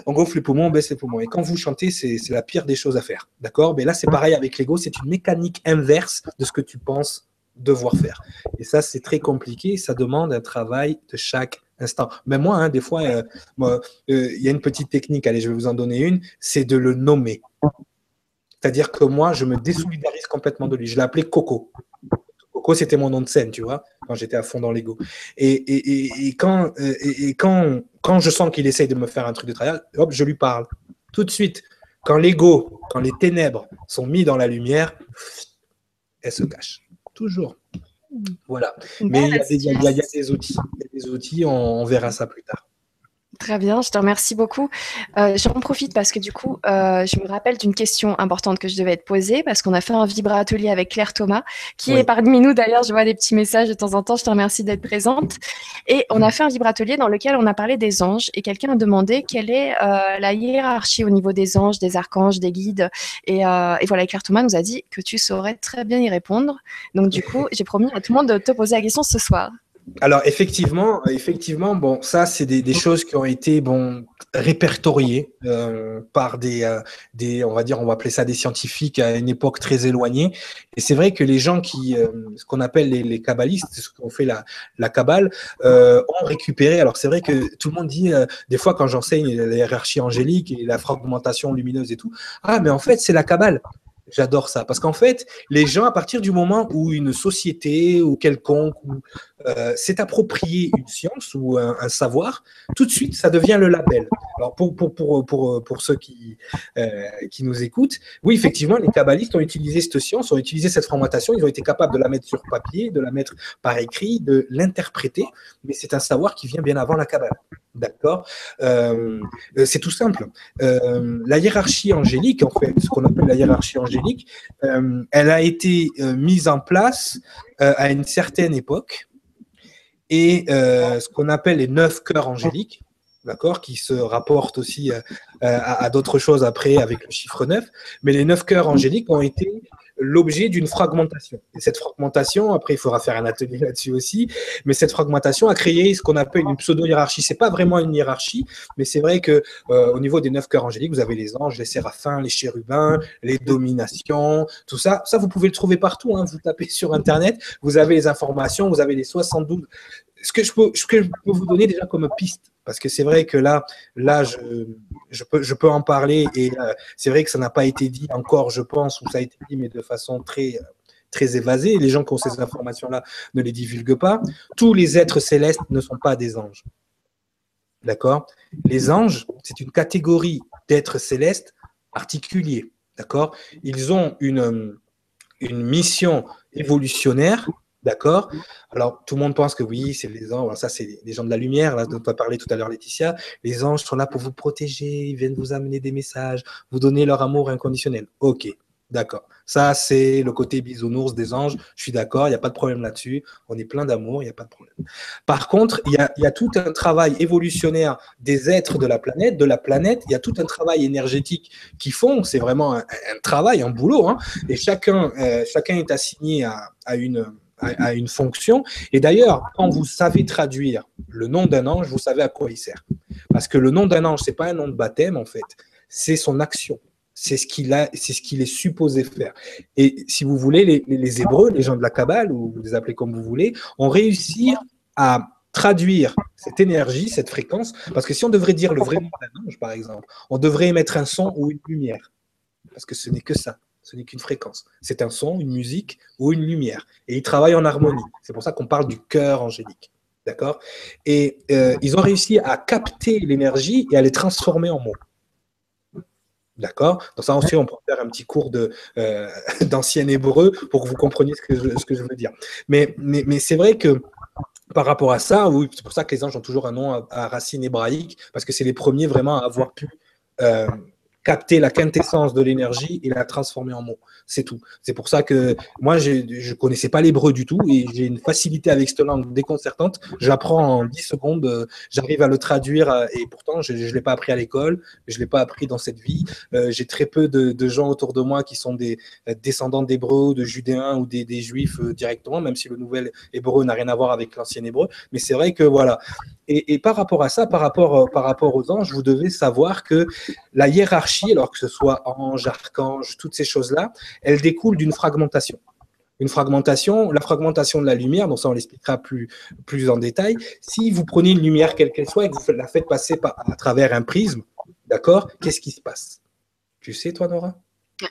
on gonfle les poumons, on baisse les poumons. Et quand vous chantez, c'est la pire des choses à faire, d'accord? Mais là, c'est pareil avec l'ego, c'est une mécanique inverse de ce que tu penses devoir faire. Et ça, c'est très compliqué. Ça demande un travail de chaque instant. Mais moi, hein, des fois, euh, euh, il y a une petite technique, allez, je vais vous en donner une, c'est de le nommer. C'est-à-dire que moi, je me désolidarise complètement de lui. Je l'ai appelé Coco. Coco, c'était mon nom de scène, tu vois, quand j'étais à fond dans l'ego. Et, et, quand, euh, et, quand, quand je sens qu'il essaye de me faire un truc de travail, hop, je lui parle. Tout de suite. Quand l'ego, quand les ténèbres sont mis dans la lumière, elle se cache. Toujours. Voilà. Mais il y, a des outils. Il y a des outils, on verra ça plus tard. Très bien, je te remercie beaucoup. Euh, J'en profite parce que du coup, euh, je me rappelle d'une question importante que je devais te poser parce qu'on a fait un vibra atelier avec Claire Thomas, qui est parmi nous d'ailleurs. Je vois des petits messages de temps en temps. Je te remercie d'être présente. Et on a fait un vibra atelier dans lequel on a parlé des anges et quelqu'un a demandé quelle est euh, la hiérarchie au niveau des anges, des archanges, des guides. Et, et voilà, Claire Thomas nous a dit que tu saurais très bien y répondre. Donc du coup, j'ai promis à tout le monde de te poser la question ce soir. Alors effectivement, effectivement, bon, ça c'est des, choses qui ont été bon répertoriées euh, par des, euh, des, on va dire, on va appeler ça des scientifiques à une époque très éloignée. Et c'est vrai que les gens qui, euh, ce qu'on appelle les, les kabbalistes, ce qu'on fait la, la kabbale, ont récupéré. Alors c'est vrai que tout le monde dit des fois quand j'enseigne la hiérarchie angélique et la fragmentation lumineuse et tout, ah mais en fait c'est la kabbale. J'adore ça parce qu'en fait, les gens, à partir du moment où une société ou quelconque euh, s'est approprié une science ou un, savoir, tout de suite, ça devient le label. Alors pour pour pour pour, pour ceux qui euh, qui nous écoutent, oui, effectivement, les kabbalistes ont utilisé cette science, ont utilisé cette formatation, ils ont été capables de la mettre sur papier, de la mettre par écrit, de l'interpréter, mais c'est un savoir qui vient bien avant la kabbale. D'accord? Euh, C'est tout simple. La hiérarchie angélique, en fait, ce qu'on appelle la hiérarchie angélique, euh, elle a été mise en place à une certaine époque. Et ce qu'on appelle les neuf cœurs angéliques, d'accord, qui se rapportent aussi à, à d'autres choses après avec le chiffre 9, mais les neuf cœurs angéliques ont été l'objet d'une fragmentation. Et cette fragmentation, après, il faudra faire un atelier là-dessus aussi, mais cette fragmentation a créé ce qu'on appelle une pseudo-hiérarchie. C'est pas vraiment une hiérarchie, mais c'est vrai que euh, au niveau des neuf cœurs angéliques, vous avez les anges, les séraphins, les chérubins, les dominations, tout ça. Ça, vous pouvez le trouver partout. Hein. Vous tapez sur Internet, vous avez les informations, vous avez les 72. Ce que je peux, ce que je peux vous donner déjà comme piste, parce que c'est vrai que là, là, je, je, peux, je peux en parler et euh, c'est vrai que ça n'a pas été dit encore, je pense, ou ça a été dit, mais de façon très, très évasée. Les gens qui ont ces informations-là ne les divulguent pas. Tous les êtres célestes ne sont pas des anges. D'accord? Les anges, c'est une catégorie d'êtres célestes particuliers. D'accord? Ils ont une, une mission évolutionnaire D'accord Alors, tout le monde pense que oui, c'est les anges. ça, c'est les gens de la lumière, là, dont tu as parlé tout à l'heure, Laetitia. Les anges sont là pour vous protéger, ils viennent vous amener des messages, vous donner leur amour inconditionnel. Ok, d'accord. Ça, c'est le côté bisounours des anges. Je suis d'accord, il n'y a pas de problème là-dessus. On est plein d'amour, il n'y a pas de problème. Par contre, il y a, tout un travail évolutionnaire des êtres de la planète, de la planète. Il y a tout un travail énergétique qui font. C'est vraiment un, travail, un boulot. Hein. et chacun, euh, chacun est assigné à une à, une fonction. Et d'ailleurs, quand vous savez traduire le nom d'un ange, vous savez à quoi il sert. Parce que le nom d'un ange, c'est pas un nom de baptême, en fait, c'est son action. C'est ce qu'il a, c'est ce qu'il est supposé faire. Et si vous voulez, les, les, Hébreux, les gens de la Kabbale, ou vous les appelez comme vous voulez, ont réussi à traduire cette énergie, cette fréquence, parce que si on devrait dire le vrai nom d'un ange, par exemple, on devrait émettre un son ou une lumière, parce que ce n'est que ça ce n'est qu'une fréquence. C'est un son, une musique ou une lumière. Et ils travaillent en harmonie. C'est pour ça qu'on parle du cœur angélique. D'accord? Et euh, ils ont réussi à capter l'énergie et à les transformer en mots. D'accord? Donc ça aussi, on peut faire un petit cours euh, d'ancien hébreu pour que vous compreniez ce que je, veux dire. Mais c'est vrai que par rapport à ça, oui, c'est pour ça que les anges ont toujours un nom à, racine hébraïque, parce que c'est les premiers vraiment à avoir pu euh, capter la quintessence de l'énergie et la transformer en mots. C'est tout. C'est pour ça que moi, je ne connaissais pas l'hébreu du tout et j'ai une facilité avec cette langue déconcertante. J'apprends en 10 secondes, euh, j'arrive à le traduire euh, et pourtant, je ne l'ai pas appris à l'école, je ne l'ai pas appris dans cette vie. Euh, j'ai très peu de, gens autour de moi qui sont des descendants d'hébreux, de judéens ou des, juifs directement, même si le nouvel hébreu n'a rien à voir avec l'ancien hébreu. Mais c'est vrai que voilà. Et, par rapport à ça, par rapport, par rapport aux anges, vous devez savoir que la hiérarchie, alors que ce soit ange, archange, toutes ces choses-là, elles découlent d'une fragmentation. Une fragmentation, la fragmentation de la lumière, donc ça on l'expliquera plus, plus en détail. Si vous prenez une lumière quelle qu'elle soit et que vous la faites passer à travers un prisme, d'accord, qu'est-ce qui se passe? Tu sais, toi, Nora?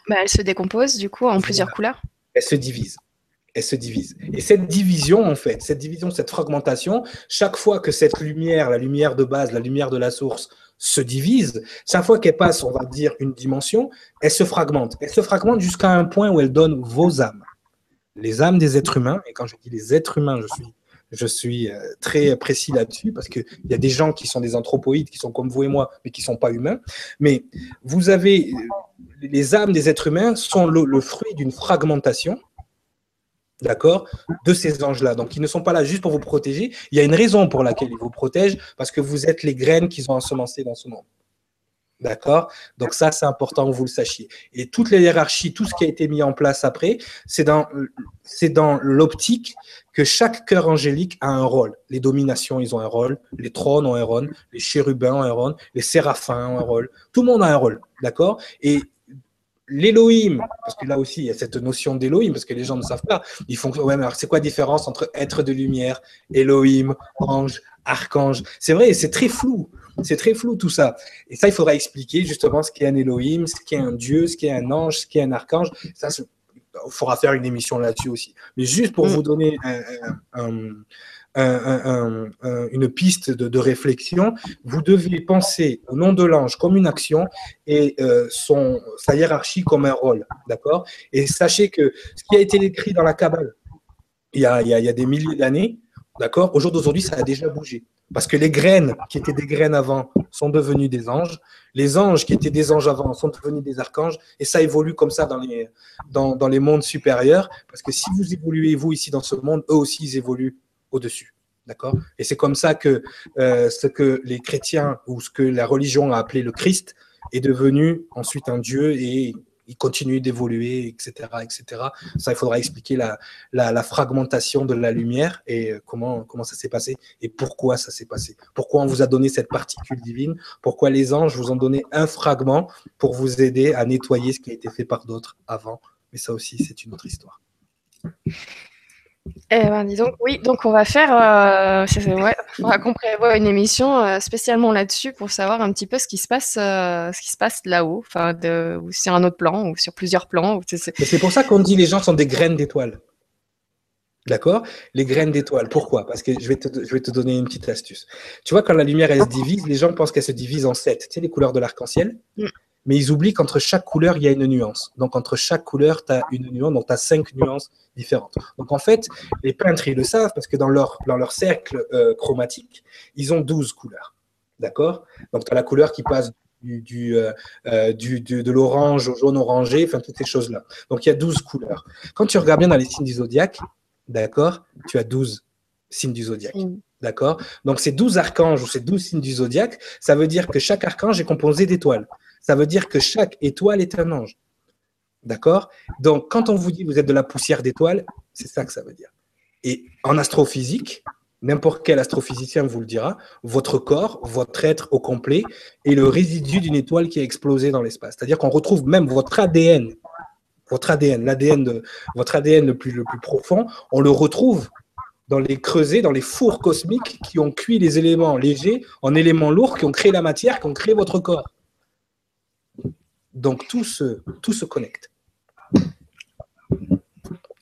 Bah, Elle se décompose du coup en plusieurs couleurs. Elle se divise elle se divise. Et cette division, en fait, cette division, cette fragmentation, chaque fois que cette lumière, la lumière de base, la lumière de la source, se divise, chaque fois qu'elle passe, on va dire, une dimension, elle se fragmente. Elle se fragmente jusqu'à un point où elle donne vos âmes. Les âmes des êtres humains, et quand je dis les êtres humains, je suis, je suis euh, très précis là-dessus, parce qu'il y a des gens qui sont des anthropoïdes, qui sont comme vous et moi, mais qui ne sont pas humains. Mais vous avez, euh, les âmes des êtres humains sont le fruit d'une fragmentation d'accord, de ces anges-là. Donc, ils ne sont pas là juste pour vous protéger. Il y a une raison pour laquelle ils vous protègent, parce que vous êtes les graines qu'ils ont ensemencées dans ce monde. D'accord? Donc ça, c'est important que vous le sachiez. Et toutes les hiérarchies, tout ce qui a été mis en place après, c'est dans, l'optique que chaque cœur angélique a un rôle. Les dominations, ils ont un rôle. Les trônes ont un rôle. Les chérubins ont un rôle. Les séraphins ont un rôle. Tout le monde a un rôle. D'accord? Et l'Elohim, parce que là aussi il y a cette notion d'Elohim, parce que les gens ne savent pas. Ils font, ouais, mais alors c'est quoi la différence entre être de lumière, Elohim, ange, archange? C'est vrai, c'est très flou. C'est très flou tout ça. Et ça, il faudra expliquer justement ce qu'est un Elohim, ce qu'est un Dieu, ce qu'est un ange, ce qu'est un archange. Ça, il faudra faire une émission là-dessus aussi. Mais juste pour mm. vous donner un, une piste de, réflexion, vous devez penser au nom de l'ange comme une action et euh, son, sa hiérarchie comme un rôle. D'accord? Et sachez que ce qui a été écrit dans la Kabbale il y a, des milliers d'années, d'accord? Au jour d'aujourd'hui, ça a déjà bougé. Parce que les graines qui étaient des graines avant sont devenues des anges. Les anges qui étaient des anges avant sont devenus des archanges. Et ça évolue comme ça dans les, dans les mondes supérieurs. Parce que si vous évoluez, vous, ici, dans ce monde, eux aussi, ils évoluent au-dessus. D'accord? Et c'est comme ça que euh, ce que les chrétiens ou ce que la religion a appelé le Christ est devenu ensuite un Dieu et il continue d'évoluer, etc., etc. Ça, il faudra expliquer la, fragmentation de la lumière et euh, comment ça s'est passé et pourquoi ça s'est passé. Pourquoi on vous a donné cette particule divine? Pourquoi les anges vous ont donné un fragment pour vous aider à nettoyer ce qui a été fait par d'autres avant? Mais ça aussi, c'est une autre histoire. Eh ben, dis donc, oui, donc on va faire, euh, ouais, on va qu'on prévoit une émission euh, spécialement là-dessus pour savoir un petit peu ce qui se passe, euh, ce qui se passe là-haut, enfin, ou sur un autre plan, ou sur plusieurs plans. C'est pour ça qu'on dit les gens sont des graines d'étoiles. D'accord? Les graines d'étoiles. Pourquoi? Parce que je vais, te, je vais te donner une petite astuce. Tu vois, quand la lumière, elle se divise, les gens pensent qu'elle se divise en sept. Tu sais, les couleurs de l'arc-en-ciel? Mm mais ils oublient qu'entre chaque couleur, il y a une nuance. Donc, entre chaque couleur, tu as une nuance, donc tu as cinq nuances différentes. Donc, en fait, les peintres, ils le savent parce que dans leur, dans leur cercle euh, chromatique, ils ont 12 couleurs. D'accord? Donc, tu as la couleur qui passe du, du, euh, euh, du, de l'orange au jaune orangé, enfin, toutes ces choses-là. Donc, il y a 12 couleurs. Quand tu regardes bien dans les signes du zodiaque, d'accord, tu as 12 signes du zodiaque. D'accord? Donc, ces 12 archanges ou ces 12 signes du zodiaque, ça veut dire que chaque archange est composé d'étoiles ça veut dire que chaque étoile est un ange. D'accord? Donc, quand on vous dit vous êtes de la poussière d'étoiles, c'est ça que ça veut dire. Et en astrophysique, n'importe quel astrophysicien vous le dira, votre corps, votre être au complet est le résidu d'une étoile qui a explosé dans l'espace. C'est-à-dire qu'on retrouve même votre ADN, votre ADN, l'ADN de votre ADN le plus, le plus profond, on le retrouve dans les creusets, dans les fours cosmiques qui ont cuit les éléments légers en éléments lourds, qui ont créé la matière, qui ont créé votre corps. Donc tout se, tout se connecte.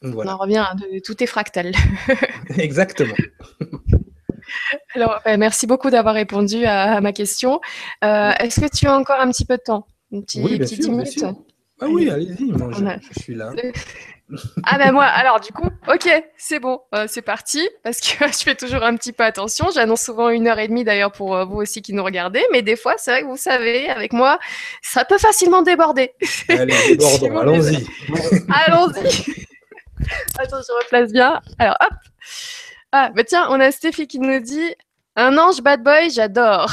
On en revient, à tout est fractal. Exactement. Alors, ben, merci beaucoup d'avoir répondu à, ma question. Euh, est-ce que tu as encore un petit peu de temps? Un petit, oui, bien sûr, 10 minutes? Ah oui, allez-y, je, suis là. Ah ben moi, alors du coup, ok, c'est bon, euh, c'est parti, parce que je fais toujours un petit peu attention. J'annonce souvent une heure et demie d'ailleurs pour euh, vous aussi qui nous regardez, mais des fois, c'est vrai que vous savez, avec moi, ça peut facilement déborder. Allez, débordons, allons-y. allons-y. Attends, je replace bien. Alors, hop. Ah, bah tiens, on a Stéphie qui nous dit Un ange bad boy, j'adore.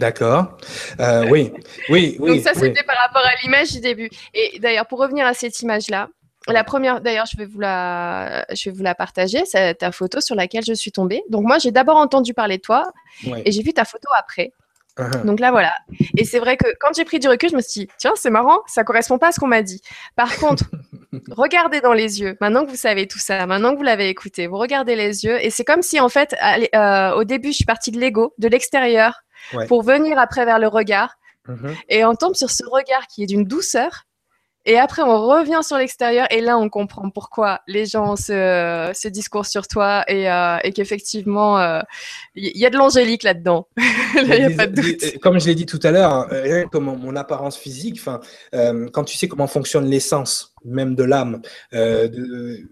D'accord. Euh, oui, oui, oui. Donc ça, c'était par rapport à l'image du début. Et d'ailleurs, pour revenir à cette image-là, la première, d'ailleurs, je vais vous la, je vais vous la partager. C'est ta photo sur laquelle je suis tombée. Donc moi, j'ai d'abord entendu parler de toi et j'ai vu ta photo après. Uh-huh. Donc là, voilà. Et c'est vrai que quand j'ai pris du recul, je me suis dit, tiens, c'est marrant, ça correspond pas à ce qu'on m'a dit. Par contre, regardez dans les yeux. Maintenant que vous savez tout ça, maintenant que vous l'avez écouté, vous regardez les yeux et c'est comme si, en fait, euh, au début, je suis partie de l'ego, de l'extérieur, pour venir après vers le regard. Uh-huh. Et on tombe sur ce regard qui est d'une douceur et après, on revient sur l'extérieur et là, on comprend pourquoi les gens se, se discours sur toi et, euh, et qu'effectivement, il euh, y, a de l'angélique là-dedans. Comme je l'ai dit tout à l'heure, hein, comme mon, apparence physique, euh, quand tu sais comment fonctionne l'essence même de l'âme. Euh,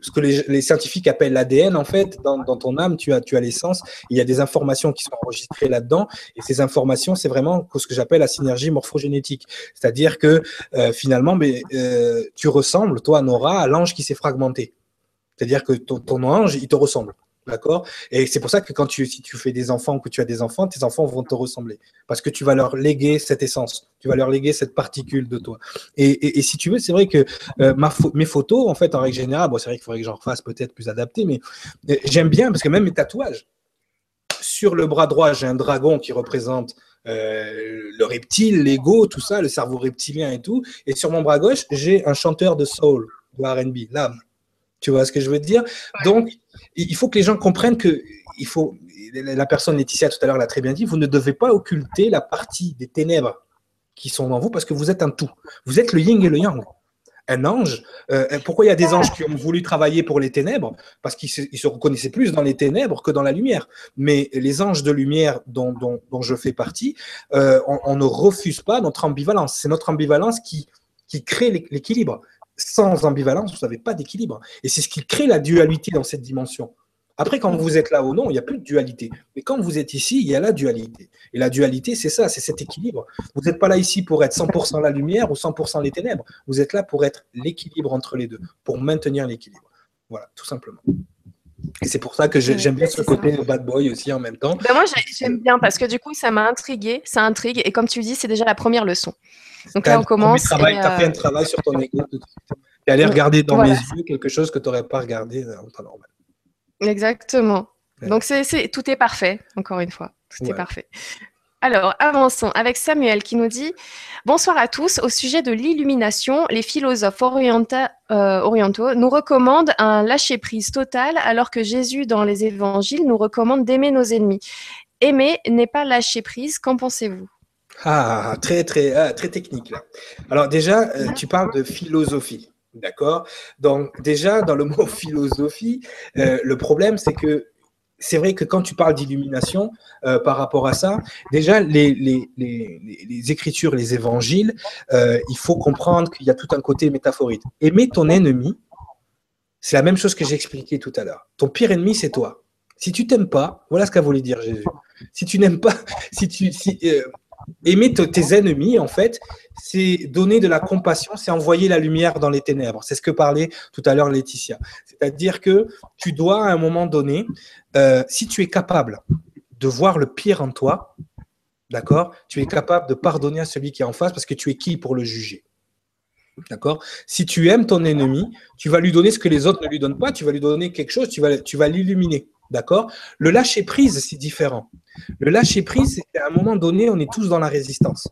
ce que les, scientifiques appellent l'ADN, en fait, dans, ton âme, tu as, tu as l'essence. Il y a des informations qui sont enregistrées là-dedans. Et ces informations, c'est vraiment ce que j'appelle la synergie morphogénétique. C'est-à-dire que euh, finalement, mais, euh, tu ressembles, toi, Nora, à l'ange qui s'est fragmenté. C'est-à-dire que ton, ton ange, il te ressemble. D'accord? Et c'est pour ça que quand tu, si tu fais des enfants ou que tu as des enfants, tes enfants vont te ressembler. Parce que tu vas leur léguer cette essence, tu vas leur léguer cette particule de toi. Et, si tu veux, c'est vrai que euh, ma mes photos, en fait, en règle générale, bon, c'est vrai qu'il faudrait que j'en refasse peut-être plus adapté, mais euh, j'aime bien parce que même mes tatouages, sur le bras droit, j'ai un dragon qui représente euh, le reptile, l'ego, tout ça, le cerveau reptilien et tout. Et sur mon bras gauche, j'ai un chanteur de soul, de RB, l'âme. Tu vois ce que je veux dire? Donc, il faut que les gens comprennent que il faut. La personne Laetitia tout à l'heure l'a très bien dit. Vous ne devez pas occulter la partie des ténèbres qui sont en vous parce que vous êtes un tout. Vous êtes le yin et le yang. Un ange. Euh, pourquoi il y a des anges qui ont voulu travailler pour les ténèbres? Parce qu'ils se, reconnaissaient plus dans les ténèbres que dans la lumière. Mais les anges de lumière dont, je fais partie, euh, on, on, ne refuse pas notre ambivalence. C'est notre ambivalence qui, qui crée l'équilibre sans ambivalence, vous n'avez pas d'équilibre. Et c'est ce qui crée la dualité dans cette dimension. Après, quand vous êtes là ou non, il n'y a plus de dualité. Mais quand vous êtes ici, il y a la dualité. Et la dualité, c'est ça, c'est cet équilibre. Vous n'êtes pas là ici pour être 100% la lumière ou 100% les ténèbres. Vous êtes là pour être l'équilibre entre les deux, pour maintenir l'équilibre. Voilà, tout simplement. Et c'est pour ça que j'aime bien ce côté bad boy aussi en même temps. Ben moi, j'aime bien parce que du coup, ça m'a intrigué, ça intrigue. Et comme tu dis, c'est déjà la première leçon. Donc là, on commence. Tu as fait un euh, travail sur ton ego. Tu allé regarder dans mes yeux quelque chose que tu n'aurais pas regardé en temps normal. Exactement. Donc, c'est, tout est parfait, encore une fois. Tout est parfait. Alors, avançons avec Samuel qui nous dit Bonsoir à tous. Au sujet de l'illumination, les philosophes euh, orientaux nous recommandent un lâcher-prise total, alors que Jésus, dans les évangiles, nous recommande d'aimer nos ennemis. Aimer n'est pas lâcher prise. Qu'en pensez-vous? Ah, très, très, ah, très technique là. Alors, déjà, euh, tu parles de philosophie. D'accord? Donc, déjà, dans le mot philosophie, euh, le problème, c'est que c'est vrai que quand tu parles d'illumination euh, par rapport à ça, déjà les, les, les, les écritures, les évangiles, euh, il faut comprendre qu'il y a tout un côté métaphorique. Aimer ton ennemi, c'est la même chose que j'ai expliqué tout à l'heure. Ton pire ennemi, c'est toi. Si tu t'aimes pas, voilà ce qu'a voulu dire Jésus. Si tu n'aimes pas, si tu, si, euh, aimer tes ennemis, en fait, c'est donner de la compassion, c'est envoyer la lumière dans les ténèbres. C'est ce que parlait tout à l'heure Laetitia. C'est-à-dire que tu dois, à un moment donné, euh, si tu es capable de voir le pire en toi, d'accord, tu es capable de pardonner à celui qui est en face parce que tu es qui pour le juger D'accord? Si tu aimes ton ennemi, tu vas lui donner ce que les autres ne lui donnent pas, tu vas lui donner quelque chose, tu vas, tu vas l'illuminer. D'accord? Le lâcher prise, c'est différent. Le lâcher prise, c'est qu'à un moment donné, on est tous dans la résistance.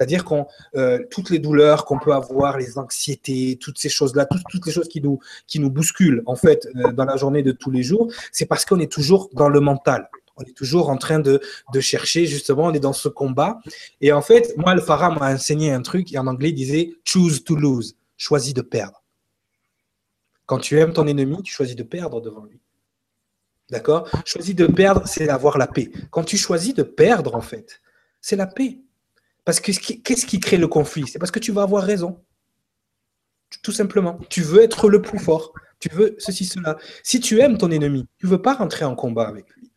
C'est-à-dire qu'on euh, toutes les douleurs qu'on peut avoir, les anxiétés, toutes ces choses-là, toutes, les choses qui nous, qui nous bousculent en fait euh, dans la journée de tous les jours, c'est parce qu'on est toujours dans le mental. On est toujours en train de, de, chercher, justement, on est dans ce combat. Et en fait, moi, le Phara m'a enseigné un truc, et en anglais, il disait choose to lose, choisis de perdre. Quand tu aimes ton ennemi, tu choisis de perdre devant lui. D'accord? Choisis de perdre, c'est avoir la paix. Quand tu choisis de perdre, en fait, c'est la paix. Parce que qu'est-ce qui crée le conflit? C'est parce que tu vas avoir raison. Tout simplement. Tu veux être le plus fort. Tu veux ceci, cela. Si tu aimes ton ennemi, tu ne veux pas rentrer en combat avec lui.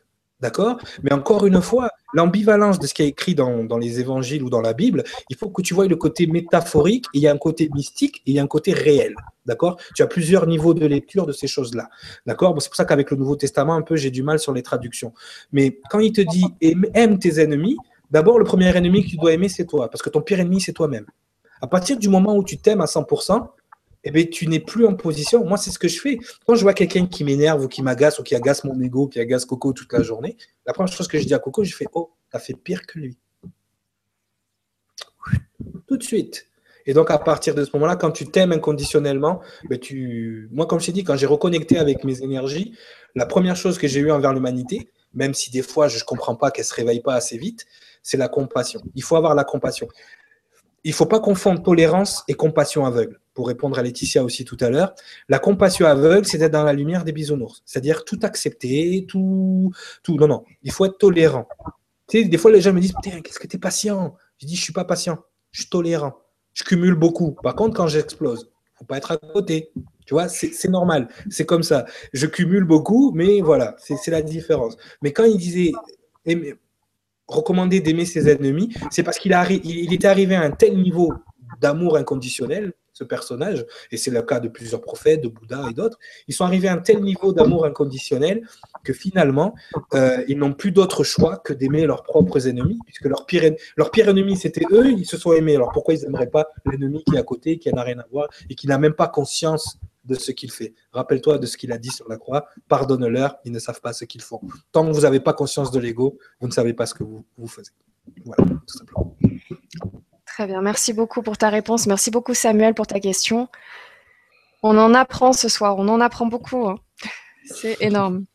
D'accord? Mais encore une fois, l'ambivalence de ce qui est écrit dans, les évangiles ou dans la Bible, il faut que tu vois le côté métaphorique, il y a un côté mystique et il y a un côté réel. D'accord? Tu as plusieurs niveaux de lecture de ces choses-là. D'accord? C'est pour ça qu'avec le Nouveau Testament, un peu, j'ai du mal sur les traductions. Mais quand il te dit aime tes ennemis, d'abord, le premier ennemi que tu dois aimer, c'est toi. Parce que ton pire ennemi, c'est toi-même. À partir du moment où tu t'aimes à 100%, eh bien, tu n'es plus en position. Moi, c'est ce que je fais. Quand je vois quelqu'un qui m'énerve ou qui m'agace ou qui agace mon ego, qui agace Coco toute la journée, la première chose que je dis à Coco, je fais Oh, t'as fait pire que lui. Tout de suite. Et donc, à partir de ce moment-là, quand tu t'aimes inconditionnellement, ben tu... moi, comme je t'ai dit, quand j'ai reconnecté avec mes énergies, la première chose que j'ai eue envers l'humanité, même si des fois je ne comprends pas qu'elle ne se réveille pas assez vite, c'est la compassion. Il faut avoir la compassion il ne faut pas confondre tolérance et compassion aveugle. Pour répondre à Laetitia aussi tout à l'heure, la compassion aveugle, c'est d'être dans la lumière des bisounours. C'est-à-dire tout accepter, tout, tout. Non, non, il faut être tolérant. Tu sais, des fois, les gens me disent Putain, qu'est-ce que tu es patient? Je dis Je suis pas patient, je suis tolérant. Je cumule beaucoup. Par contre, quand j'explose, il ne faut pas être à côté. Tu vois, c'est normal. C'est comme ça. Je cumule beaucoup, mais voilà, c'est la différence. Mais quand il disait recommandé d'aimer ses ennemis, c'est parce qu'il il était arrivé à un tel niveau d'amour inconditionnel, ce personnage, et c'est le cas de plusieurs prophètes, de Bouddha et d'autres, ils sont arrivés à un tel niveau d'amour inconditionnel que finalement, euh, ils n'ont plus d'autre choix que d'aimer leurs propres ennemis, puisque leur pire, ennemi, c'était eux, ils se sont aimés. Alors pourquoi ils n'aimeraient pas l'ennemi qui est à côté, qui n'a rien à voir, et qui n'a même pas conscience de ce qu'il fait? Rappelle-toi de ce qu'il a dit sur la croix. Pardonne-leur, ils ne savent pas ce qu'ils font. Tant que vous n'avez pas conscience de l'ego, vous ne savez pas ce que vous, vous faites. Voilà, tout simplement. Très bien. Merci beaucoup pour ta réponse. Merci beaucoup, Samuel, pour ta question. On en apprend ce soir. On en apprend beaucoup. Hein. C'est énorme.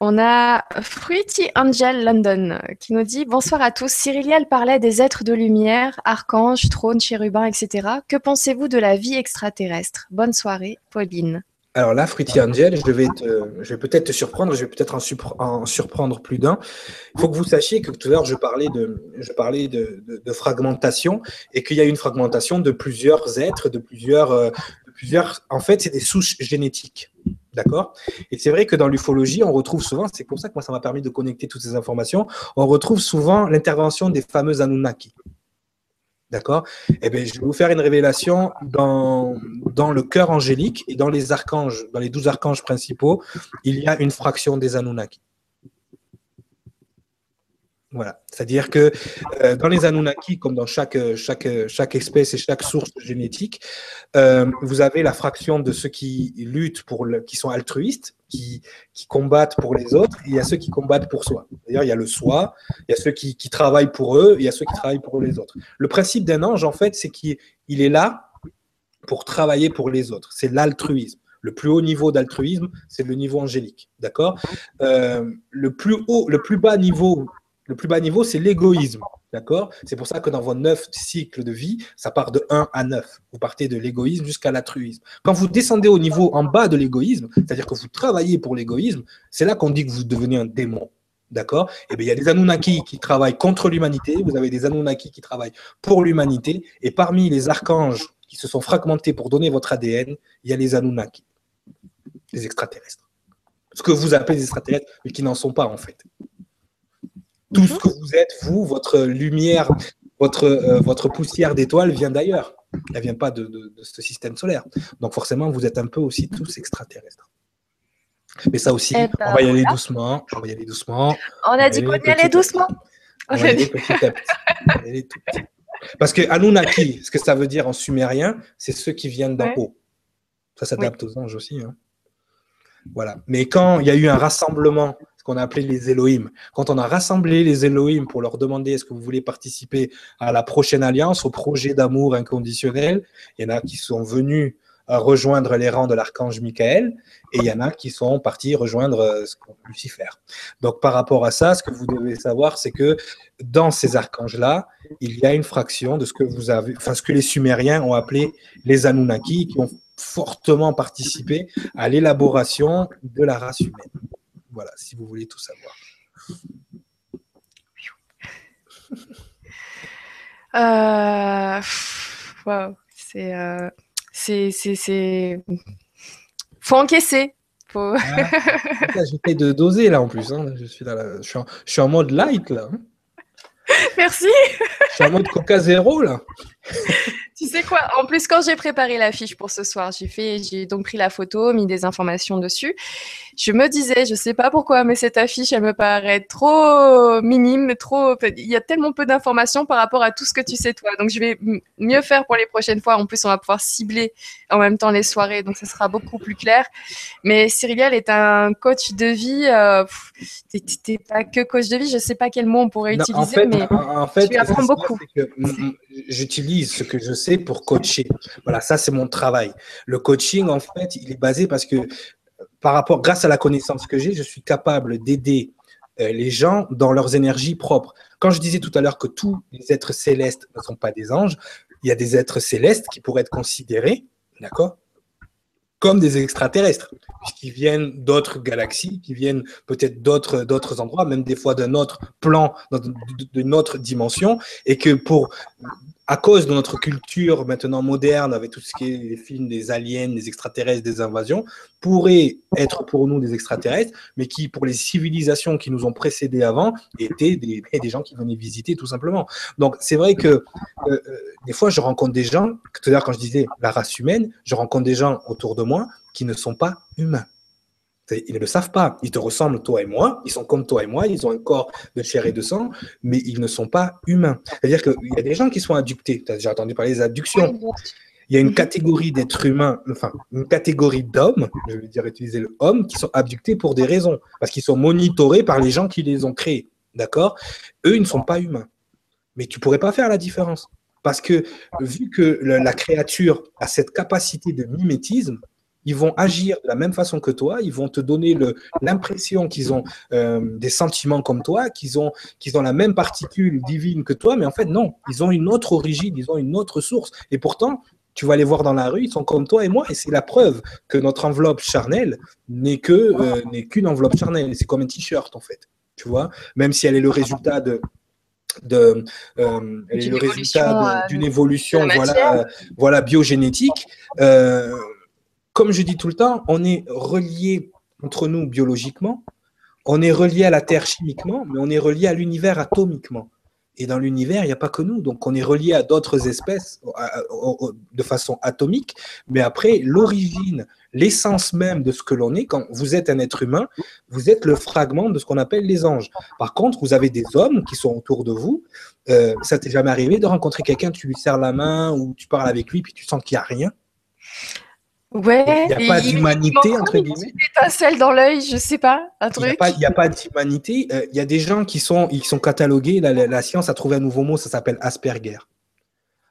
On a Fruity Angel London qui nous dit Bonsoir à tous. Cyriliel parlait des êtres de lumière, archanges, trônes, chérubins, etc. Que pensez-vous de la vie extraterrestre? Bonne soirée, Pauline. Alors là, Fruity Angel, je vais, je vais peut-être te surprendre, je vais peut-être en, surprendre plus d'un. Il faut que vous sachiez que tout à l'heure, je parlais, de, je parlais de, fragmentation et qu'il y a une fragmentation de plusieurs êtres, de plusieurs, euh, de plusieurs en fait, c'est des souches génétiques. D'accord? Et c'est vrai que dans l'ufologie, on retrouve souvent, c'est pour ça que moi, ça m'a permis de connecter toutes ces informations, on retrouve souvent l'intervention des fameux Anunnaki. D'accord? Eh bien, je vais vous faire une révélation dans, le cœur angélique et dans les archanges, dans les douze archanges principaux, il y a une fraction des Anunnaki. Voilà. C'est-à-dire que euh, dans les Anunnaki, comme dans chaque, espèce et chaque source génétique, euh, vous avez la fraction de ceux qui luttent pour qui sont altruistes, qui, combattent pour les autres, et il y a ceux qui combattent pour soi. D'ailleurs, il y a le soi, il y a ceux qui, qui travaillent pour eux, et il y a ceux qui travaillent pour les autres. Le principe d'un ange, en fait, c'est qu'il est là pour travailler pour les autres. C'est l'altruisme. Le plus haut niveau d'altruisme, c'est le niveau angélique. D'accord? Euh, Le plus haut, le plus bas niveau le plus bas niveau, c'est l'égoïsme. D'accord? C'est pour ça que dans vos neuf cycles de vie, ça part de 1 à 9. Vous partez de l'égoïsme jusqu'à l'altruisme. Quand vous descendez au niveau en bas de l'égoïsme, c'est-à-dire que vous travaillez pour l'égoïsme, c'est là qu'on dit que vous devenez un démon. D'accord? Eh il y a des Anunnaki qui travaillent contre l'humanité, vous avez des Anunnaki qui travaillent pour l'humanité, et parmi les archanges qui se sont fragmentés pour donner votre ADN, il y a les Anunnaki, les extraterrestres. Ce que vous appelez les extraterrestres, mais qui n'en sont pas en fait. Tout ce mhm. que vous êtes, vous, votre lumière, votre, euh, votre poussière d'étoiles vient d'ailleurs. Elle ne vient pas de, ce système solaire. Donc forcément, vous êtes un peu aussi tous extraterrestres. Mais ça aussi, eh ben, on va y aller doucement. On va y aller doucement. On a dit qu'on y allait doucement. On va y aller petit à petit. Parce que Anunnaki, ce que ça veut dire en sumérien, c'est ceux qui viennent d'en haut. Ça s'adapte aux anges aussi. Hein. Voilà. Mais quand il y a eu un rassemblement, qu'on a appelé les Elohim, quand on a rassemblé les Elohim pour leur demander est-ce que vous voulez participer à la prochaine alliance, au projet d'amour inconditionnel, il y en a qui sont venus rejoindre les rangs de l'archange Michael, et il y en a qui sont partis rejoindre euh, Lucifer. Donc par rapport à ça, ce que vous devez savoir, c'est que dans ces archanges-là, il y a une fraction de ce que vous avez, enfin ce que les Sumériens ont appelé les Anunnaki, qui ont fortement participé à l'élaboration de la race humaine. Voilà, si vous voulez tout savoir. Euh, wow, c'est euh, c'est, c'est, faut encaisser. Faut... Ah, J'essaie de doser là en plus. Hein. Je, suis je, suis en, je, suis en, mode light là. Hein. Merci. Je suis en mode Coca Zéro là. tu sais quoi En plus, quand j'ai préparé l'affiche pour ce soir, j'ai fait, j'ai donc pris la photo, mis des informations dessus. Je me disais, je sais pas pourquoi, mais cette affiche, elle me paraît trop minime, trop. Il y a tellement peu d'informations par rapport à tout ce que tu sais toi. Donc, je vais mieux faire pour les prochaines fois. En plus, on va pouvoir cibler en même temps les soirées, donc ça sera beaucoup plus clair. Mais Cyriliel est un coach de vie. Euh, t'es pas que coach de vie. Je sais pas quel mot on pourrait utiliser, mais en fait, tu apprends beaucoup. J'utilise ce que je sais pour coacher. Voilà, ça c'est mon travail. Le coaching, en fait, il est basé parce que par rapport, grâce à la connaissance que j'ai, je suis capable d'aider euh, les gens dans leurs énergies propres. Quand je disais tout à l'heure que tous les êtres célestes ne sont pas des anges, il y a des êtres célestes qui pourraient être considérés, d'accord, comme des extraterrestres, puisqu'ils viennent d'autres galaxies, qui viennent peut-être d'autres, d'autres endroits, même des fois d'un autre plan, d'une autre dimension, et que pour à cause de notre culture maintenant moderne, avec tout ce qui est les films des aliens, des extraterrestres, des invasions, pourraient être pour nous des extraterrestres, mais qui, pour les civilisations qui nous ont précédés avant, étaient des, gens qui venaient visiter tout simplement. Donc, c'est vrai que euh, euh, des fois, je rencontre des gens, tout à l'heure, quand je disais la race humaine, je rencontre des gens autour de moi qui ne sont pas humains. Ils ne le savent pas. Ils te ressemblent, toi et moi. Ils sont comme toi et moi. Ils ont un corps de chair et de sang, mais ils ne sont pas humains. C'est-à-dire qu'il y a des gens qui sont abductés. Tu as déjà entendu parler des abductions. Il y a une catégorie d'êtres humains, enfin, une catégorie d'hommes, je veux dire utiliser le homme, qui sont abductés pour des raisons, parce qu'ils sont monitorés par les gens qui les ont créés. D'accord? Eux, ils ne sont pas humains. Mais tu pourrais pas faire la différence. Parce que vu que la créature a cette capacité de mimétisme, ils vont agir de la même façon que toi, ils vont te donner l'impression qu'ils ont euh, des sentiments comme toi, qu'ils ont, qu'ils ont la même particule divine que toi, mais en fait non, ils ont une autre origine, ils ont une autre source. Et pourtant, tu vas les voir dans la rue, ils sont comme toi et moi, et c'est la preuve que notre enveloppe charnelle n'est que euh, n'est qu'une enveloppe charnelle. C'est comme un t-shirt en fait, tu vois, même si elle est le résultat de de euh, le résultat d'une évolution, voilà, voilà biogénétique. Euh, comme je dis tout le temps, on est relié entre nous biologiquement, on est relié à la Terre chimiquement, mais on est relié à l'univers atomiquement. Et dans l'univers, il n'y a pas que nous. Donc, on est relié à d'autres espèces de façon atomique. Mais après, l'origine, l'essence même de ce que l'on est, quand vous êtes un être humain, vous êtes le fragment de ce qu'on appelle les anges. Par contre, vous avez des hommes qui sont autour de vous. Euh, ça t'est jamais arrivé de rencontrer quelqu'un, tu lui serres la main ou tu parles avec lui, puis tu sens qu'il n'y a rien? Ouais. Il n'y a pas d'humanité, entre guillemets? Une dans l'œil, je sais pas, un truc? Il n'y a pas, d'humanité. Euh, y a des gens qui sont, ils sont catalogués, la, science a trouvé un nouveau mot, ça s'appelle Asperger.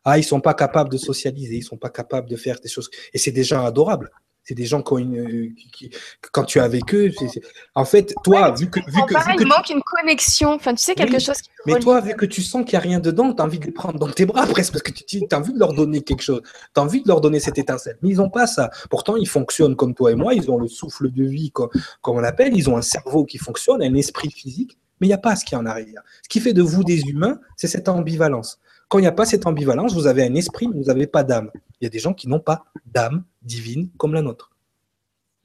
Ah, ils sont pas capables de socialiser, ils sont pas capables de faire des choses. Et c'est des gens adorables. C'est des gens qui, quand tu es avec eux, en fait, toi, vu que, vu que, il manque une connexion. Enfin, tu sais quelque chose. mais toi, vu que tu sens qu'il n'y a rien dedans, tu as envie de les prendre dans tes bras presque parce que tu as envie de leur donner quelque chose. Tu as envie de leur donner cette étincelle. Mais ils n'ont pas ça. Pourtant, ils fonctionnent comme toi et moi. Ils ont le souffle de vie, comme, comme on l'appelle. Ils ont un cerveau qui fonctionne, un esprit physique. Mais il n'y a pas ce qui est en arrière. Ce qui fait de vous des humains, c'est cette ambivalence. Quand il n'y a pas cette ambivalence, vous avez un esprit, mais vous n'avez pas d'âme. Il y a des gens qui n'ont pas d'âme divine comme la nôtre.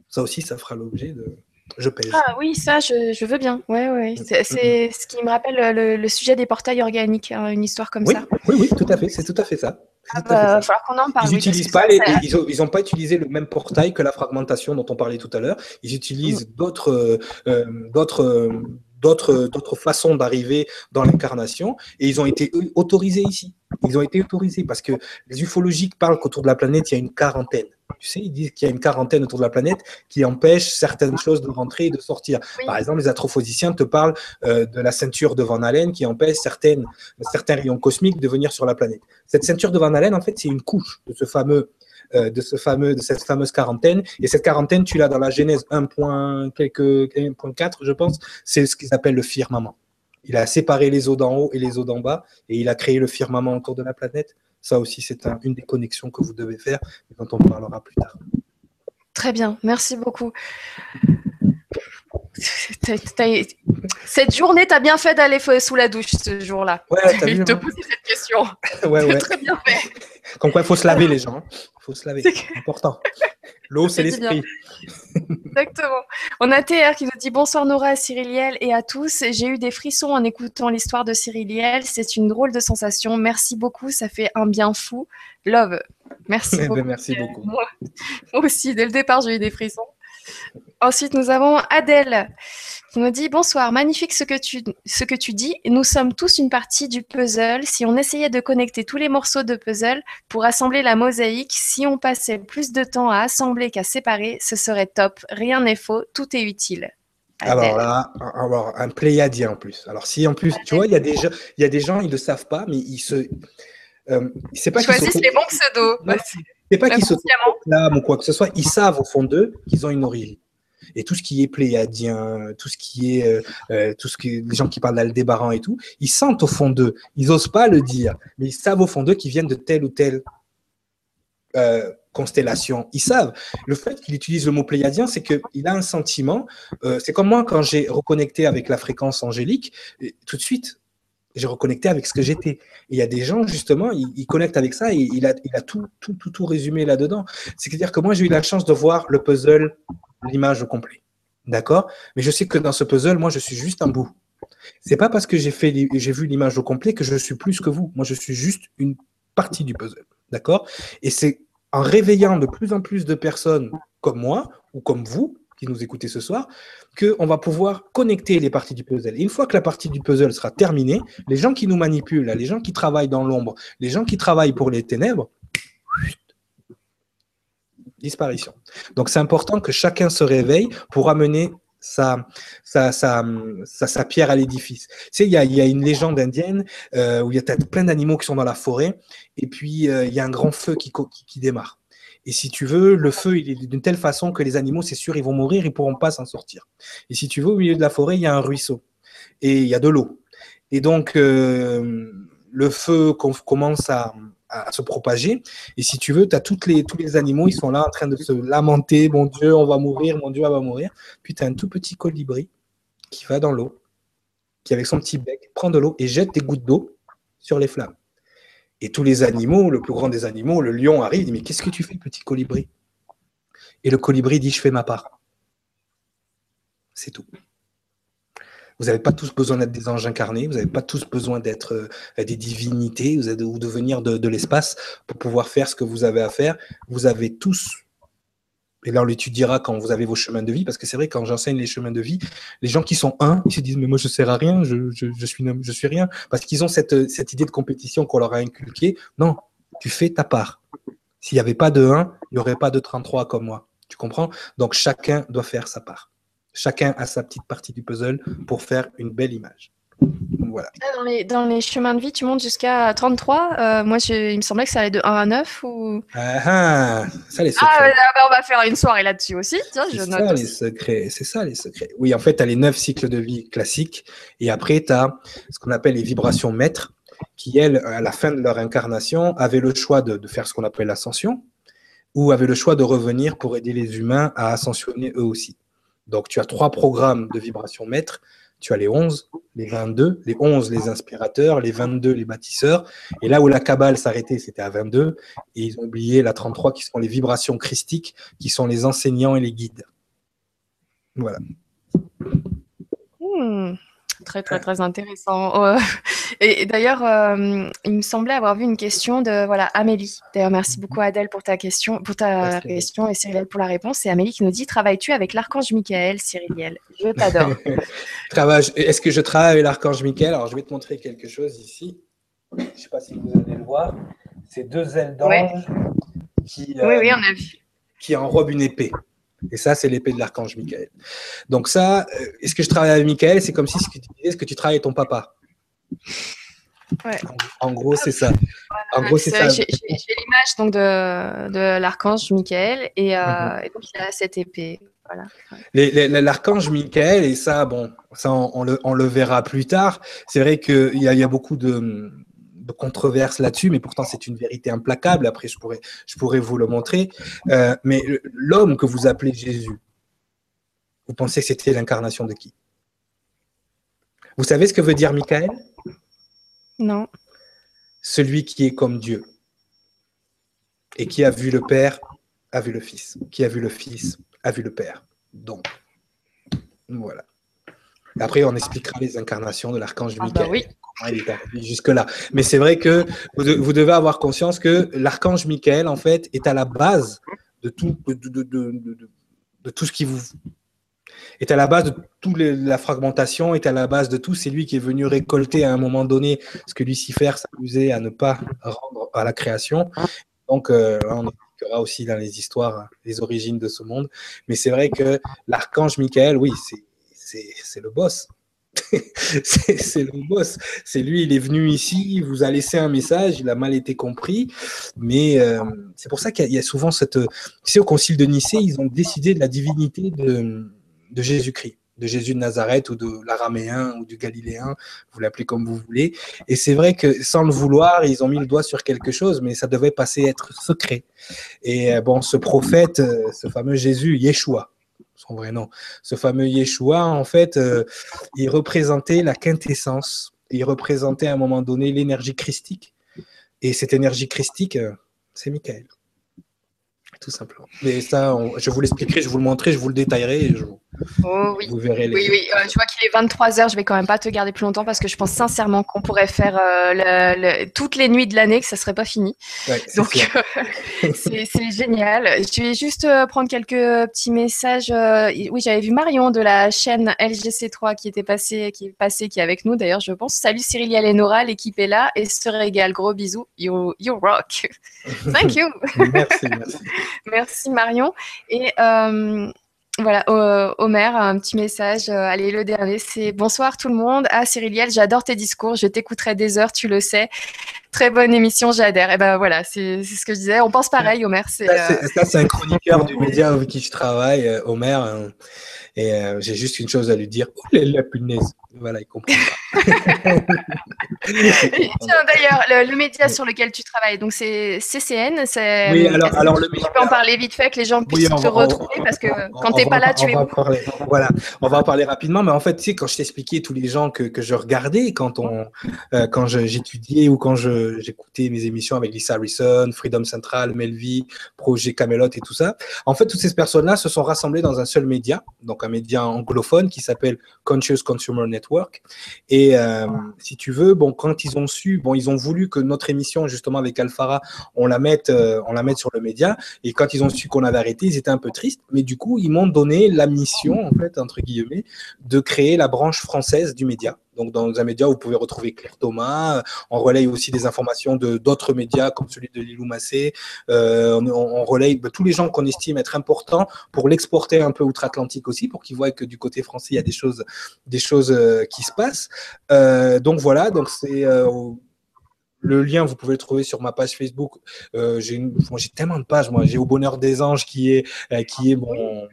Ça aussi, ça fera l'objet de. Je pèse. Ah oui, ça, je, veux bien. Ouais, ouais. C'est ce qui me rappelle le, sujet des portails organiques, hein, une histoire comme ça. Oui, oui, tout à fait. C'est tout à fait ça. Ah bah, falloir qu'on en parle. Ils n'utilisent pas, ils n'ont pas utilisé le même portail que la fragmentation dont on parlait tout à l'heure. Ils utilisent mm. d'autres, euh, d'autres, d'autres façons d'arriver dans l'incarnation et ils ont été autorisés ici. Ils ont été autorisés parce que les ufologiques parlent qu'autour de la planète, il y a une quarantaine. Tu sais, ils disent qu'il y a une quarantaine autour de la planète qui empêche certaines choses de rentrer et de sortir. Par exemple, les astrophysiciens te parlent euh, de la ceinture de Van Allen qui empêche certaines, certains rayons cosmiques de venir sur la planète. Cette ceinture de Van Allen, en fait, c'est une couche de ce fameux euh, de, ce fameux, de cette fameuse quarantaine. Et cette quarantaine, tu l'as dans la Genèse 1.4, je pense, c'est ce qu'ils appellent le firmament. Il a séparé les eaux d'en haut et les eaux d'en bas, et il a créé le firmament autour de la planète. Ça aussi, c'est une des connexions que vous devez faire, dont on parlera plus tard. Très bien, merci beaucoup. Cette journée, tu as bien fait d'aller sous la douche ce jour-là. Ouais, as vu, te poser cette question. ouais, ouais. Très bien fait. Comme quoi, il faut se laver, les gens. Il faut se laver. C'est important. L'eau, c'est l'esprit. Exactement. On a TR qui nous dit bonsoir Nora à Cyriliel et à tous. J'ai eu des frissons en écoutant l'histoire de Cyriliel. C'est une drôle de sensation. Merci beaucoup. Ça fait un bien fou. Love. Merci eh ben, beaucoup. Merci beaucoup. Moi, moi aussi, dès le départ, j'ai eu des frissons. Ensuite, nous avons Adèle qui nous dit Bonsoir, magnifique ce que, tu, ce que tu dis. Nous sommes tous une partie du puzzle. Si on essayait de connecter tous les morceaux de puzzle pour assembler la mosaïque, si on passait plus de temps à assembler qu'à séparer, ce serait top. Rien n'est faux, tout est utile. Alors là, alors, un pléiadien en plus. Alors si en plus, tu vois, il y, a des gens, il y a des gens, ils ne le savent pas, mais ils se... Euh, c'est pas Choisissent les bons pseudos. C'est pas qu'ils se ou quoi que ce soit, ils savent au fond d'eux qu'ils ont une origine. Et tout ce qui est pléiadien, tout ce qui est, euh, euh, tout ce que les gens qui parlent d'Aldébaran et tout, ils sentent au fond d'eux. Ils n'osent pas le dire, mais ils savent au fond d'eux qu'ils viennent de telle ou telle euh, constellation. Ils savent. Le fait qu'il utilise le mot pléiadien, c'est qu'il a un sentiment. c'est comme moi quand j'ai reconnecté avec la fréquence angélique, tout de suite, j'ai reconnecté avec ce que j'étais. Il y a des gens, justement, ils, connectent avec ça et il a, il a tout, tout, tout, tout résumé là-dedans. C'est-à-dire que moi, j'ai eu la chance de voir le puzzle, l'image au complet. D'accord? Mais je sais que dans ce puzzle, moi, je suis juste un bout. C'est pas parce que j'ai fait, j'ai vu l'image au complet que je suis plus que vous. Moi, je suis juste une partie du puzzle. D'accord? Et c'est en réveillant de plus en plus de personnes comme moi ou comme vous, qui nous écoutez ce soir, qu'on va pouvoir connecter les parties du puzzle. Et une fois que la partie du puzzle sera terminée, les gens qui nous manipulent, les gens qui travaillent dans l'ombre, les gens qui travaillent pour les ténèbres, disparition. Donc c'est important que chacun se réveille pour amener sa, sa, sa, sa, pierre à l'édifice. Tu sais, il y a, y a, une légende indienne euh, où il y a plein d'animaux qui sont dans la forêt, et puis euh, il y a un grand feu qui, qui, démarre. Et si tu veux, le feu, il est d'une telle façon que les animaux, c'est sûr, ils vont mourir, ils pourront pas s'en sortir. Et si tu veux, au milieu de la forêt, il y a un ruisseau et il y a de l'eau. Et donc, euh, le feu commence à, se propager. Et si tu veux, tu as les, tous les animaux, ils sont là en train de se lamenter. Mon Dieu, on va mourir, mon Dieu, on va mourir. Puis tu as un tout petit colibri qui va dans l'eau, qui avec son petit bec prend de l'eau et jette des gouttes d'eau sur les flammes. Et tous les animaux, le plus grand des animaux, le lion arrive, il dit Mais qu'est-ce que tu fais, petit colibri? Et le colibri dit Je fais ma part. C'est tout. Vous n'avez pas tous besoin d'être des anges incarnés, vous n'avez pas tous besoin d'être euh, des divinités ou de venir de l'espace pour pouvoir faire ce que vous avez à faire. Vous avez tous et là, on l'étudiera quand vous avez vos chemins de vie, parce que c'est vrai, quand j'enseigne les chemins de vie, les gens qui sont un, ils se disent, mais moi, je ne sers à rien, je, je, suis, je suis rien, parce qu'ils ont cette, cette idée de compétition qu'on leur a inculquée. Non, tu fais ta part. S'il n'y avait pas de 1, il n'y aurait pas de 33 comme moi. Tu comprends? Donc, chacun doit faire sa part. Chacun a sa petite partie du puzzle pour faire une belle image. Ah, dans, les, chemins de vie, tu montes jusqu'à 33. Euh, moi, il me semblait que ça allait de 1 à 9. Ou... Ah, ah ça, les secrets. Ah, bah, on va faire une soirée là-dessus aussi. C'est ça, les secrets. C'est ça, les secrets. Oui, en fait, tu as les 9 cycles de vie classiques. Et après, tu as ce qu'on appelle les vibrations maîtres, qui, elles, à la fin de leur incarnation, avaient le choix de, de faire ce qu'on appelle l'ascension, ou avaient le choix de revenir pour aider les humains à ascensionner eux aussi. Donc, tu as trois programmes de vibrations maîtres tu as les 11, les 22, les 11 les inspirateurs, les 22 les bâtisseurs. Et là où la cabale s'arrêtait, c'était à 22. Et ils ont oublié la 33 qui sont les vibrations christiques, qui sont les enseignants et les guides. Voilà. Hmm. Très, très, très intéressant. Et, d'ailleurs, euh, il me semblait avoir vu une question de voilà Amélie. D'ailleurs, merci beaucoup Adèle pour ta question, pour ta question et Cyriliel pour la réponse. C'est Amélie qui nous dit Travailles-tu avec l'archange Michael, Cyriliel Je t'adore. Est-ce que je travaille avec l'archange Michael? Alors, je vais te montrer quelque chose ici. Je ne sais pas si vous allez le voir. C'est deux ailes d'ange qui, oui, oui, on a vu. qui enrobent une épée. Et ça, c'est l'épée de l'archange Michael. Donc ça, euh, est-ce que je travaille avec Michael? C'est comme si ce que tu disais, ce que tu travailles avec ton papa? Ouais. En, gros, c'est ça. En gros, c'est ça. J'ai l'image donc de, de l'archange Michael et, euh, mhm. et, donc il a cette épée. Voilà. L'archange Michael, et ça, bon, ça on, le, on le, verra plus tard. C'est vrai qu'il y, y, a beaucoup de, de controverses là-dessus, mais pourtant c'est une vérité implacable. Après, je pourrais, je pourrais vous le montrer. Euh, mais l'homme que vous appelez Jésus, vous pensez que c'était l'incarnation de qui? Vous savez ce que veut dire Michael? Non. Celui qui est comme Dieu et qui a vu le Père, a vu le Fils. Qui a vu le Fils, a vu le Père. Donc, voilà. Après, on expliquera les incarnations de l'archange ah bah Michael il est arrivé jusque-là. Mais c'est vrai que vous, devez avoir conscience que l'archange Michael, en fait, est à la base de tout, de, tout ce qui vous. est à la base de toute la fragmentation, est à la base de tout. C'est lui qui est venu récolter à un moment donné ce que Lucifer s'amusait à ne pas rendre à la création. Donc, euh, on expliquera aussi dans les histoires les origines de ce monde. Mais c'est vrai que l'archange Michael, oui, c'est le boss. c'est le boss. C'est lui, il est venu ici, il vous a laissé un message, il a mal été compris. Mais euh, c'est pour ça qu'il y, a souvent cette. Tu au concile de Nicée, ils ont décidé de la divinité de, de Jésus-Christ de Jésus de Nazareth ou de l'araméen ou du galiléen, vous l'appelez comme vous voulez. Et c'est vrai que sans le vouloir, ils ont mis le doigt sur quelque chose, mais ça devait passer être secret. Et euh, bon, ce prophète, euh, ce fameux Jésus, Yeshua, son vrai nom. Ce fameux Yeshua, en fait, euh, il représentait la quintessence. Il représentait à un moment donné l'énergie christique. Et cette énergie christique, euh, c'est Michael. Tout simplement. Mais ça, je vous l'expliquerai, je vous le montrerai, je vous le détaillerai. Oh, oui. Vous verrez Oui, oui. Euh, je vois qu'il est 23h. Je vais quand même pas te garder plus longtemps parce que je pense sincèrement qu'on pourrait faire euh, toutes les nuits de l'année, que ça serait pas fini. Donc, euh, c'est génial. Je vais juste prendre quelques petits messages. oui, j'avais vu Marion de la chaîne LGC3 qui était passée, qui est passée, qui est avec nous d'ailleurs, je pense. Salut Cyril et Nora, l'équipe est là et se régale. Gros bisous. You, you rock. Thank you. merci, merci. merci Marion. Et voilà, Omer, un petit message. Euh, allez, le dernier, c'est bonsoir tout le monde. Ah, Cyriliel, j'adore tes discours. Je t'écouterai des heures, tu le sais. Très bonne émission, j'adhère. Et ben voilà, c'est ce que je disais. On pense pareil, Omer. Ça, c'est euh, un chroniqueur du média avec qui je travaille, euh, Omer. Hein. Et j'ai juste une chose à lui dire. Oh, la punaise. Voilà, il comprend pas. Tiens, d'ailleurs, le, média sur lequel tu travailles, donc c'est CCN. Oui, alors, alors le média. Tu peux en parler vite fait que les gens puissent te retrouver parce que quand tu n'es pas là, tu es. Parler, voilà, on va en parler rapidement, mais en fait, tu sais, quand je t'expliquais tous les gens que, que je regardais quand, on, euh, quand j'étudiais ou quand j'écoutais mes émissions avec Lisa Harrison, Freedom Central, Melvi, Projet Camelot et tout ça, en fait, toutes ces personnes-là se sont rassemblées dans un seul média, donc un média anglophone qui s'appelle Conscious Consumer Network et euh, si tu veux, bon, quand ils ont su, bon, ils ont voulu que notre émission, justement avec Alphara, on la mette, euh, on la mette sur le média. Et quand ils ont su qu'on avait arrêté, ils étaient un peu tristes. Mais du coup, ils m'ont donné la mission, en fait, entre guillemets, de créer la branche française du média. Donc, dans un média, vous pouvez retrouver Claire Thomas. On relaye aussi des informations de d'autres médias, comme celui de Lilou Massé. Euh, on, relaye bah, tous les gens qu'on estime être importants pour l'exporter un peu outre-Atlantique aussi, pour qu'ils voient que du côté français, il y a des choses, des choses euh, qui se passent. Euh, donc, voilà. Donc, c'est. Le lien, vous pouvez le trouver sur ma page Facebook. J'ai tellement de pages, moi. J'ai Au Bonheur des Anges qui est, qui est mon,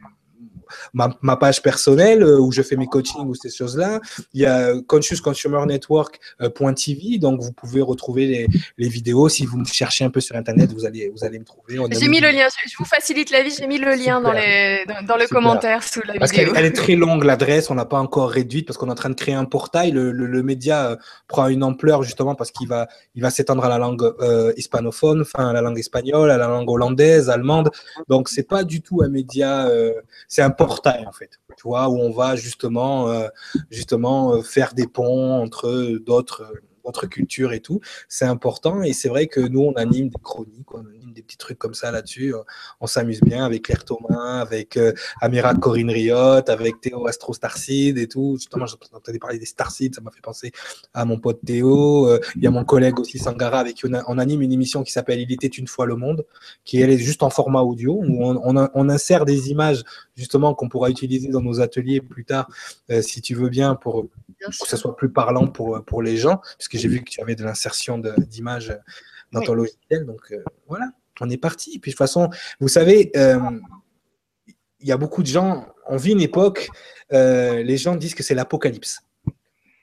ma, page personnelle euh, où je fais mes coachings ou ces choses-là. Il y a Conscious Consumer Network.tv, donc vous pouvez retrouver les, vidéos. Si vous me cherchez un peu sur Internet, vous allez, vous allez me trouver. J'ai mis le lien, je vous facilite la vie, j'ai mis le lien dans, les, dans, le commentaire sous la parce vidéo. Parce qu'elle est très longue, l'adresse, on n'a pas encore réduite parce qu'on est en train de créer un portail. Le, média euh, prend une ampleur justement parce qu'il va, il va s'étendre à la langue euh, hispanophone, enfin à la langue espagnole, à la langue hollandaise, allemande. Donc c'est pas du tout un média, c'est un portail en fait, tu vois, où on va justement, justement faire des ponts entre d'autres notre culture et tout. C'est important et c'est vrai que nous, on anime des chroniques, on anime des petits trucs comme ça là-dessus. On s'amuse bien avec Claire Thomas, avec euh, Amira Corinne Riot, avec Théo Astro Starseed et tout. Justement, j'entendais parler des Starseed, ça m'a fait penser à mon pote Théo. Euh, il y a mon collègue aussi, Sangara, avec qui on, anime une émission qui s'appelle Il était une fois le monde, qui est juste en format audio, où on, insère des images justement qu'on pourra utiliser dans nos ateliers plus tard, euh, si tu veux bien, pour, que ce soit plus parlant pour, pour les gens, puisque j'ai vu que tu avais de l'insertion d'images dans ton logiciel. Donc euh, voilà, on est parti. Puis de toute façon, vous savez, euh, il y a beaucoup de gens, on vit une époque, les gens disent que c'est l'apocalypse.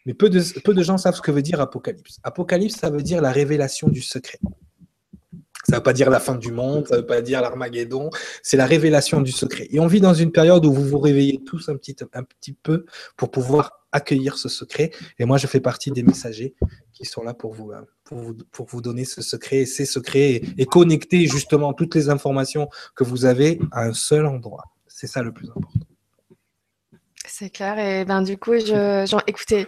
Mais peu de, peu de gens savent ce que veut dire apocalypse. Apocalypse, ça veut dire la révélation du secret. Ça ne veut pas dire la fin du monde, ça ne veut pas dire l'Armageddon, c'est la révélation du secret. Et on vit dans une période où vous vous réveillez tous un petit, un petit peu pour pouvoir accueillir ce secret. Et moi, je fais partie des messagers qui sont là pour vous, pour vous, pour vous donner ce secret, ces secrets, et, connecter justement toutes les informations que vous avez à un seul endroit. C'est ça le plus important. C'est clair. Et ben du coup, je, écoutez,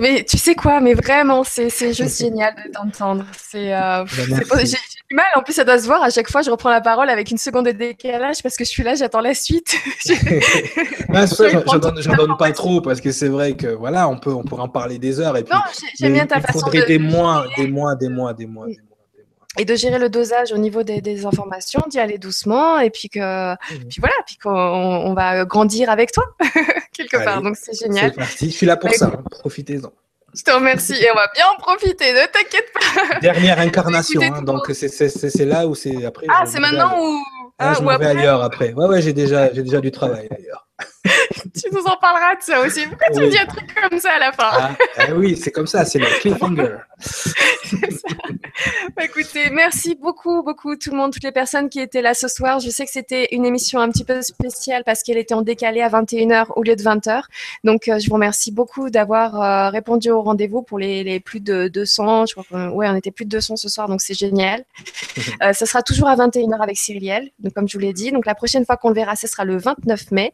mais tu sais quoi, mais vraiment, c'est juste génial de t'entendre. C'est euh, bah, j'ai du mal. En plus, ça doit se voir. À chaque fois, je reprends la parole avec une seconde de décalage parce que je suis là, j'attends la suite. ah, ça, j'en donne, pas trop parce que c'est vrai que voilà, on peut, on pourrait en parler des heures. Et puis, non, j'aime bien ta il faudrait des mois, des mois, des mois, des mois, des mois et de gérer le dosage au niveau des, informations, d'y aller doucement, et puis que, mmh. puis voilà, puis qu'on on va grandir avec toi quelque part. Donc c'est génial. C'est parti. Je suis là pour ça. Hein. Profitez-en. Je te remercie et on va bien en profiter, ne t'inquiète pas. Dernière incarnation, hein, donc c'est là où c'est après. Ah, c'est maintenant où. Ah, je m'en vais ailleurs après. Ouais, ouais, j'ai déjà, j'ai déjà du travail ailleurs. tu nous en parleras de ça aussi. Pourquoi tu me dis un truc comme ça à la fin? Ah, ah Oui, c'est comme ça, c'est le cliffhanger. Bah, écoutez, merci beaucoup, beaucoup tout le monde, toutes les personnes qui étaient là ce soir. Je sais que c'était une émission un petit peu spéciale parce qu'elle était en décalé à 21h au lieu de 20h. Donc, euh, je vous remercie beaucoup d'avoir euh, répondu au rendez-vous pour les, plus de 200. Je crois ouais, on était plus de 200 ce soir, donc c'est génial. Euh, ça sera toujours à 21h avec Cyrielle, donc comme je vous l'ai dit. Donc, la prochaine fois qu'on le verra, ce sera le 29 mai.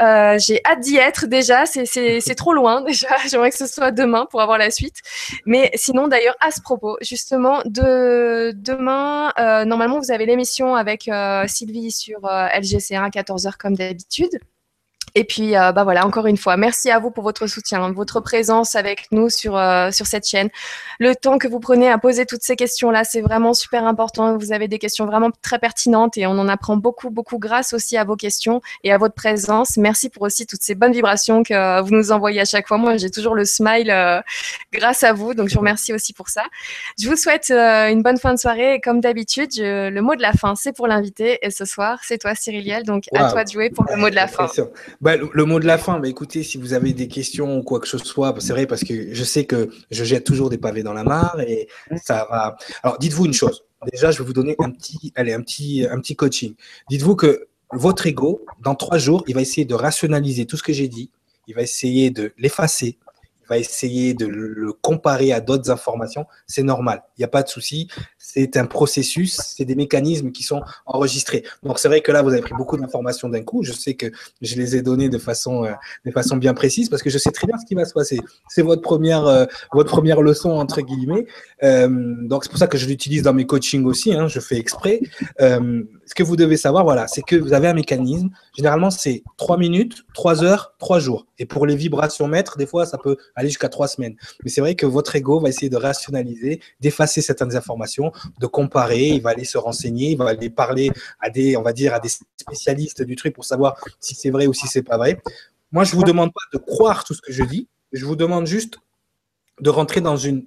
Euh, j'ai hâte d'y être déjà. C'est trop loin déjà. J'aimerais que ce soit demain pour avoir la suite. Mais sinon, d'ailleurs, à ce propos, justement, de demain, euh, normalement, vous avez l'émission avec euh, Sylvie sur LGC1 à 14h comme d'habitude. Et puis, euh, bah voilà, encore une fois, merci à vous pour votre soutien, votre présence avec nous sur, euh, sur cette chaîne. Le temps que vous prenez à poser toutes ces questions-là, c'est vraiment super important. Vous avez des questions vraiment très pertinentes et on en apprend beaucoup, beaucoup grâce aussi à vos questions et à votre présence. Merci pour aussi toutes ces bonnes vibrations que vous nous envoyez à chaque fois. Moi, j'ai toujours le smile euh, grâce à vous, donc je vous remercie aussi pour ça. Je vous souhaite une bonne fin de soirée et comme d'habitude, le mot de la fin, c'est pour l'invité et ce soir, c'est toi, Cyriliel. Donc, à toi de jouer pour le mot de la fin. Bah, le, mot de la fin, bah, écoutez, si vous avez des questions ou quoi que ce soit, c'est vrai parce que je sais que je jette toujours des pavés dans la mare et ça va. Alors, dites-vous une chose. Déjà, je vais vous donner un petit, allez, un petit, un petit coaching. Dites-vous que votre ego, dans trois jours, il va essayer de rationaliser tout ce que j'ai dit. Il va essayer de l'effacer, va essayer de le comparer à d'autres informations, c'est normal. Il n'y a pas de souci. C'est un processus, c'est des mécanismes qui sont enregistrés. Donc c'est vrai que là, vous avez pris beaucoup d'informations d'un coup. Je sais que je les ai données de façon, euh, de façon bien précise parce que je sais très bien ce qui va se passer. C'est votre première, euh, votre première leçon entre guillemets. Euh, donc c'est pour ça que je l'utilise dans mes coachings aussi. Hein, je fais exprès. Ce que vous devez savoir, voilà, c'est que vous avez un mécanisme. Généralement, c'est trois minutes, trois heures, trois jours. Et pour les vibrations maîtres, des fois, ça peut aller jusqu'à trois semaines. Mais c'est vrai que votre ego va essayer de rationaliser, d'effacer certaines informations, de comparer, il va aller se renseigner, il va aller parler à des, on va dire, à des spécialistes du truc pour savoir si c'est vrai ou si c'est pas vrai. Moi, je vous demande pas de croire tout ce que je dis, je vous demande juste de rentrer dans une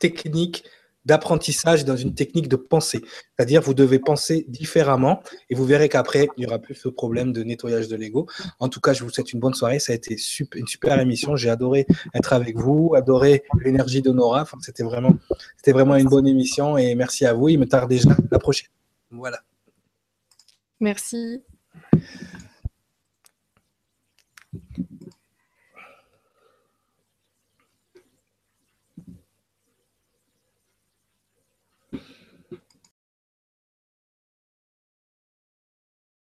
technique d'apprentissage dans une technique de pensée. C'est-à-dire, vous devez penser différemment et vous verrez qu'après, il n'y aura plus ce problème de nettoyage de l'ego. En tout cas, je vous souhaite une bonne soirée. Ça a été une super émission. J'ai adoré être avec vous, adoré l'énergie de Nora. c'était vraiment, c'était vraiment une bonne émission et merci à vous. Il me tarde déjà la prochaine. Voilà. Merci.